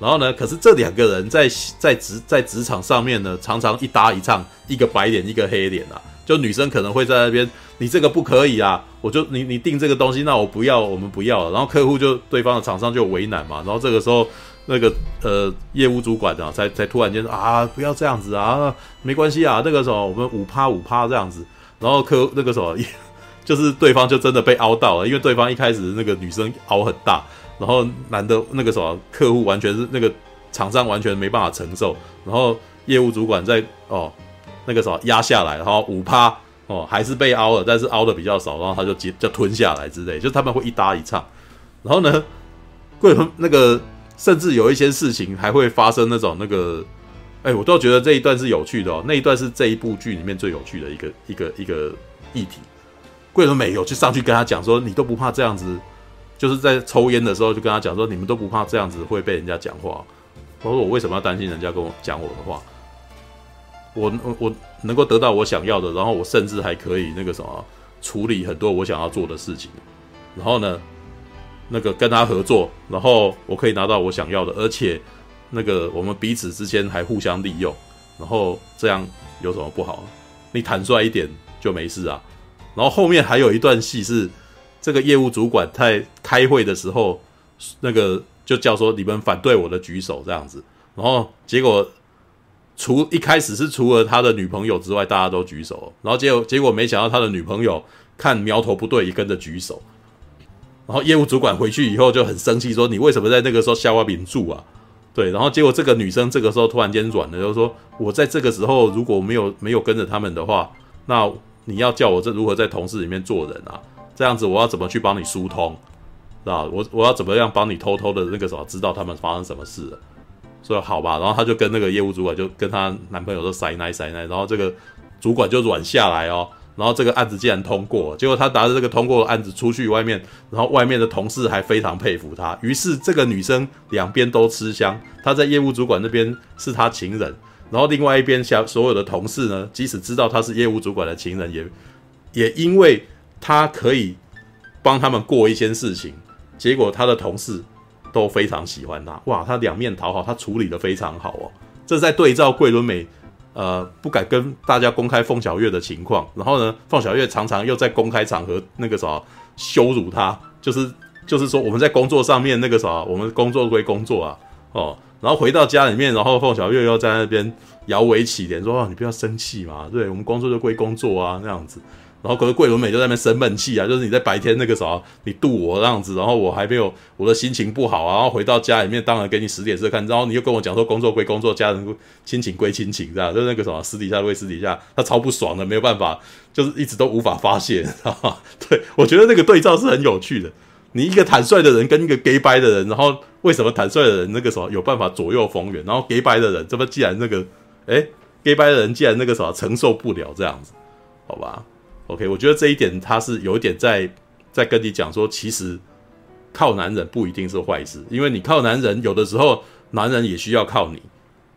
然后呢，可是这两个人在在职在职场上面呢，常常一搭一唱，一个白脸一个黑脸啊。就女生可能会在那边，你这个不可以啊，我就你你定这个东西，那我不要，我们不要了。然后客户就对方的厂商就为难嘛。然后这个时候，那个呃业务主管啊，才才突然间啊，不要这样子啊，没关系啊，那个时候我们五趴五趴这样子。然后客那个时候。就是对方就真的被凹到了，因为对方一开始那个女生凹很大，然后男的那个什么客户完全是那个厂商完全没办法承受，然后业务主管在哦那个什么压下来，然后五趴哦还是被凹了，但是凹的比较少，然后他就接就吞下来之类，就他们会一搭一唱，然后呢，桂纶那个甚至有一些事情还会发生那种那个，哎，我倒觉得这一段是有趣的哦，那一段是这一部剧里面最有趣的一个一个一个议题。桂纶镁有去上去跟他讲说：“你都不怕这样子，就是在抽烟的时候就跟他讲说，你们都不怕这样子会被人家讲话。我说我为什么要担心人家跟我讲我的话？我我我能够得到我想要的，然后我甚至还可以那个什么处理很多我想要做的事情。然后呢，那个跟他合作，然后我可以拿到我想要的，而且那个我们彼此之间还互相利用，然后这样有什么不好？你坦率一点就没事啊。然后后面还有一段戏是这个业务主管在开会的时候，那个就叫说你们反对我的举手这样子，然后结果除一开始是除了他的女朋友之外，大家都举手，然后结果结果没想到他的女朋友看苗头不对，也跟着举手。然后业务主管回去以后就很生气，说：“你为什么在那个时候下挖饼住啊？”对，然后结果这个女生这个时候突然间软了，就说：“我在这个时候如果没有没有跟着他们的话，那你要叫我这如何在同事里面做人啊？这样子我要怎么去帮你疏通，是吧？我我要怎么样帮你偷偷的那个什么知道他们发生什么事了？说好吧，然后他就跟那个业务主管就跟她男朋友说塞奶塞奶，然后这个主管就软下来哦。”然后这个案子竟然通过，结果他拿着这个通过的案子出去外面，然后外面的同事还非常佩服他。于是这个女生两边都吃香，她在业务主管那边是他情人，然后另外一边像所有的同事呢，即使知道他是业务主管的情人，也也因为他可以帮他们过一些事情，结果他的同事都非常喜欢他。哇，他两面讨好，他处理得非常好哦。这在对照桂纶镁。呃，不敢跟大家公开凤小岳的情况，然后呢，凤小岳常常又在公开场合那个啥羞辱他，就是就是说我们在工作上面那个啥，我们工作归工作啊，哦，然后回到家里面，然后凤小岳又在那边摇尾乞怜说，哦，你不要生气嘛，对，我们工作就归工作啊，那样子。然后可是桂纶镁就在那边生闷气啊，就是你在白天那个啥，你度我这样子，然后我还没有我的心情不好啊，然后回到家里面当然给你使脸色看，然后你又跟我讲说工作归工作，家人亲情归亲情，这样就那个什么私底下归私底下，他超不爽的，没有办法，就是一直都无法发泄，知道吗？对，我觉得那个对照是很有趣的，你一个坦率的人跟一个 gay 掰的人，然后为什么坦率的人那个什么有办法左右逢源，然后 gay 掰的人这么既然那个诶 gay 掰的人既然那个什么承受不了这样子，好吧？？OK，我觉得这一点他是有一点在在跟你讲说，其实靠男人不一定是坏事，因为你靠男人，有的时候男人也需要靠你，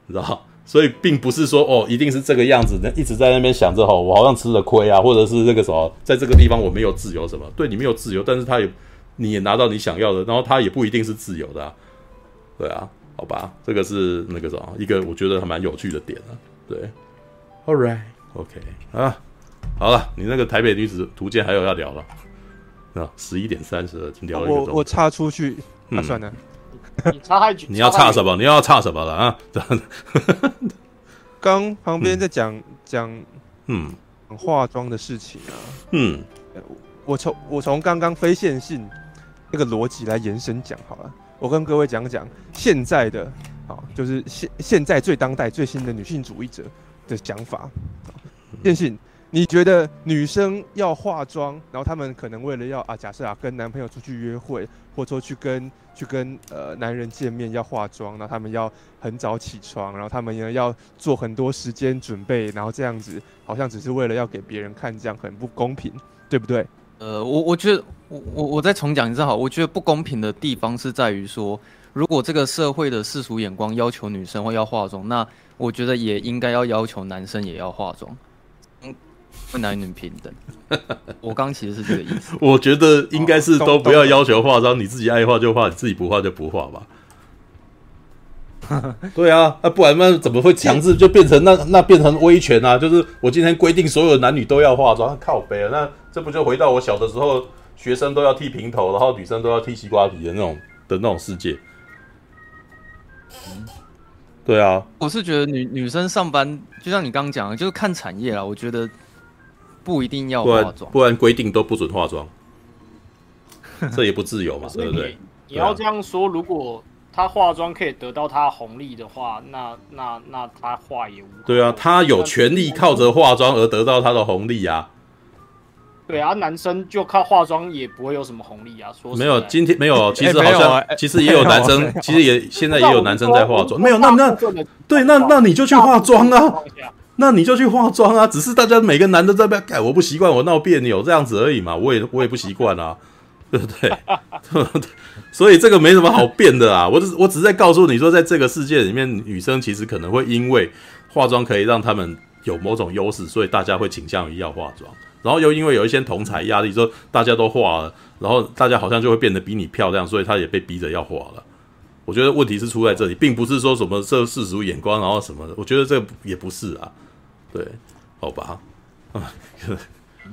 你知道？所以并不是说哦，一定是这个样子，那一直在那边想着哦，我好像吃了亏啊，或者是那个什么，在这个地方我没有自由什么？对，你没有自由，但是他也你也拿到你想要的，然后他也不一定是自由的啊，对啊，好吧，这个是那个什么一个我觉得还蛮有趣的点啊，对，All right，OK、啊。好了，你那个台北女子图鉴还有要聊了，啊，十一点三十了一个钟。我我插出去，那、嗯啊、算了。你插太久，你要插什么？你要插什么了啊？<laughs> 刚旁边在讲讲，嗯，化妆的事情啊，嗯，我从我从刚刚非线性那个逻辑来延伸讲好了，我跟各位讲讲现在的，好，就是现现在最当代最新的女性主义者的讲法，线性。你觉得女生要化妆，然后她们可能为了要啊，假设啊跟男朋友出去约会，或者说去跟去跟呃男人见面要化妆，然后她们要很早起床，然后他们呢要做很多时间准备，然后这样子好像只是为了要给别人看，这样很不公平，对不对？呃，我我觉得我我我再重讲一次好，我觉得不公平的地方是在于说，如果这个社会的世俗眼光要求女生会要化妆，那我觉得也应该要要求男生也要化妆。男女平等，我刚其实是这个意思。<laughs> 我觉得应该是都不要要求化妆，你自己爱化就化，你自己不化就不化吧。<laughs> 对啊，那不然那怎么会强制就变成那那变成威权啊？就是我今天规定所有男女都要化妆，靠背啊！那这不就回到我小的时候，学生都要剃平头，然后女生都要剃西瓜皮的那种的那种世界。对啊，我是觉得女女生上班，就像你刚刚讲的，就是看产业啦。我觉得。不一定要化妆，不然规定都不准化妆，<laughs> 这也不自由嘛，<laughs> 对不对？你要这样说，如果他化妆可以得到他的红利的话，那那那他化也无。对啊，他有权利靠着化妆而得到他的红利啊。对啊，男生就靠化妆也不会有什么红利啊。说没有，今天没有，<laughs> 其实好像其实也有男生，其实也现在也有男生在化妆。没有，那那对，那那你就去化妆啊。那你就去化妆啊！只是大家每个男的在那边改，我不习惯，我闹别扭这样子而已嘛。我也我也不习惯啊，<laughs> 对不对？<laughs> 所以这个没什么好辩的啊。我只我只是在告诉你说，在这个世界里面，女生其实可能会因为化妆可以让他们有某种优势，所以大家会倾向于要化妆。然后又因为有一些同侪压力，说大家都化了，然后大家好像就会变得比你漂亮，所以她也被逼着要化了。我觉得问题是出在这里，并不是说什么这世俗眼光，然后什么的。我觉得这也不是啊，对，好吧。<laughs>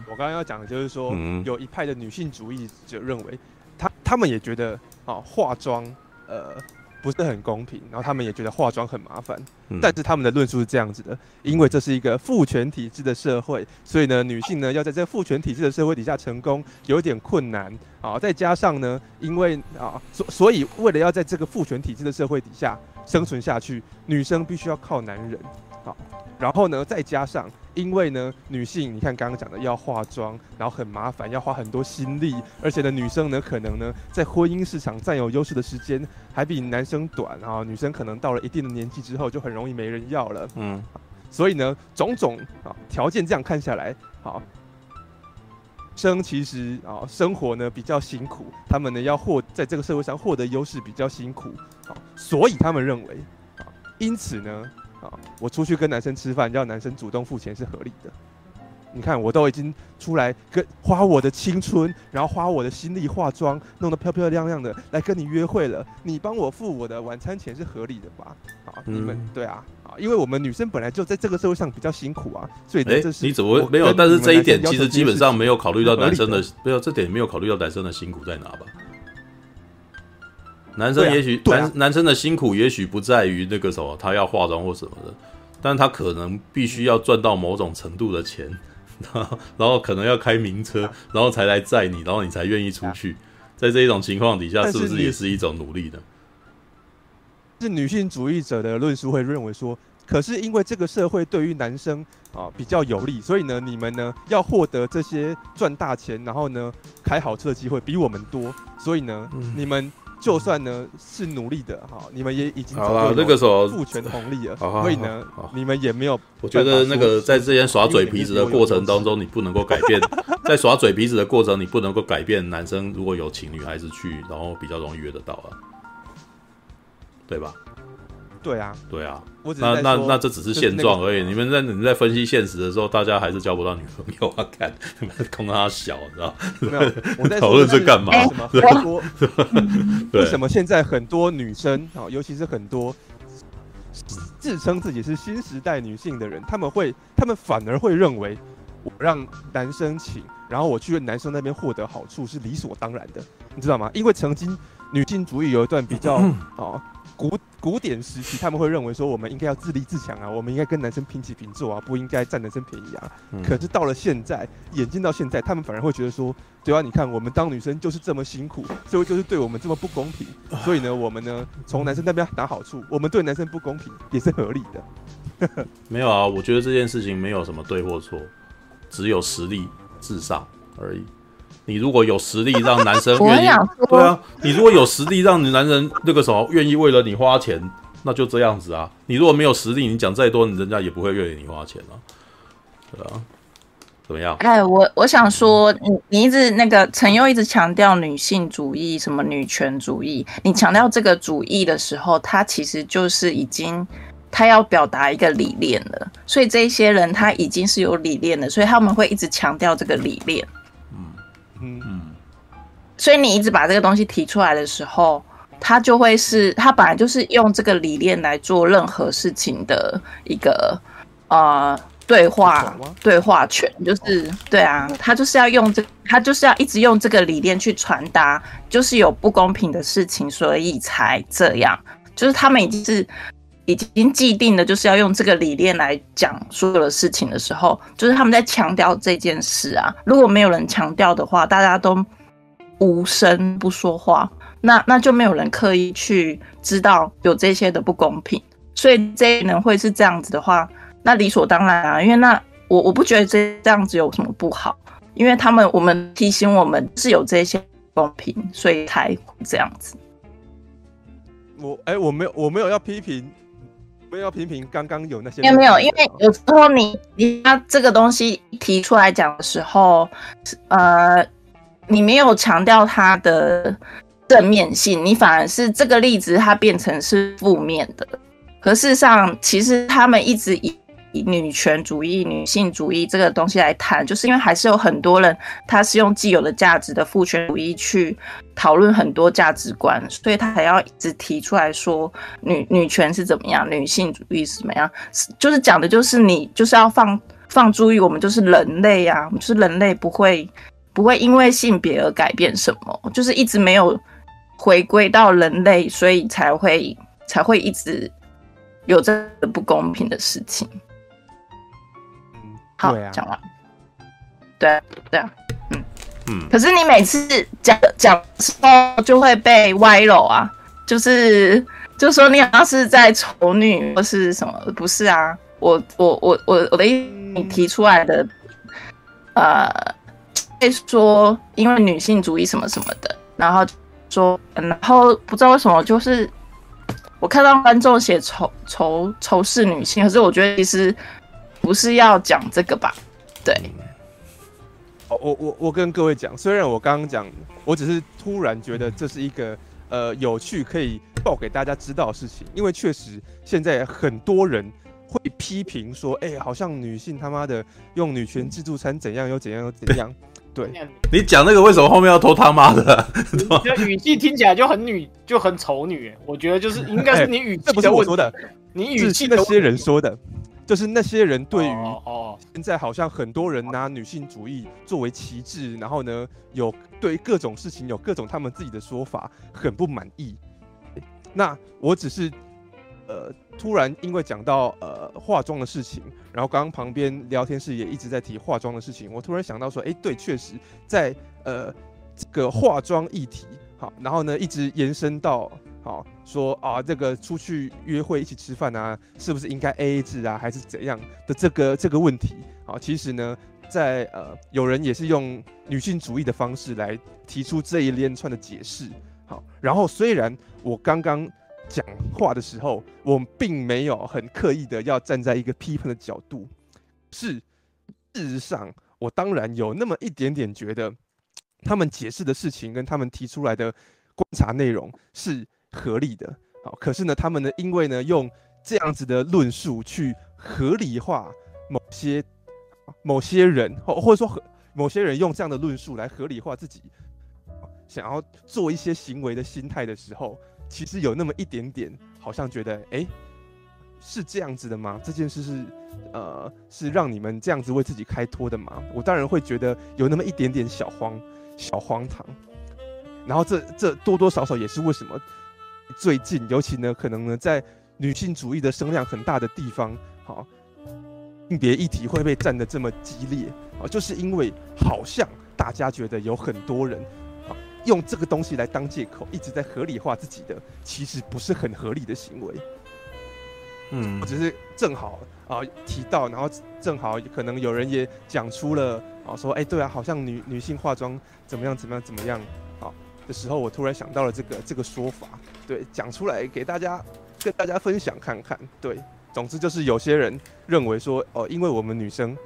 我刚刚要讲的就是说，有一派的女性主义者认为，他他们也觉得啊，化妆呃不是很公平，然后他们也觉得化妆很麻烦。但是他们的论述是这样子的，因为这是一个父权体制的社会，所以呢，女性呢要在这个父权体制的社会底下成功，有一点困难啊。再加上呢，因为啊，所所以为了要在这个父权体制的社会底下生存下去，女生必须要靠男人。好，然后呢，再加上。因为呢，女性你看刚刚讲的要化妆，然后很麻烦，要花很多心力，而且呢，女生呢可能呢在婚姻市场占有优势的时间还比男生短啊，女生可能到了一定的年纪之后就很容易没人要了，嗯，所以呢，种种啊条件这样看下来，好，生其实啊生活呢比较辛苦，他们呢要获在这个社会上获得优势比较辛苦，好，所以他们认为啊，因此呢。啊！我出去跟男生吃饭，要男生主动付钱是合理的。你看，我都已经出来跟花我的青春，然后花我的心力化妆，弄得漂漂亮亮的来跟你约会了。你帮我付我的晚餐钱是合理的吧？啊，你们对啊，啊，因为我们女生本来就在这个社会上比较辛苦啊，所以哎，你怎么没有？但是这一点其实基本上没有考虑到男生的，没有这点没有考虑到男生的辛苦在哪吧？男生也许、啊啊、男男生的辛苦也许不在于那个什么，他要化妆或什么的，但他可能必须要赚到某种程度的钱，然后，然后可能要开名车，然后才来载你，然后你才愿意出去。在这一种情况底下，是不是也是一种努力呢？是女性主义者的论述会认为说，可是因为这个社会对于男生啊比较有利，所以呢，你们呢要获得这些赚大钱，然后呢开好车的机会比我们多，所以呢，嗯、你们。就算呢是努力的哈，你们也已经好了。那个时候父权红利了，<laughs> 所以呢，你们也没有。我觉得那个在这些耍嘴皮子的过程当中，你不能够改变。<laughs> 在耍嘴皮子的过程，你不能够改变男生如果有请女孩子去，然后比较容易约得到啊，对吧？对啊，对啊，那那那这只是现状而已。你们在你在分析现实的时候，大家还是交不到女朋友啊？看，<laughs> 空他小，知道？没有，我在 <laughs> 讨论这干嘛？很多，<laughs> 为什么现在很多女生啊，尤其是很多自称自己是新时代女性的人，他们会，他们反而会认为，我让男生请，然后我去男生那边获得好处是理所当然的，你知道吗？因为曾经女性主义有一段比较啊。古古典时期，他们会认为说，我们应该要自立自强啊，我们应该跟男生平起平坐啊，不应该占男生便宜啊。嗯、可是到了现在，演进到现在，他们反而会觉得说，对啊，你看我们当女生就是这么辛苦，社会就是对我们这么不公平，所以呢，我们呢从男生那边拿好处，我们对男生不公平也是合理的。<laughs> 没有啊，我觉得这件事情没有什么对或错，只有实力至上而已。你如果有实力让男生 <laughs> 愿意，对啊，你如果有实力让你男人那个什么愿意为了你花钱，那就这样子啊。你如果没有实力，你讲再多，人家也不会愿意你花钱啊。对啊，怎么样？哎，我我想说，你你一直那个陈佑一直强调女性主义，什么女权主义，你强调这个主义的时候，它其实就是已经他要表达一个理念了。所以这些人他已经是有理念的，所以他们会一直强调这个理念。嗯嗯，所以你一直把这个东西提出来的时候，他就会是，他本来就是用这个理念来做任何事情的一个呃对话对话权，就是对啊，他就是要用这，他就是要一直用这个理念去传达，就是有不公平的事情，所以才这样，就是他们已经是。已经既定的，就是要用这个理念来讲所有的事情的时候，就是他们在强调这件事啊。如果没有人强调的话，大家都无声不说话，那那就没有人刻意去知道有这些的不公平。所以这一人会是这样子的话，那理所当然啊。因为那我我不觉得这这样子有什么不好，因为他们我们提醒我们是有这些不公平，所以才这样子。我哎、我没有我没有要批评。不要批评刚刚有那些。没有没有，因为有时候你你他这个东西提出来讲的时候，呃，你没有强调它的正面性，你反而是这个例子它变成是负面的。可事实上，其实他们一直以女权主义、女性主义这个东西来谈，就是因为还是有很多人他是用既有的价值的父权主义去讨论很多价值观，所以他还要一直提出来说女女权是怎么样，女性主义是怎么样，就是讲的就是你就是要放放注意，我们就是人类啊，我们就是人类不会不会因为性别而改变什么，就是一直没有回归到人类，所以才会才会一直。有这个不公平的事情。嗯，好，讲完。对对啊，嗯嗯。可是你每次讲讲时候就会被歪楼啊，就是就说你好像是在丑女或是什么？不是啊，我我我我我的意思，你提出来的，呃，会说因为女性主义什么什么的，然后说，然后不知道为什么就是。我看到观众写仇仇仇视女性，可是我觉得其实不是要讲这个吧？对。我我我跟各位讲，虽然我刚刚讲，我只是突然觉得这是一个呃有趣可以报给大家知道的事情，因为确实现在很多人会批评说，哎、欸，好像女性他妈的用女权自助餐怎样又怎样又怎样。对，你讲那个为什么后面要偷他妈的？你 <laughs> 的语气听起来就很女，就很丑女。我觉得就是应该是你语气、欸，这不是我说的，你语气那些人说的，就是那些人对于哦现在好像很多人拿女性主义作为旗帜，然后呢，有对各种事情有各种他们自己的说法，很不满意。那我只是。呃，突然因为讲到呃化妆的事情，然后刚刚旁边聊天室也一直在提化妆的事情，我突然想到说，哎，对，确实在呃这个化妆议题，好，然后呢一直延伸到好说啊这个出去约会一起吃饭啊，是不是应该 AA 制啊，还是怎样的这个这个问题，啊，其实呢在呃有人也是用女性主义的方式来提出这一连串的解释，好，然后虽然我刚刚。讲话的时候，我并没有很刻意的要站在一个批判的角度，是事实上，我当然有那么一点点觉得，他们解释的事情跟他们提出来的观察内容是合理的。好，可是呢，他们呢，因为呢，用这样子的论述去合理化某些某些人，或或者说和某些人用这样的论述来合理化自己想要做一些行为的心态的时候。其实有那么一点点，好像觉得，哎、是这样子的吗？这件事是，呃，是让你们这样子为自己开脱的吗？我当然会觉得有那么一点点小荒小荒唐。然后这这多多少少也是为什么最近，尤其呢，可能呢，在女性主义的声量很大的地方，好，性别议题会被站得这么激烈啊，就是因为好像大家觉得有很多人。用这个东西来当借口，一直在合理化自己的，其实不是很合理的行为。嗯，我只是正好啊、呃、提到，然后正好可能有人也讲出了啊、呃、说，哎、欸，对啊，好像女女性化妆怎么样怎么样怎么样啊的时候，我突然想到了这个这个说法，对，讲出来给大家跟大家分享看看。对，总之就是有些人认为说，哦、呃，因为我们女生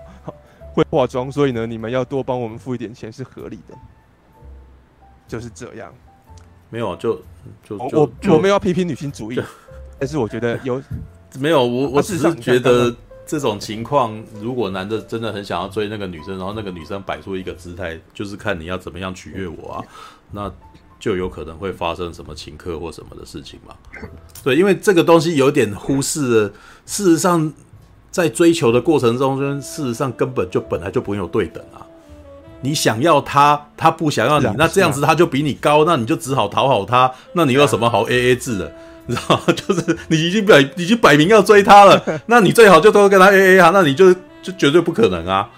<laughs> 会化妆，所以呢，你们要多帮我们付一点钱是合理的。就是这样，没有就就就我我没有要批评女性主义，但是我觉得有 <laughs> 没有我我只是觉得这种情况，如果男的真的很想要追那个女生，然后那个女生摆出一个姿态，就是看你要怎么样取悦我啊，那就有可能会发生什么请客或什么的事情嘛。对，因为这个东西有点忽视了，事实上在追求的过程中，事实上根本就本来就不用有对等啊。你想要他，他不想要你，那这样子他就比你高，那你就只好讨好他。那你有什么好 AA 制的？<laughs> 你知道吗？<laughs> 就是你已经摆，已经摆明要追他了，那你最好就都跟他 AA 啊，那你就就绝对不可能啊。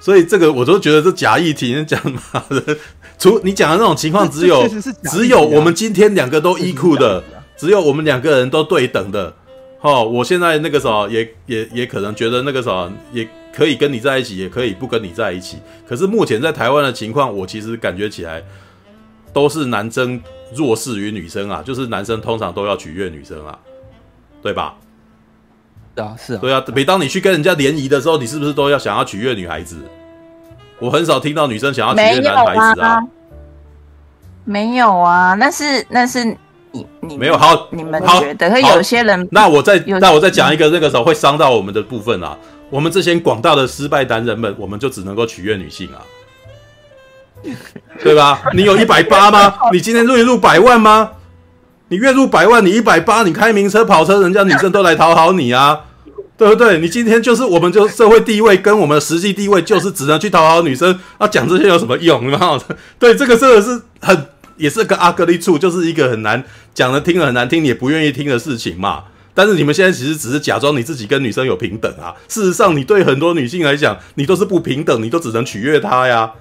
所以这个我都觉得这假议题，你讲嘛的，除你讲的那种情况，只有只有我们今天两个都 equal 的，只有我们两个人都对等的。哦，我现在那个时候也也也可能觉得那个时候也。可以跟你在一起，也可以不跟你在一起。可是目前在台湾的情况，我其实感觉起来都是男生弱势于女生啊，就是男生通常都要取悦女生啊，对吧？是啊，是啊，对啊。每当你去跟人家联谊的时候，你是不是都要想要取悦女孩子？我很少听到女生想要取悦男孩子啊。没有啊，那是那是。你你没有好，你们好觉得？可有些人，那我再那我再讲一个那个时候会伤到我们的部分啊。我们这些广大的失败男人们，我们就只能够取悦女性啊，对吧？你有一百八吗？<laughs> 你今天月入百万吗？你月入百万，你一百八，你开名车跑车，人家女生都来讨好你啊，对不对？你今天就是我们就社会地位跟我们的实际地位，就是只能去讨好女生啊，讲这些有什么用？然后 <laughs> 对，这个真的是很也是个 ugly truth，就是一个很难讲的，听了很难听，你也不愿意听的事情嘛。但是你们现在其实只是假装你自己跟女生有平等啊，事实上你对很多女性来讲，你都是不平等，你都只能取悦她呀。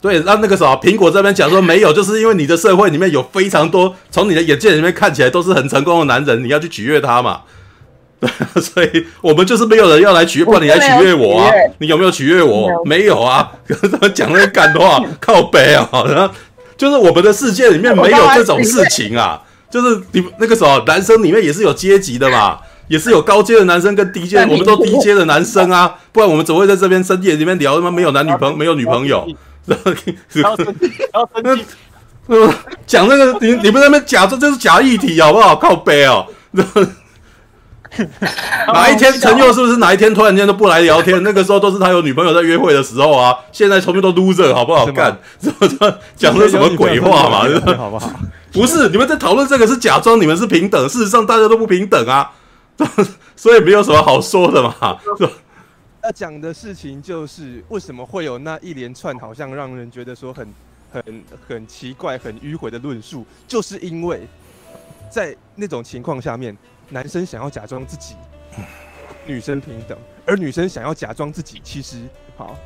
对，让那个时候苹果这边讲说没有，就是因为你的社会里面有非常多从你的眼界里面看起来都是很成功的男人，你要去取悦他嘛。对，所以我们就是没有人要来取悦，不然你来取悦我啊？你有没有取悦我？没有啊。跟他们讲那个干话，靠背啊，然后就是我们的世界里面没有这种事情啊。就是你那个时候，男生里面也是有阶级的嘛，也是有高阶的男生跟低阶，我们都低阶的男生啊，不然我们怎么会在这边深夜里面聊他妈没有男女朋友，没有女朋友？然后，然后讲那个你你们那边假这就是假议题好不好？靠背哦。<laughs> 哪一天陈佑是不是哪一天突然间都不来聊天？<laughs> 那个时候都是他有女朋友在约会的时候啊。现在全部都 loser 好不好？干，<laughs> 讲的什么鬼话嘛？好不好？不是，你们在讨论这个是假装你们是平等，事实上大家都不平等啊。所以没有什么好说的嘛。要讲的事情就是为什么会有那一连串好像让人觉得说很很很奇怪、很迂回的论述，就是因为在那种情况下面。男生想要假装自己女生平等，而女生想要假装自己其实好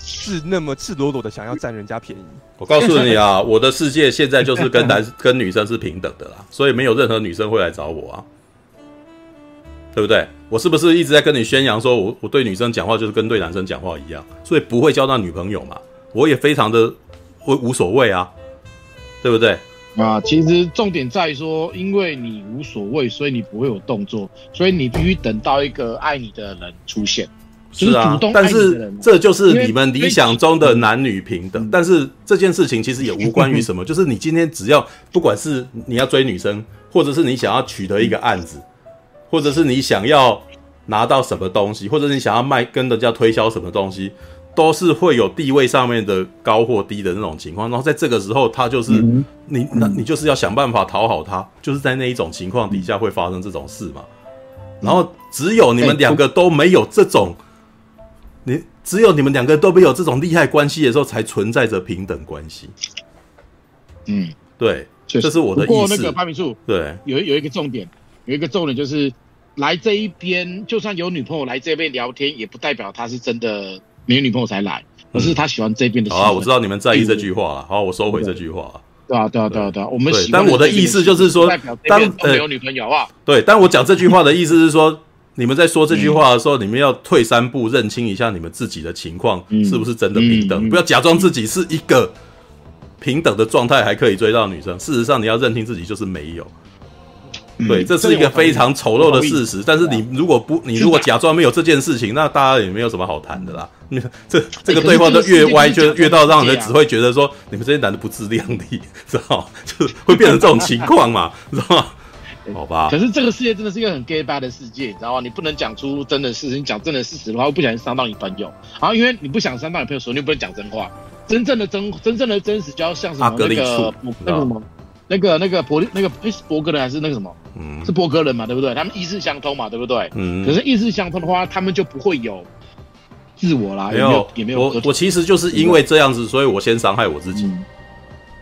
是那么赤裸裸的想要占人家便宜。我告诉你啊，<laughs> 我的世界现在就是跟男 <laughs> 跟女生是平等的啦，所以没有任何女生会来找我啊，对不对？我是不是一直在跟你宣扬说我我对女生讲话就是跟对男生讲话一样，所以不会交到女朋友嘛？我也非常的会无所谓啊，对不对？啊，其实重点在于说，因为你无所谓，所以你不会有动作，所以你必须等到一个爱你的人出现，是啊。但是这就是你们理想中的男女平等。但是这件事情其实也无关于什么，<laughs> 就是你今天只要不管是你要追女生，或者是你想要取得一个案子，或者是你想要拿到什么东西，或者是你想要卖跟人家推销什么东西。都是会有地位上面的高或低的那种情况，然后在这个时候，他就是你，那你就是要想办法讨好他，就是在那一种情况底下会发生这种事嘛。然后只有你们两个都没有这种，你只有你们两个都没有这种利害关系的时候，才存在着平等关系。嗯，对，这是我的意思。不过那个潘明树，对，有有一个重点，有一个重点就是来这一边，就算有女朋友来这边聊天，也不代表他是真的。没有女朋友才来，可是他喜欢这边的。好啊，我知道你们在意这句话了。好，我收回这句话。对啊，对啊，对啊，对啊。我们喜欢。但我的意思就是说，当没有女朋友，好不好？对，但我讲这句话的意思是说，你们在说这句话的时候，你们要退三步，认清一下你们自己的情况是不是真的平等，不要假装自己是一个平等的状态，还可以追到女生。事实上，你要认清自己就是没有。对，这是一个非常丑陋的事实。但是你如果不，你如果假装没有这件事情，那大家也没有什么好谈的啦。<laughs> 这这个对话都越歪，就越到让人只会觉得说，你们这些男的不自量力，<laughs> 知道 <laughs> 就是会变成这种情况嘛，知道吗？好吧。可是这个世界真的是一个很 gay bad 的世界，你知道吗？你不能讲出真的事情，讲真的事实的话，会不小心伤到你朋友。然后因为你不想伤到你朋友，所以你不能讲真话。真正的真，真正的真实，就要像什么那个那个什么。那个那个伯那个诶是伯格人还是那个什么？嗯，是伯格人嘛，对不对？他们意识相通嘛，对不对？嗯。可是意识相通的话，他们就不会有自我啦。没有，也没有。我我其实就是因为这样子，所以我先伤害我自己，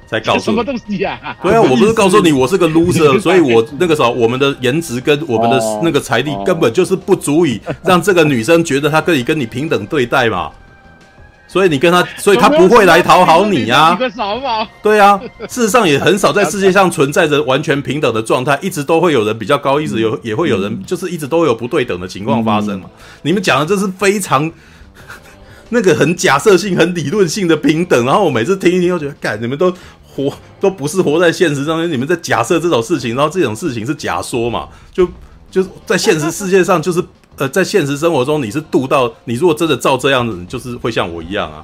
才告诉你什么东西呀？对啊，<laughs> 我不是告诉你我是个 loser，所以我 <laughs> 那个时候我们的颜值跟我们的那个财力根本就是不足以让这个女生觉得她可以跟你平等对待嘛。所以你跟他，所以他不会来讨好你呀。对啊，事实上也很少在世界上存在着完全平等的状态，一直都会有人比较高，一直有也会有人，就是一直都有不对等的情况发生嘛。你们讲的这是非常 <laughs> 那个很假设性、很理论性的平等，然后我每次听一听都觉得，干，你们都活都不是活在现实上面，你们在假设这种事情，然后这种事情是假说嘛，就就在现实世界上就是。呃，在现实生活中，你是度到你如果真的照这样子，你就是会像我一样啊。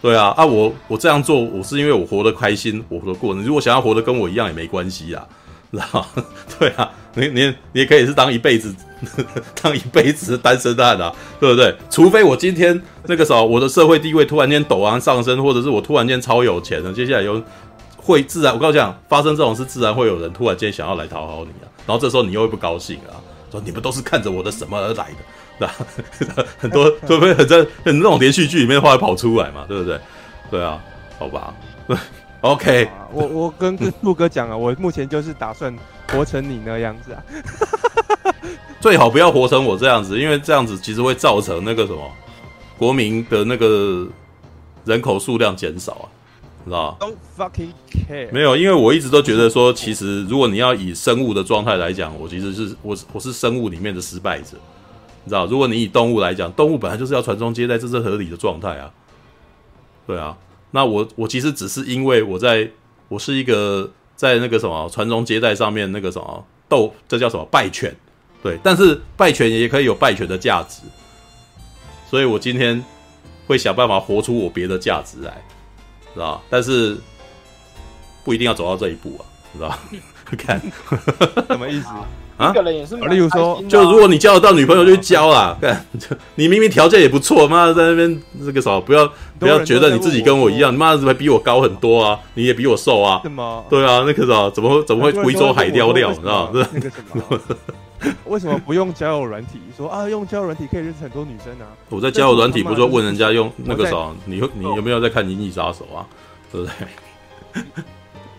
对啊，啊我我这样做，我是因为我活得开心，我活得过。你如果想要活得跟我一样也没关系啊，<laughs> 知道对啊，你你你也可以是当一辈子 <laughs> 当一辈子的单身汉啊，对不对？除非我今天那个时候我的社会地位突然间陡然上升，或者是我突然间超有钱了，接下来有会自然，我告诉你讲，发生这种事自然会有人突然间想要来讨好你啊，然后这时候你又会不高兴啊，说你们都是看着我的什么而来的。对 <laughs> 很多会不会很在很那种连续剧里面话会跑出来嘛？对不对？对啊，好吧。对，<laughs> OK。我我跟陆哥讲啊，我目前就是打算活成你那样子啊。<laughs> 最好不要活成我这样子，因为这样子其实会造成那个什么国民的那个人口数量减少啊，知道 Don't fucking care。没有，因为我一直都觉得说，其实如果你要以生物的状态来讲，我其实是我我是生物里面的失败者。你知道，如果你以动物来讲，动物本来就是要传宗接代，这是合理的状态啊。对啊，那我我其实只是因为我在我是一个在那个什么传宗接代上面那个什么斗，这叫什么败犬？对，但是败犬也可以有败犬的价值，所以我今天会想办法活出我别的价值来，知道？但是不一定要走到这一步啊，知道？<laughs> 看什么意思？啊，一个人也是。例如说，就如果你交得到女朋友，<laughs> 就去交啦。干，你明明条件也不错，妈的在那边这个啥，不要不要觉得你自己跟我一样，你妈的怎么还比我高很多啊？你也比我瘦啊？是吗？对啊，那个啥，怎么会怎么会贵州海雕料？你知道吗？那个什么？为什么不用交友软体？说啊，用交友软体可以认识很多女生啊。我在交友软体不是说问人家用那个啥？你你有没有在看《银翼杀手》啊？对不对？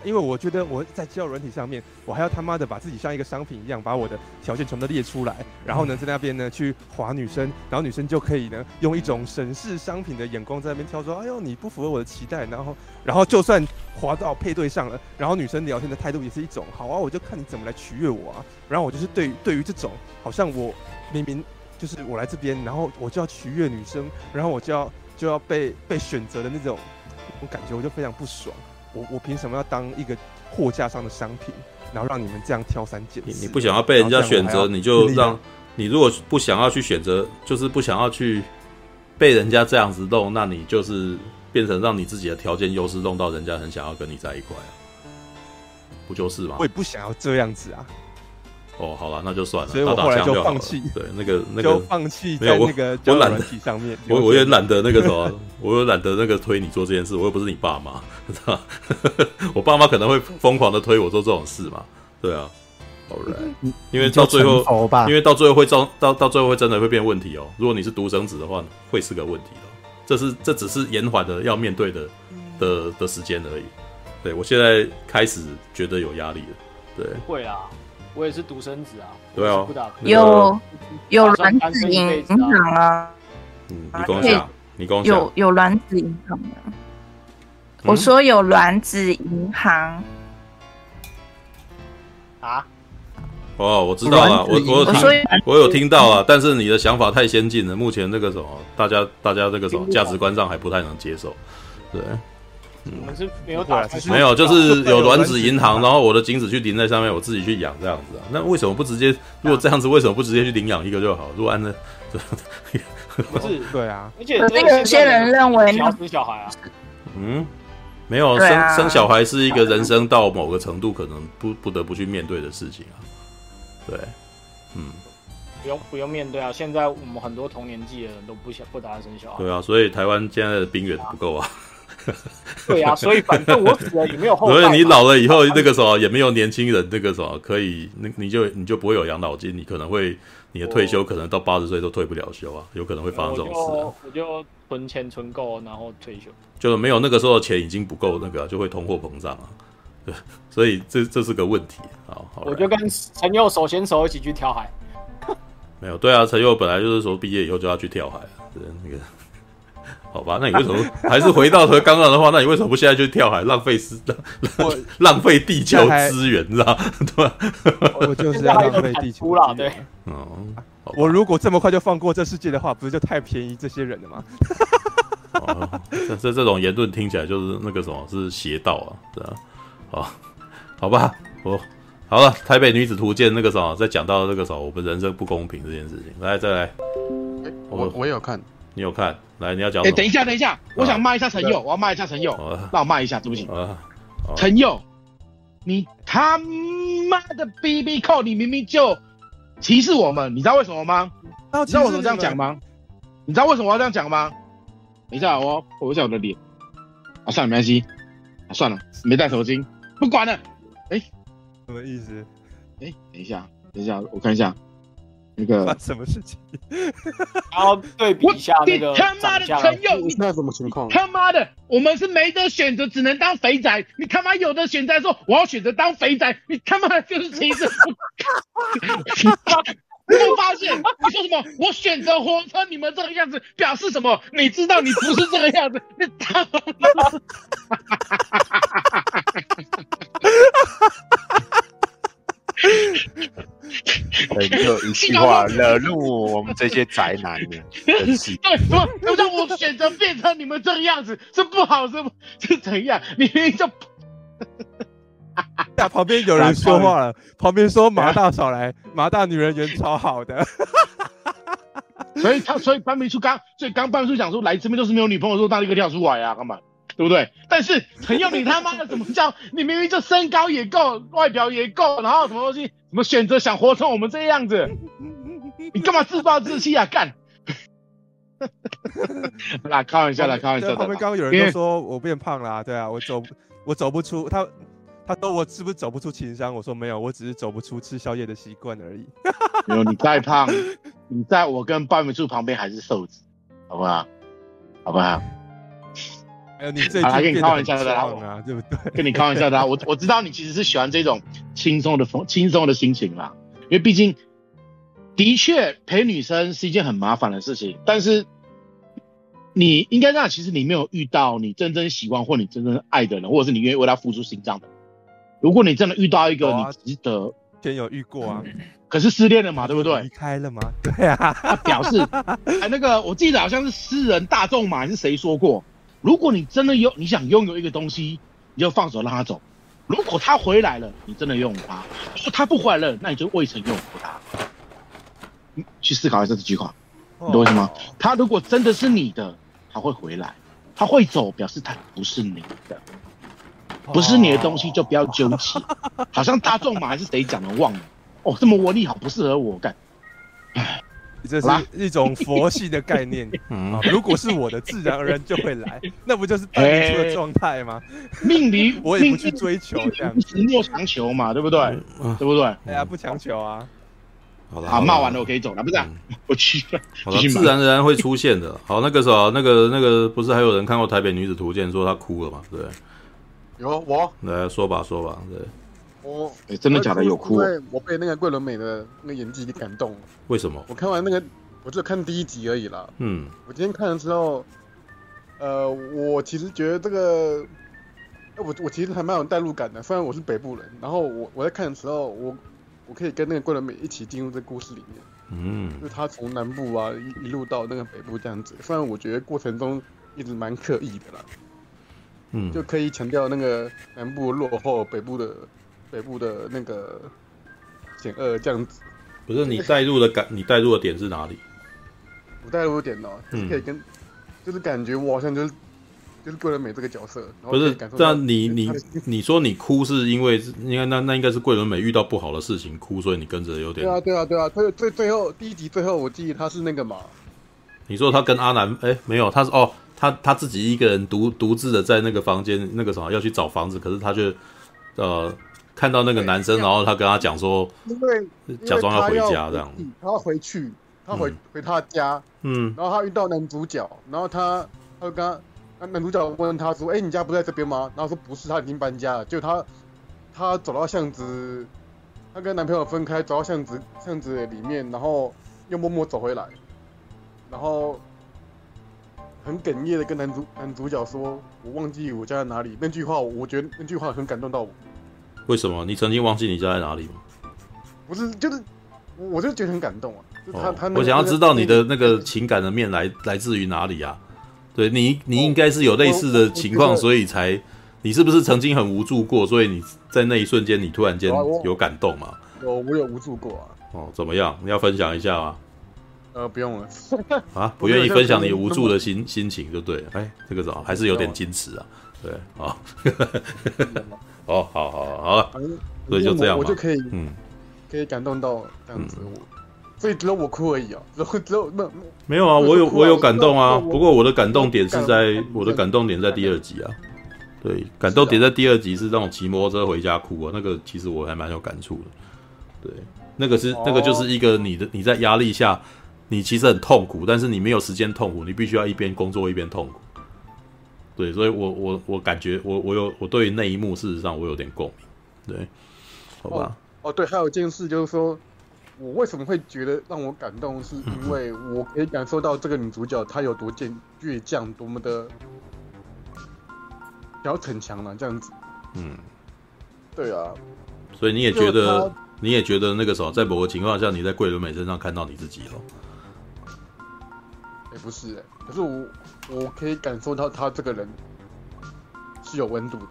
因为我觉得我在交友软体上面，我还要他妈的把自己像一个商品一样，把我的条件全部都列出来，然后呢，在那边呢去划女生，然后女生就可以呢用一种审视商品的眼光在那边挑说，哎呦你不符合我的期待，然后然后就算划到配对上了，然后女生聊天的态度也是一种，好啊，我就看你怎么来取悦我啊，然后我就是对对于这种好像我明明就是我来这边，然后我就要取悦女生，然后我就要就要被被选择的那种，我感觉我就非常不爽。我我凭什么要当一个货架上的商品，然后让你们这样挑三拣四？你你不想要被人家选择，你就让你如果不想要去选择，就是不想要去被人家这样子弄，那你就是变成让你自己的条件优势弄到人家很想要跟你在一块啊，不就是吗？我也不想要这样子啊。哦，好了，那就算了。所以我后来就放弃。对，那个 <laughs> 那个就放弃在那个交友软体上面。我我也懒得那个什么，<laughs> 我也懒得那个推你做这件事。我又不是你爸妈，知道 <laughs> 我爸妈可能会疯狂的推我做这种事嘛？对啊，好，right，因为到最后，因为到最后会造到到最后会真的会变问题哦。如果你是独生子的话，会是个问题哦。这是这只是延缓的要面对的的的时间而已。对，我现在开始觉得有压力了。对，会啊。我也是独生子啊，对啊，有有卵子银行啊，嗯，你跟我讲，你跟我讲，有有卵子银行啊，我说有卵子银行啊，哦，我知道了，我我有听，我有听到啊，但是你的想法太先进了，目前那个什么，大家大家这个什么价值观上还不太能接受，对。我们是没有打，没有，就是有卵子银行，然后我的精子去淋在上面，我自己去养这样子啊。那为什么不直接？如果这样子，为什么不直接去领养一个就好？如果按照，<laughs> 不是对啊，而且有些人认为要生小孩啊，嗯，没有生生小孩是一个人生到某个程度可能不不得不去面对的事情啊。对，嗯，不用不用面对啊。现在我们很多同年纪的人都不想不打算生小孩。对啊，所以台湾现在的兵源不够啊。<laughs> 对啊，所以反正我死了也没有后 <laughs> 代。所以你老了以后，那个时候也没有年轻人，那个时候可以，那你就你就不会有养老金，你可能会你的退休可能到八十岁都退不了休啊，有可能会发生这种事啊。我就存钱存够，然后退休。就是没有那个时候的钱已经不够那个，就会通货膨胀啊。对，<laughs> 所以这这是个问题。好，好，我就跟陈佑手牵手一起去跳海。没有，对啊，陈佑本来就是说毕业以后就要去跳海，对那个。好吧，那你为什么还是回到和刚刚的话？那你为什么不现在就跳海浪费时浪 <laughs> 浪费地球资源，知道对吧我就是要浪费地球了，对。哦，我如果这么快就放过这世界的话，不是就太便宜这些人了吗？<laughs> 哦，这这这种言论听起来就是那个什么是邪道啊，对啊。好，好吧，我好了。台北女子图鉴那个什么，再讲到那个什么，我们人生不公平这件事情，来再来。我我也有看。你有看？来，你要讲。哎，等一下，等一下，我想骂一下陈佑，我要骂一下陈佑，让我骂一下，对不起。陈佑，你他妈的 BB Call，你明明就歧视我们，你知道为什么吗？你知道我怎么这样讲吗？你知道为什么我要这样讲吗？等一下，我我一下我的脸。啊，算了，没关系。啊，算了，没带头巾，不管了。哎，什么意思？哎，等一下，等一下，我看一下。那个发什么事情？<laughs> 然后对比一下那个他妈的陈佑，你那什么情况？他妈的，我们是没得选择，只能当肥宅。你他妈有的选择说我要选择当肥宅，你他妈就是歧视。<laughs> 你有发现？你说什么？我选择活成你们这个样子，表示什么？你知道你不是这个样子，你他妈。<laughs> <laughs> 就一句话惹怒我们这些宅男的。<laughs> 对，让我选择变成你们这个样子是不好，是不？是怎样？你明明就……呀，旁边有人说话了，旁边说马大少来，马大女人缘超好的。<laughs> 所以他，所以班明书刚，所以刚班明书讲说来这边都是没有女朋友，说大立刻跳出来啊，干嘛？对不对？但是陈佑，你他妈的怎么叫？你明明就身高也够，外表也够，然后什么东西？怎么选择想活成我们这样子？<laughs> 你干嘛自暴自弃啊？干！<laughs> 来开玩笑，的开玩笑。他们刚刚有人都说我变胖了，啊，对啊，我走我走不出。他他说我是不是走不出情商？我说没有，我只是走不出吃宵夜的习惯而已。<laughs> 没有，你再胖，你在我跟半米柱旁边还是瘦子，好不好？好不好？还有你最近跟你开玩笑的啊，对不对？跟你开玩笑的，我我知道你其实是喜欢这种轻松的风、轻松的心情啦。因为毕竟，的确陪女生是一件很麻烦的事情。但是，你应该让其实你没有遇到你真正喜欢或你真正爱的人，或者是你愿意为他付出心脏的。如果你真的遇到一个你值得，先有遇过啊，可是失恋了嘛，对不对？离开了吗？对啊，他表示，哎，那个我记得好像是诗人大仲马还是谁说过。如果你真的有你想拥有一个东西，你就放手让他走。如果他回来了，你真的拥有他；如果他不回来了，那你就未曾拥有过他。你去思考一下这句话，你懂我意思吗？他如果真的是你的，他会回来；他会走，表示他不是你的，不是你的东西就不要纠结。<laughs> 好像大众马还是谁讲的忘了哦，这么窝力好不适合我干。唉。这是一种佛系的概念，<laughs> 嗯，如果是我的，自然而然就会来，<laughs> 那不就是半明书的状态吗？命里 <laughs> 我也不去追求，这样莫强求嘛，对不对？对不对？哎呀，不强求啊。好了，好，骂完了我可以走了，不是？我去，好了，自然而然会出现的。好，那个时候，那个那个不是还有人看过《台北女子图鉴》说她哭了嘛？对，有我来说吧，说吧，对。我哎，真的假的？有哭？我被那个桂纶镁的那个演技给感动了。为什么？我看完那个，我就看第一集而已啦。嗯，我今天看的时候，呃，我其实觉得这个，我我其实还蛮有代入感的。虽然我是北部人，然后我我在看的时候，我我可以跟那个桂纶镁一起进入这故事里面。嗯，就是他从南部啊一一路到那个北部这样子。虽然我觉得过程中一直蛮刻意的啦。嗯，就可以强调那个南部落后，北部的。北部的那个险恶这样子，不是你带入的感，你带入的点是哪里？我带入的点哦，就是可以跟，嗯、就是感觉我好像就是就是桂纶镁这个角色，不是？但你你你说你哭是因为应该那那应该是桂纶镁遇到不好的事情哭，所以你跟着有点。对啊对啊对啊，最最最后第一集最后我记得他是那个嘛？你说他跟阿南哎、欸、没有，他是哦他他自己一个人独独自的在那个房间那个什么要去找房子，可是他却呃。看到那个男生，然后他跟他讲说，因为假装要回家这样，他要回去，他回回他家，嗯，然后他遇到男主角，然后他他就跟他男主角问他说，哎，你家不在这边吗？然后说不是，他已经搬家了。就他他走到巷子，他跟男朋友分开，走到巷子巷子里面，然后又默默走回来，然后很哽咽的跟男主男主角说，我忘记我家在哪里。那句话，我觉得那句话很感动到我。为什么？你曾经忘记你家在哪里吗？不是，就是，我就觉得很感动啊。他他，我想要知道你的那个情感的面来来自于哪里啊？对你，你应该是有类似的情况，所以才，你是不是曾经很无助过？所以你在那一瞬间，你突然间有感动吗？我，我有无助过啊。哦，怎么样？你要分享一下吗？呃，不用了。啊，<laughs> 不愿意分享你无助的心心情，就对了。哎，这个怎么还是有点矜持啊？对，啊。哦，好好好了，所以就这样我就可以，嗯，可以感动到这样子。所以只有我哭而已啊，<laughs> 只有只有那没有啊，我有我有感动啊。不过我的感动点是在我的感动点在第二集啊。对，感动点在第二集是那种骑摩托车回家哭啊，那个其实我还蛮有感触的。对，那个是那个就是一个你的你在压力下，你其实很痛苦，但是你没有时间痛苦，你必须要一边工作一边痛苦。对，所以我我我感觉我我有我对于那一幕，事实上我有点共鸣。对，好吧。哦，哦对，还有一件事就是说，我为什么会觉得让我感动，是因为我可以感受到这个女主角她有多倔倔强，多么的。比较逞强了，这样子。嗯，对啊。所以你也觉得，你也觉得那个时候，在某个情况下，你在桂纶镁身上看到你自己了。也、欸、不是、欸，可是我我可以感受到他这个人是有温度的，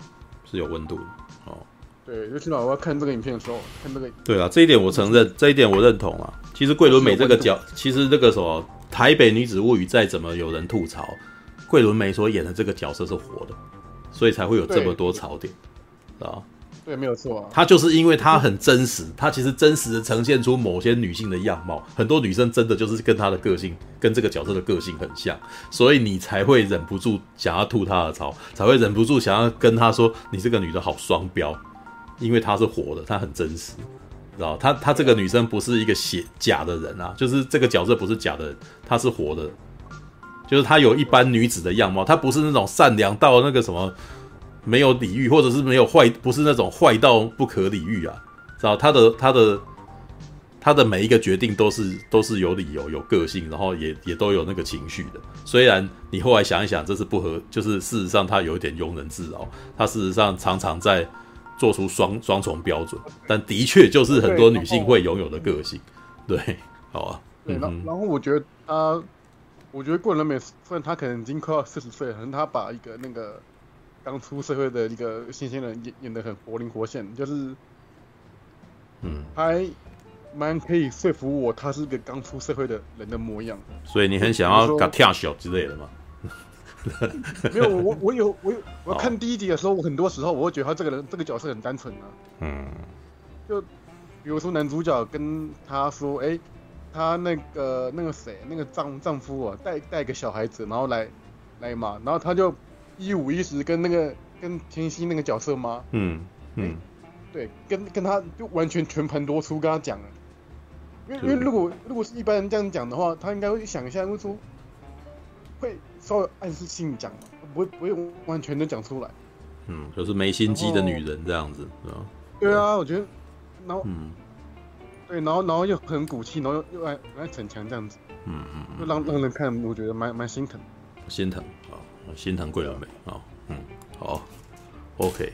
是有温度的。哦，对，就起码我要看这个影片的时候，看这个。对啊，这一点我承认，这一点我认同啊。其实桂纶镁这个角，其实这个什么《台北女子物语》再怎么有人吐槽，桂纶镁所演的这个角色是活的。所以才会有这么多槽点，啊，对，没有错啊。他就是因为他很真实，他其实真实的呈现出某些女性的样貌，很多女生真的就是跟他的个性，跟这个角色的个性很像，所以你才会忍不住想要吐他的槽，才会忍不住想要跟他说：“你这个女的好双标。”因为她是活的，她很真实，知道？她她这个女生不是一个写假的人啊，就是这个角色不是假的人，她是活的。就是她有一般女子的样貌，她不是那种善良到那个什么没有礼遇，或者是没有坏，不是那种坏到不可理喻啊，知道？他的他的他的每一个决定都是都是有理由、有个性，然后也也都有那个情绪的。虽然你后来想一想，这是不合，就是事实上他有一点庸人自扰，他事实上常常在做出双双重标准，但的确就是很多女性会拥有的个性。对，好啊。对，然后然后我觉得啊。我觉得桂纶镁虽然他可能已经快要四十岁了，可能他把一个那个刚出社会的一个新鲜人演演的很活灵活现，就是，嗯，还蛮可以说服我，他是一个刚出社会的人的模样。所以你很想要搞跳小之类的吗？<laughs> 没有，我我有我有我看第一集的时候，我很多时候我会觉得他这个人这个角色很单纯啊。嗯，就比如说男主角跟他说，哎。他那个那个谁，那个丈丈夫啊，带带个小孩子，然后来来嘛，然后他就一五一十跟那个跟天心那个角色吗，嗯嗯，对，跟跟他就完全全盘托出跟他讲。了，因为因为如果如果是一般人这样讲的话，他应该会想一下，会说会稍微暗示性讲嘛，不会不会完全的讲出来，嗯，就是没心机的女人这样子？对啊，我觉得，然后嗯。对，然后然后又很骨气，然后又又爱爱逞强这样子，嗯嗯，就让让人看，我觉得蛮蛮心疼，心疼啊，心疼桂纶镁啊，嗯，好，OK，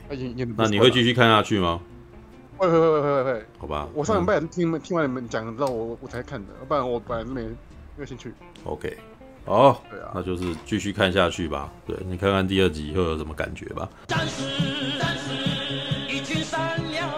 那你会继续看下去吗？会会会会会会，好吧，我上礼拜听听完你们讲，知道我我才看的，不然我本来是没没有兴趣。OK，好，对啊，那就是继续看下去吧。对，你看看第二集会有什么感觉吧。战士，战士，一群善良。